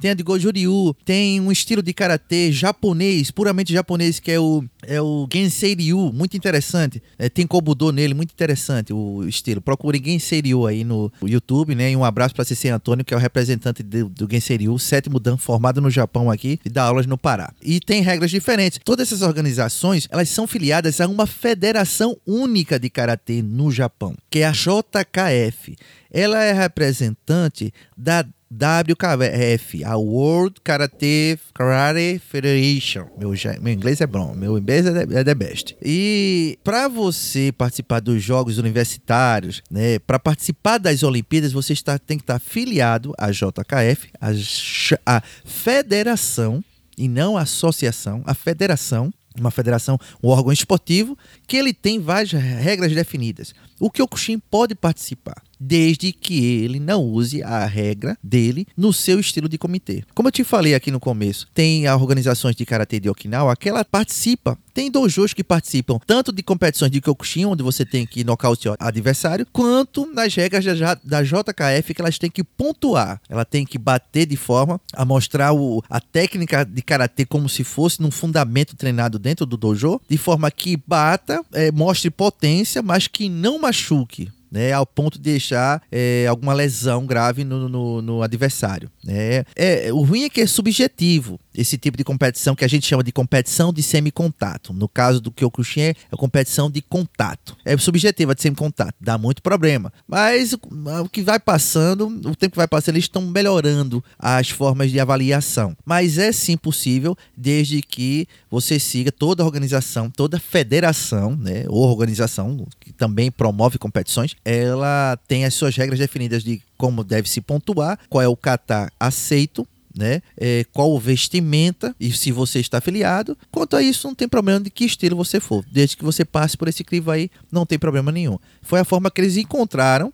tem a de Goju-Ryu, tem um estilo de karatê japonês, puramente japonês, que é o, é o Gensei Ryu, muito interessante. É, tem Kobudo nele, muito interessante o estilo. Procure Gensei Ryu aí no YouTube, né? E um abraço para Ceci Antônio, que é o representante do, do sétimo dan formado no Japão aqui e dá aulas no Pará. E tem regras diferentes. Todas essas organizações, elas são filiadas a uma federação única de karatê no Japão, que é a JKF. Ela é representante da WKF, a World Karate Karate Federation. Meu, meu inglês é bom, meu inglês é, é the best. E para você participar dos jogos universitários, né, para participar das Olimpíadas, você está, tem que estar filiado à JKF, a, a federação e não a associação, a federação uma federação, um órgão esportivo, que ele tem várias regras definidas. O Kyokushin pode participar desde que ele não use a regra dele no seu estilo de comitê. Como eu te falei aqui no começo, tem organizações de karatê de Okinawa que ela participa. Tem dojos que participam tanto de competições de Kyokushin, onde você tem que nocautear adversário, quanto nas regras da JKF que elas têm que pontuar. Ela tem que bater de forma a mostrar o, a técnica de karatê como se fosse num fundamento treinado dentro do dojo, de forma que bata, é, mostre potência, mas que não machuque né, ao ponto de deixar é, alguma lesão grave no, no, no adversário. Né? É, o ruim é que é subjetivo esse tipo de competição que a gente chama de competição de semicontato. No caso do Kyokushin é a competição de contato. É subjetiva de semicontato, dá muito problema. Mas o que vai passando, o tempo que vai passando, eles estão melhorando as formas de avaliação. Mas é sim possível, desde que você siga toda a organização, toda a federação, né, ou organização que também promove competições, ela tem as suas regras definidas de como deve se pontuar, qual é o kata aceito, né? É, qual vestimenta e se você está afiliado. Quanto a isso, não tem problema de que estilo você for. Desde que você passe por esse crivo aí, não tem problema nenhum. Foi a forma que eles encontraram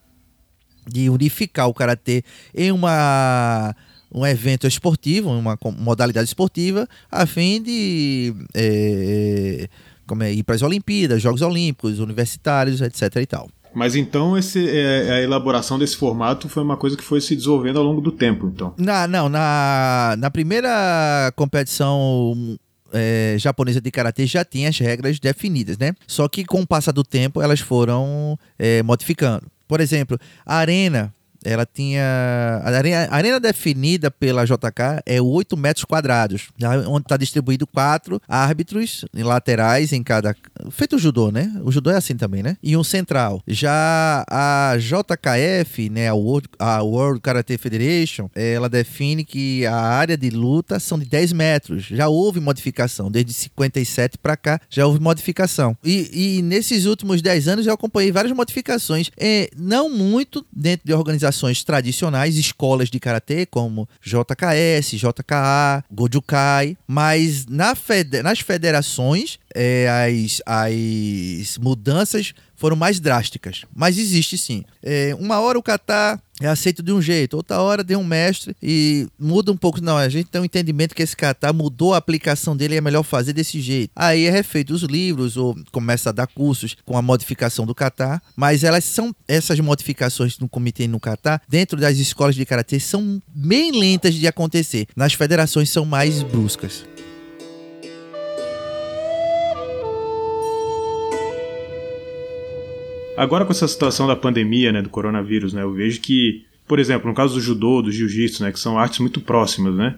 de unificar o karatê em uma um evento esportivo, uma modalidade esportiva, a fim de é, como é, ir para as Olimpíadas, Jogos Olímpicos, universitários, etc. e tal. Mas então esse, é, a elaboração desse formato foi uma coisa que foi se desenvolvendo ao longo do tempo, então? Na, não, na, na primeira competição é, japonesa de karatê já tinha as regras definidas, né? Só que com o passar do tempo elas foram é, modificando. Por exemplo, a arena ela tinha. A arena, a arena, definida pela JK é 8 metros quadrados, onde está distribuído quatro árbitros laterais em cada. Feito o judô, né? O judô é assim também, né? E um central. Já a JKF, né? A World, a World Karate Federation, ela define que a área de luta são de 10 metros. Já houve modificação, desde 57 para cá já houve modificação. E, e nesses últimos 10 anos eu acompanhei várias modificações, é, não muito dentro de organizações organizações tradicionais, escolas de karatê como JKS, JKA, Gojukai, mas na fede nas federações é, as, as mudanças foram mais drásticas. Mas existe sim. É, uma hora o kata é aceito de um jeito, outra hora tem um mestre e muda um pouco. Não, a gente tem um entendimento que esse kata mudou a aplicação dele e é melhor fazer desse jeito. Aí é refeito os livros ou começa a dar cursos com a modificação do kata, mas elas são essas modificações no comitê e no kata dentro das escolas de karatê são bem lentas de acontecer. Nas federações são mais bruscas. Agora com essa situação da pandemia, né, do coronavírus, né, eu vejo que, por exemplo, no caso do judô, do jiu-jitsu, né, que são artes muito próximas, né,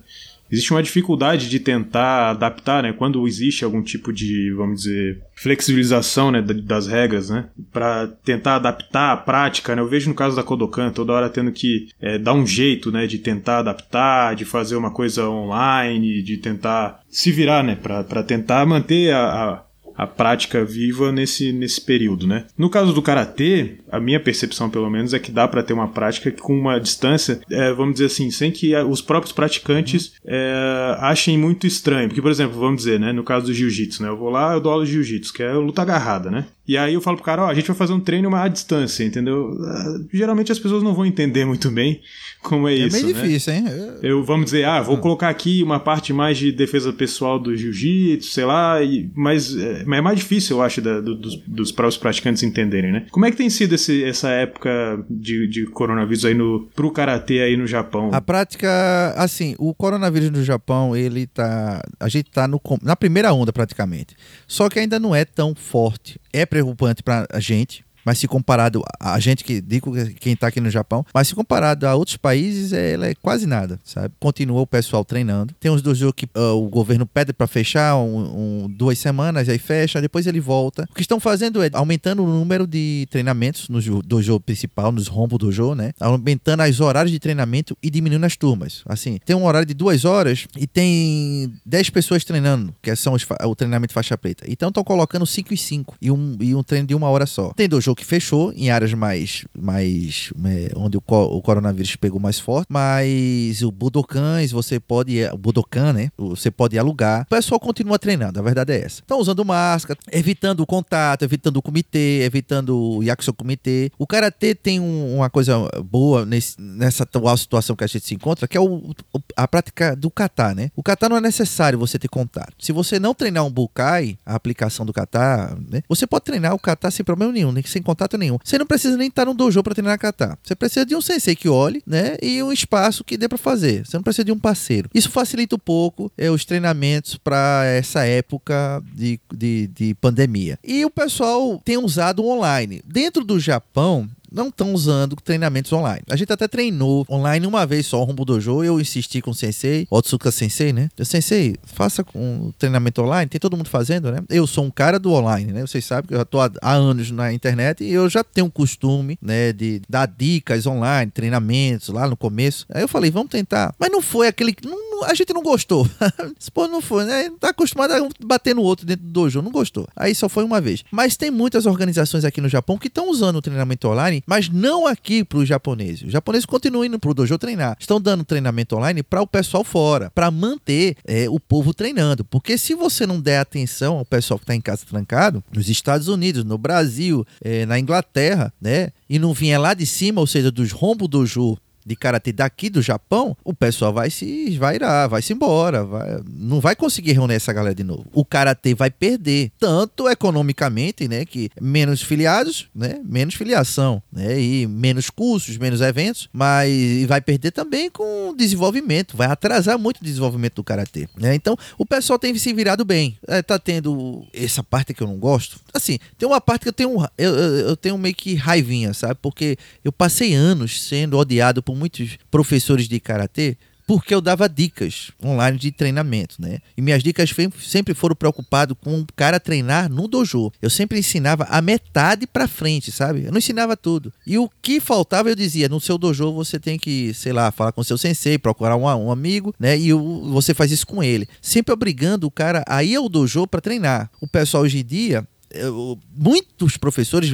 existe uma dificuldade de tentar adaptar, né, quando existe algum tipo de, vamos dizer, flexibilização, né, das regras, né, para tentar adaptar a prática, né, eu vejo no caso da Kodokan toda hora tendo que é, dar um jeito, né, de tentar adaptar, de fazer uma coisa online, de tentar se virar, né, para tentar manter a, a a prática viva nesse, nesse período, né? No caso do karatê, a minha percepção pelo menos é que dá para ter uma prática com uma distância, é, vamos dizer assim, sem que os próprios praticantes é, achem muito estranho, porque por exemplo, vamos dizer, né, no caso do jiu-jitsu, né, eu vou lá, eu dou aula de jiu-jitsu, que é luta agarrada, né? E aí eu falo pro cara, ó, a gente vai fazer um treino à distância, entendeu? Ah, geralmente as pessoas não vão entender muito bem como é, é isso. É meio né? difícil, hein? Eu vamos dizer, ah, vou colocar aqui uma parte mais de defesa pessoal do jiu-jitsu, sei lá, e, mas é, mais difícil, eu acho, da, do, dos, dos próprios praticantes entenderem, né? Como é que tem sido esse, essa época de, de coronavírus aí no, pro karatê aí no Japão? A prática, assim, o coronavírus no Japão, ele tá. A gente tá no, na primeira onda praticamente. Só que ainda não é tão forte. É preocupante pra gente, mas se comparado a gente que digo quem está aqui no Japão, mas se comparado a outros países, ela é quase nada, sabe? Continua o pessoal treinando. Tem uns dojos que uh, o governo pede para fechar um, um, duas semanas, aí fecha, depois ele volta. O que estão fazendo é aumentando o número de treinamentos no dojo principal, nos rombo dojo, né? Aumentando as horários de treinamento e diminuindo as turmas. Assim, tem um horário de duas horas e tem dez pessoas treinando, que são os, o treinamento faixa preta. Então estão colocando cinco e cinco e um, e um treino de uma hora só. Tem dojo que fechou em áreas mais, mais é, onde o, o, coronavírus pegou mais forte, mas o Budokans você pode, o Budokan, né? Você pode alugar. O pessoal continua treinando, a verdade é essa. Estão usando máscara, evitando o contato, evitando o comitê, evitando o Yakuso comitê. O karatê tem um, uma coisa boa nesse, nessa atual situação que a gente se encontra, que é o, a prática do kata, né? O kata não é necessário você ter contato. Se você não treinar um bukai, a aplicação do kata, né? Você pode treinar o kata sem problema nenhum, nem sem contato nenhum. Você não precisa nem estar num dojo para treinar kata. Você precisa de um sensei que olhe, né? E um espaço que dê para fazer. Você não precisa de um parceiro. Isso facilita um pouco é, os treinamentos para essa época de, de, de pandemia. E o pessoal tem usado online. Dentro do Japão, não estão usando treinamentos online. A gente até treinou online uma vez só, o Rumbo Dojo. Eu insisti com o sensei, Otsuka Sensei, né? Eu, sensei, faça com treinamento online. Tem todo mundo fazendo, né? Eu sou um cara do online, né? Vocês sabem que eu já estou há, há anos na internet e eu já tenho um costume, né, de dar dicas online, treinamentos lá no começo. Aí eu falei, vamos tentar. Mas não foi aquele. Não a gente não gostou. Pô, não foi, né? Tá acostumado a bater no outro dentro do dojo, não gostou. Aí só foi uma vez. Mas tem muitas organizações aqui no Japão que estão usando o treinamento online, mas não aqui para os japoneses. Os japoneses continuam indo pro dojo treinar. Estão dando treinamento online para o pessoal fora, para manter é, o povo treinando. Porque se você não der atenção ao pessoal que está em casa trancado, nos Estados Unidos, no Brasil, é, na Inglaterra, né? E não vier lá de cima, ou seja, dos rombo dojo de karatê daqui do Japão, o pessoal vai se vai irar, vai se embora, vai, não vai conseguir reunir essa galera de novo. O karatê vai perder, tanto economicamente, né, que menos filiados, né, menos filiação, né, e menos cursos, menos eventos, mas vai perder também com desenvolvimento, vai atrasar muito o desenvolvimento do karatê, né? Então, o pessoal tem se virado bem. É, tá tendo essa parte que eu não gosto. Assim, tem uma parte que eu tenho eu, eu tenho meio que raivinha, sabe? Porque eu passei anos sendo odiado por muitos professores de karatê porque eu dava dicas online de treinamento, né? E minhas dicas sempre foram preocupado com o cara treinar no dojo. Eu sempre ensinava a metade para frente, sabe? Eu não ensinava tudo. E o que faltava eu dizia, no seu dojo você tem que, sei lá, falar com seu sensei, procurar um, um amigo, né? E o, você faz isso com ele, sempre obrigando o cara a ir ao dojo para treinar. O pessoal hoje em dia eu, muitos professores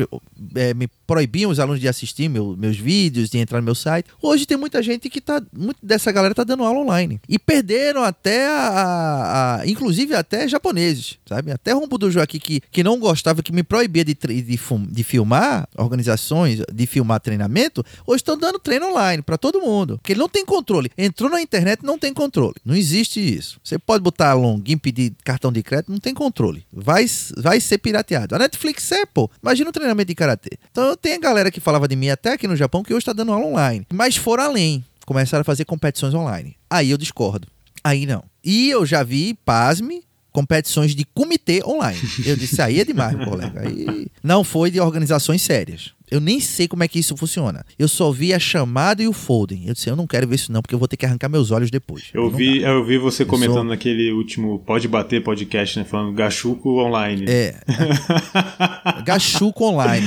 é, me proibiam os alunos de assistir meu, meus vídeos, de entrar no meu site. Hoje tem muita gente que tá. Muito dessa galera tá dando aula online. E perderam até a. a, a inclusive até japoneses, sabe? Até Rombo do aqui que, que não gostava, que me proibia de, de, de filmar organizações, de filmar treinamento, hoje estão dando treino online para todo mundo. Porque ele não tem controle. Entrou na internet, não tem controle. Não existe isso. Você pode botar login, pedir cartão de crédito, não tem controle. Vai, vai ser pirateado. A Netflix é, pô. Imagina um treinamento de karatê. Então tem a galera que falava de mim até aqui no Japão que hoje está dando aula online. Mas foram além. Começaram a fazer competições online. Aí eu discordo. Aí não. E eu já vi, pasme, competições de comitê online. Eu disse, aí é demais, meu colega. Aí não foi de organizações sérias. Eu nem sei como é que isso funciona. Eu só vi a chamada e o folding. Eu disse, eu não quero ver isso não, porque eu vou ter que arrancar meus olhos depois. Eu vi, eu vi você eu comentando sou... naquele último Pode Bater podcast, né? Falando gachuco online. É. gachuco online.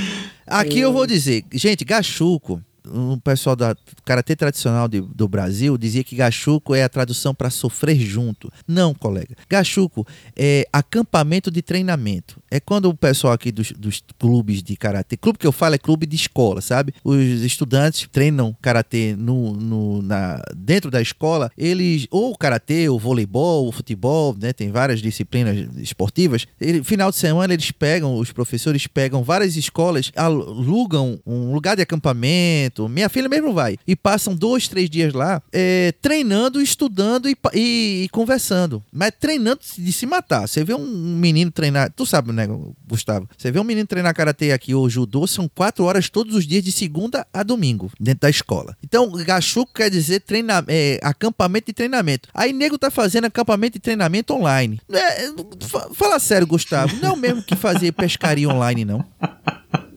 Aqui eu vou dizer, gente, gachuco um pessoal da karatê tradicional de, do Brasil dizia que gachuco é a tradução para sofrer junto. Não, colega. Gachuco é acampamento de treinamento. É quando o pessoal aqui dos, dos clubes de karatê, clube que eu falo é clube de escola, sabe? Os estudantes treinam karatê no, no, na, dentro da escola, eles, ou karatê, ou voleibol, ou futebol, né? Tem várias disciplinas esportivas. Ele, final de semana eles pegam, os professores pegam várias escolas, alugam um lugar de acampamento minha filha mesmo vai. E passam dois, três dias lá é, treinando, estudando e, e, e, conversando. Mas treinando de se matar. Você vê um menino treinar. Tu sabe, né, Gustavo? Você vê um menino treinar karatê aqui ou judô, são quatro horas todos os dias, de segunda a domingo, dentro da escola. Então, gachuco quer dizer treina, é, acampamento e treinamento. Aí, nego tá fazendo acampamento e treinamento online. É, fala sério, Gustavo. Não é o mesmo que fazer pescaria online, não.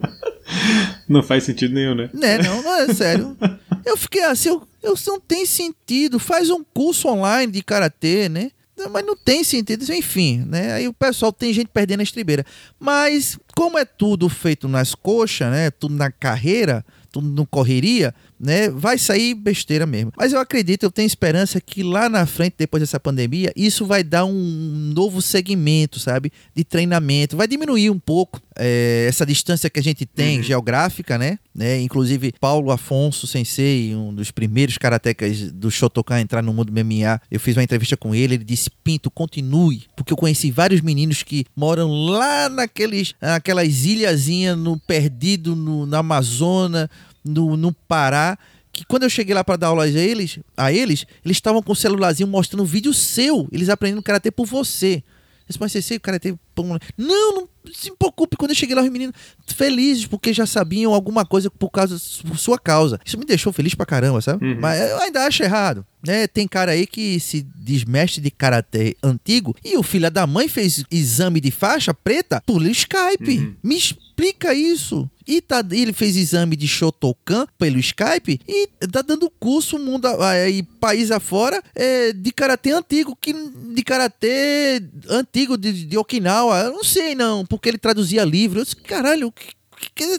Não faz sentido nenhum, né? Né, não, não é sério. Eu fiquei assim, eu, eu não tem sentido. Faz um curso online de karatê, né? Mas não tem sentido, enfim, né? Aí o pessoal tem gente perdendo a estribeira. Mas como é tudo feito nas coxas, né? Tudo na carreira, tudo no correria, né? Vai sair besteira mesmo. Mas eu acredito, eu tenho esperança que lá na frente, depois dessa pandemia, isso vai dar um novo segmento, sabe? De treinamento. Vai diminuir um pouco é, essa distância que a gente tem uhum. geográfica, né? né? Inclusive, Paulo Afonso Sensei, um dos primeiros karatecas do Shotokan a entrar no mundo MMA, eu fiz uma entrevista com ele, ele disse, Pinto, continue, porque eu conheci vários meninos que moram lá naqueles, naquelas ilhazinhas no perdido no, na Amazônia, no, no Pará, que quando eu cheguei lá para dar aula a eles, a eles, eles estavam com o celularzinho mostrando um vídeo seu, eles aprendendo karatê por você. Esse mas você o karatê não, não se preocupe. Quando eu cheguei lá, os meninos felizes porque já sabiam alguma coisa por causa por sua causa. Isso me deixou feliz pra caramba, sabe? Uhum. Mas eu ainda acho errado. Né? Tem cara aí que se desmestre de karatê antigo e o filho da mãe fez exame de faixa preta por Skype. Uhum. Me explica isso. E tá, ele fez exame de Shotokan pelo Skype e tá dando curso mundo aí, país afora é, de karatê antigo, que, de karatê antigo de, de Okinawa eu não sei não, porque ele traduzia livro. Eu disse, caralho, que, que,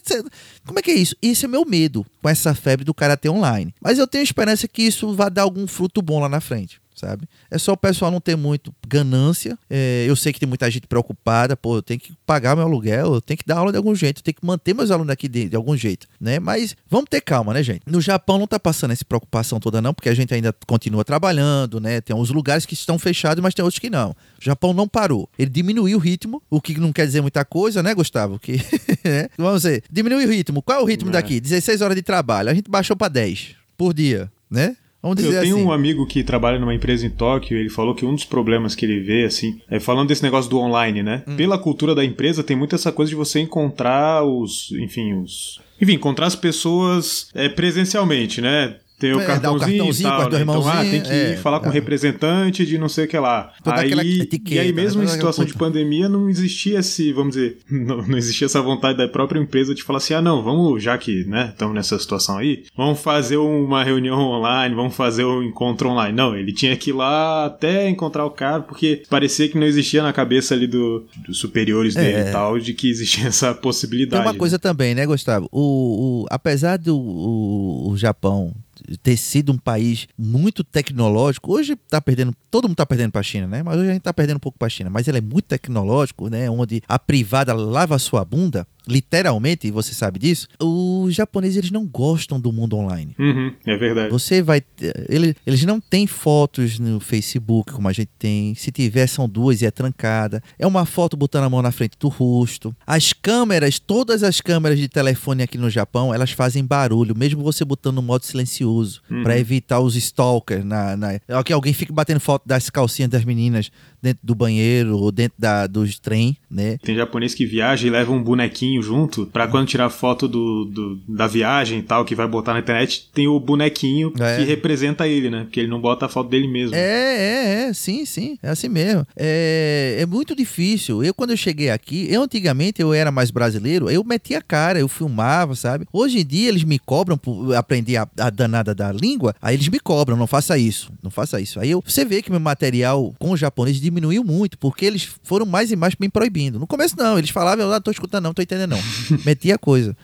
como é que é isso? Esse é meu medo com essa febre do karatê online. Mas eu tenho esperança que isso vá dar algum fruto bom lá na frente sabe? É só o pessoal não ter muito ganância. É, eu sei que tem muita gente preocupada, pô, eu tenho que pagar meu aluguel, eu tenho que dar aula de algum jeito, eu tenho que manter meus alunos aqui de, de algum jeito, né? Mas vamos ter calma, né, gente? No Japão não tá passando essa preocupação toda não, porque a gente ainda continua trabalhando, né? Tem uns lugares que estão fechados, mas tem outros que não. O Japão não parou. Ele diminuiu o ritmo, o que não quer dizer muita coisa, né, Gustavo? Que, né? Vamos ver. Diminuiu o ritmo. Qual é o ritmo é. daqui? 16 horas de trabalho. A gente baixou para 10 por dia, né? Vamos dizer Eu tenho assim. um amigo que trabalha numa empresa em Tóquio, ele falou que um dos problemas que ele vê, assim, é falando desse negócio do online, né? Hum. Pela cultura da empresa, tem muito essa coisa de você encontrar os, enfim, os enfim, encontrar as pessoas é, presencialmente, né? Tem o é, cartãozinho, cartãozinho tal, né? Então, ah, tem que é, falar com o é. representante de não sei o que lá. aí, e aí mesmo em situação de pandemia não existia esse, vamos dizer, não, não, existia essa vontade da própria empresa de falar assim, ah não, vamos, já que né, estamos nessa situação aí, vamos fazer uma reunião online, vamos fazer um encontro online. Não, ele tinha que ir lá até encontrar o cara, porque parecia que não existia na cabeça ali do, dos superiores dele é. e tal, de que existia essa possibilidade. Tem uma coisa né? também, né, Gustavo? O, o apesar do o, o Japão ter sido um país muito tecnológico. Hoje está perdendo, todo mundo está perdendo para a China, né? Mas hoje a gente está perdendo um pouco para a China. Mas ele é muito tecnológico, né? Onde a privada lava sua bunda. Literalmente, você sabe disso, os japoneses eles não gostam do mundo online. Uhum, é verdade. Você vai. Eles, eles não têm fotos no Facebook como a gente tem. Se tiver, são duas e é trancada. É uma foto botando a mão na frente do rosto. As câmeras, todas as câmeras de telefone aqui no Japão, elas fazem barulho, mesmo você botando no modo silencioso, Uhum. para evitar os stalkers. Na, na, que alguém fique batendo foto das calcinhas das meninas dentro do banheiro ou dentro da, dos trem, né? Tem japonês que viaja e leva um bonequinho junto pra quando tirar foto do, do- da viagem e tal, que vai botar na internet, tem o bonequinho É. que representa ele, né? Porque ele não bota a foto dele mesmo. É, é, é, sim, sim, é assim mesmo. É, é muito difícil. Eu, quando eu cheguei aqui, eu antigamente eu era mais brasileiro, eu metia a cara, eu filmava, sabe? Hoje em dia eles me cobram por aprender a, a danada da língua, aí eles me cobram, não faça isso, não faça isso. Aí eu, você vê que meu material com o japonês diminuiu muito, porque eles foram mais e mais me proibindo. No começo não, eles falavam, eu não tô escutando não, tô entendendo não. Metia coisa.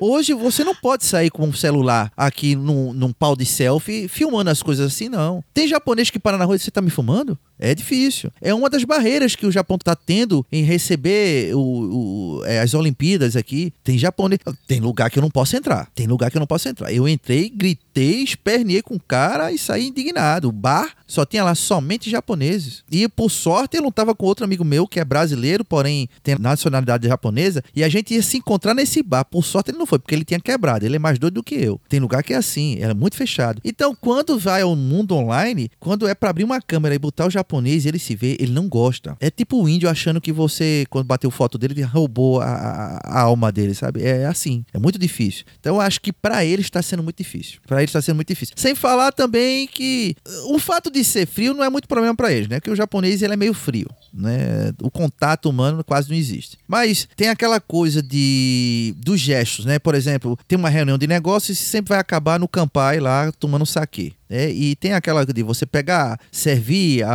Hoje você não pode sair com um celular aqui num, num pau de selfie filmando as coisas assim, não. Tem japonês que para na rua e você tá me filmando? É difícil. É uma das barreiras que o Japão tá tendo em receber o, o- é, as Olimpíadas aqui. Tem japonês. Tem lugar que eu não posso entrar. Tem lugar que eu não posso entrar. Eu entrei, gritei, esperneei com o cara e saí indignado. O bar só tinha lá somente japoneses. E por sorte eu não tava com outro amigo meu que é brasileiro, porém tem nacionalidade japonesa. E a gente ia se encontrar nesse bar. Por sorte ele não foi, porque ele tinha quebrado. Ele é mais doido do que eu. Tem lugar que é assim, é muito fechado. Então, quando vai ao mundo online, quando é pra abrir uma câmera e botar o japonês e ele se vê, ele não gosta. É tipo o índio achando que você, quando bateu foto dele, ele roubou a, a- a alma dele, sabe? É assim, é muito difícil. Então, eu acho que pra ele está sendo muito difícil. Pra ele está sendo muito difícil. Sem falar também que o fato de ser frio não é muito problema pra eles, né? Porque o japonês ele é meio frio, né? O contato humano quase não existe. Mas tem aquela coisa de dos gestos, né? Por exemplo, tem uma reunião de negócios e sempre vai acabar no campai lá tomando saque. Né? e tem aquela de você pegar, servir a,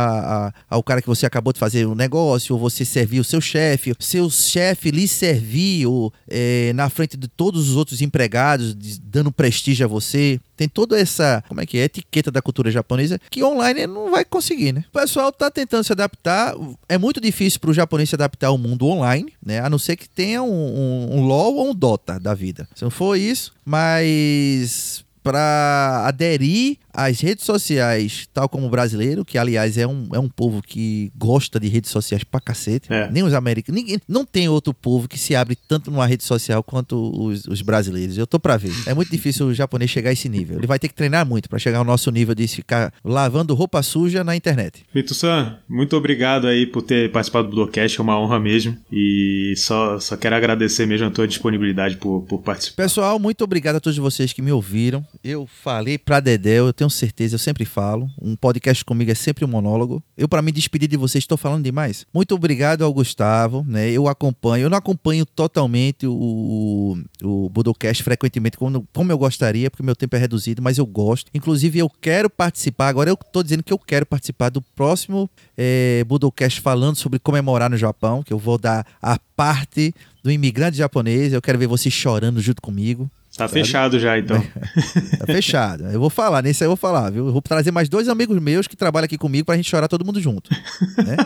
a- ao cara que você acabou de fazer o negócio, ou você servir o seu chefe, seu chefe lhe servir ou, é, na frente de todos os outros empregados, de- dando prestígio a você. Tem toda essa, como é que é, etiqueta da cultura japonesa que online não vai conseguir, né? O pessoal tá tentando se adaptar. É muito difícil para o japonês se adaptar ao mundo online, né? A não ser que tenha um, um, um LoL ou um Dota da vida. Se não for isso, mas para aderir às redes sociais, tal como o brasileiro, que aliás é um, é um povo que gosta de redes sociais pra cacete. É. Nem os americanos. Ninguém, não tem outro povo que se abre tanto numa rede social quanto os, os brasileiros. Eu tô pra ver. É muito difícil o japonês chegar a esse nível. Ele vai ter que treinar muito pra chegar ao nosso nível de ficar lavando roupa suja na internet. Mito-san, muito obrigado aí por ter participado do Budocast, é uma honra mesmo. E só, só quero agradecer mesmo a tua disponibilidade por, por participar. Pessoal, muito obrigado a todos vocês que me ouviram. Eu falei pra Dedéu, eu tenho certeza, eu sempre falo. Um podcast comigo é sempre um monólogo. Eu, pra me despedir de vocês, estou falando demais. Muito obrigado ao Gustavo, né? Eu acompanho, eu não acompanho totalmente o, o Budocast frequentemente como, como eu gostaria, porque meu tempo é reduzido, mas eu gosto. Inclusive, eu quero participar, agora eu tô dizendo que eu quero participar do próximo é, Budocast falando sobre comemorar no Japão, que eu vou dar a parte do imigrante japonês. Eu quero ver vocês chorando junto comigo. Tá fechado já, então. Tá fechado. Eu vou falar, nesse aí eu vou falar, viu? Eu vou trazer mais dois amigos meus que trabalham aqui comigo pra gente chorar todo mundo junto. né?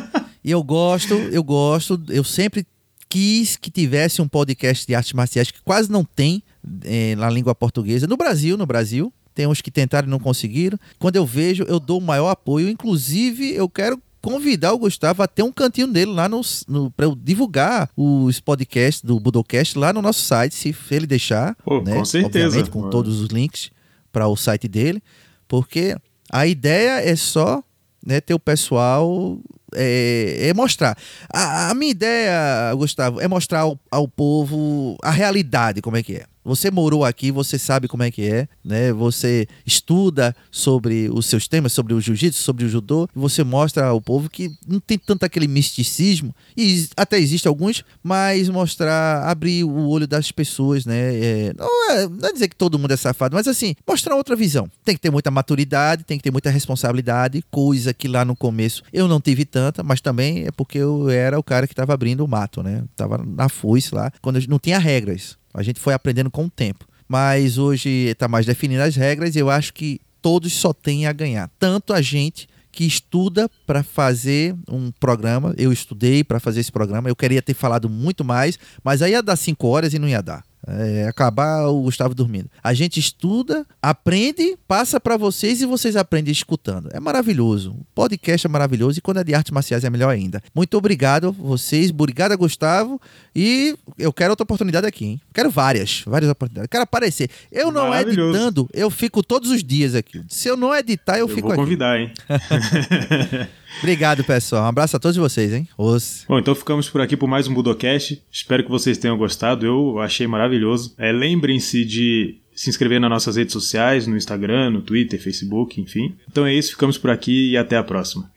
E eu gosto, eu gosto, eu sempre quis que tivesse um podcast de artes marciais que quase não tem eh, na língua portuguesa. No Brasil, no Brasil. Tem uns que tentaram e não conseguiram. Quando eu vejo, eu dou o maior apoio. Inclusive, eu quero convidar o Gustavo a ter um cantinho dele lá no, no para eu divulgar os podcasts do Budocast lá no nosso site, se ele deixar. Pô, né? com certeza. Obviamente, com todos os links para o site dele, porque a ideia é só né, ter o pessoal é, é mostrar. A, a minha ideia, Gustavo, é mostrar ao, ao povo a realidade, como é que é. Você morou aqui, você sabe como é que é, né? Você estuda sobre os seus temas, sobre o jiu-jitsu, sobre o judô, e você mostra ao povo que não tem tanto aquele misticismo, e até existe alguns, mas mostrar, abrir o olho das pessoas, né? É, não, é, não é dizer que todo mundo é safado, mas assim, mostrar outra visão. Tem que ter muita maturidade, tem que ter muita responsabilidade, coisa que lá no começo eu não tive tanta, mas também é porque eu era o cara que estava abrindo o mato, né? Tava na foice lá, quando não tinha regras. A gente foi aprendendo com o tempo. Mas hoje está mais definidas as regras e eu acho que todos só têm a ganhar. Tanto a gente que estuda para fazer um programa. Eu estudei para fazer esse programa. Eu queria ter falado muito mais, mas aí ia dar cinco horas e não ia dar. É, acabar o Gustavo dormindo. A gente estuda, aprende, passa para vocês e vocês aprendem escutando. É maravilhoso. O podcast é maravilhoso e quando é de artes marciais é melhor ainda. Muito obrigado vocês, obrigado Gustavo e eu quero outra oportunidade aqui, hein? Quero várias, várias oportunidades. Quero aparecer. Eu não editando, eu fico todos os dias aqui. Se eu não editar, eu, eu fico vou aqui. convidar, hein? Obrigado, pessoal. Um abraço a todos vocês, hein? Os. Bom, então ficamos por aqui por mais um Budocast. Espero que vocês tenham gostado. Eu achei maravilhoso. É, Lembrem-se de se inscrever nas nossas redes sociais, no Instagram, no Twitter, Facebook, enfim. Então é isso, ficamos por aqui e até a próxima.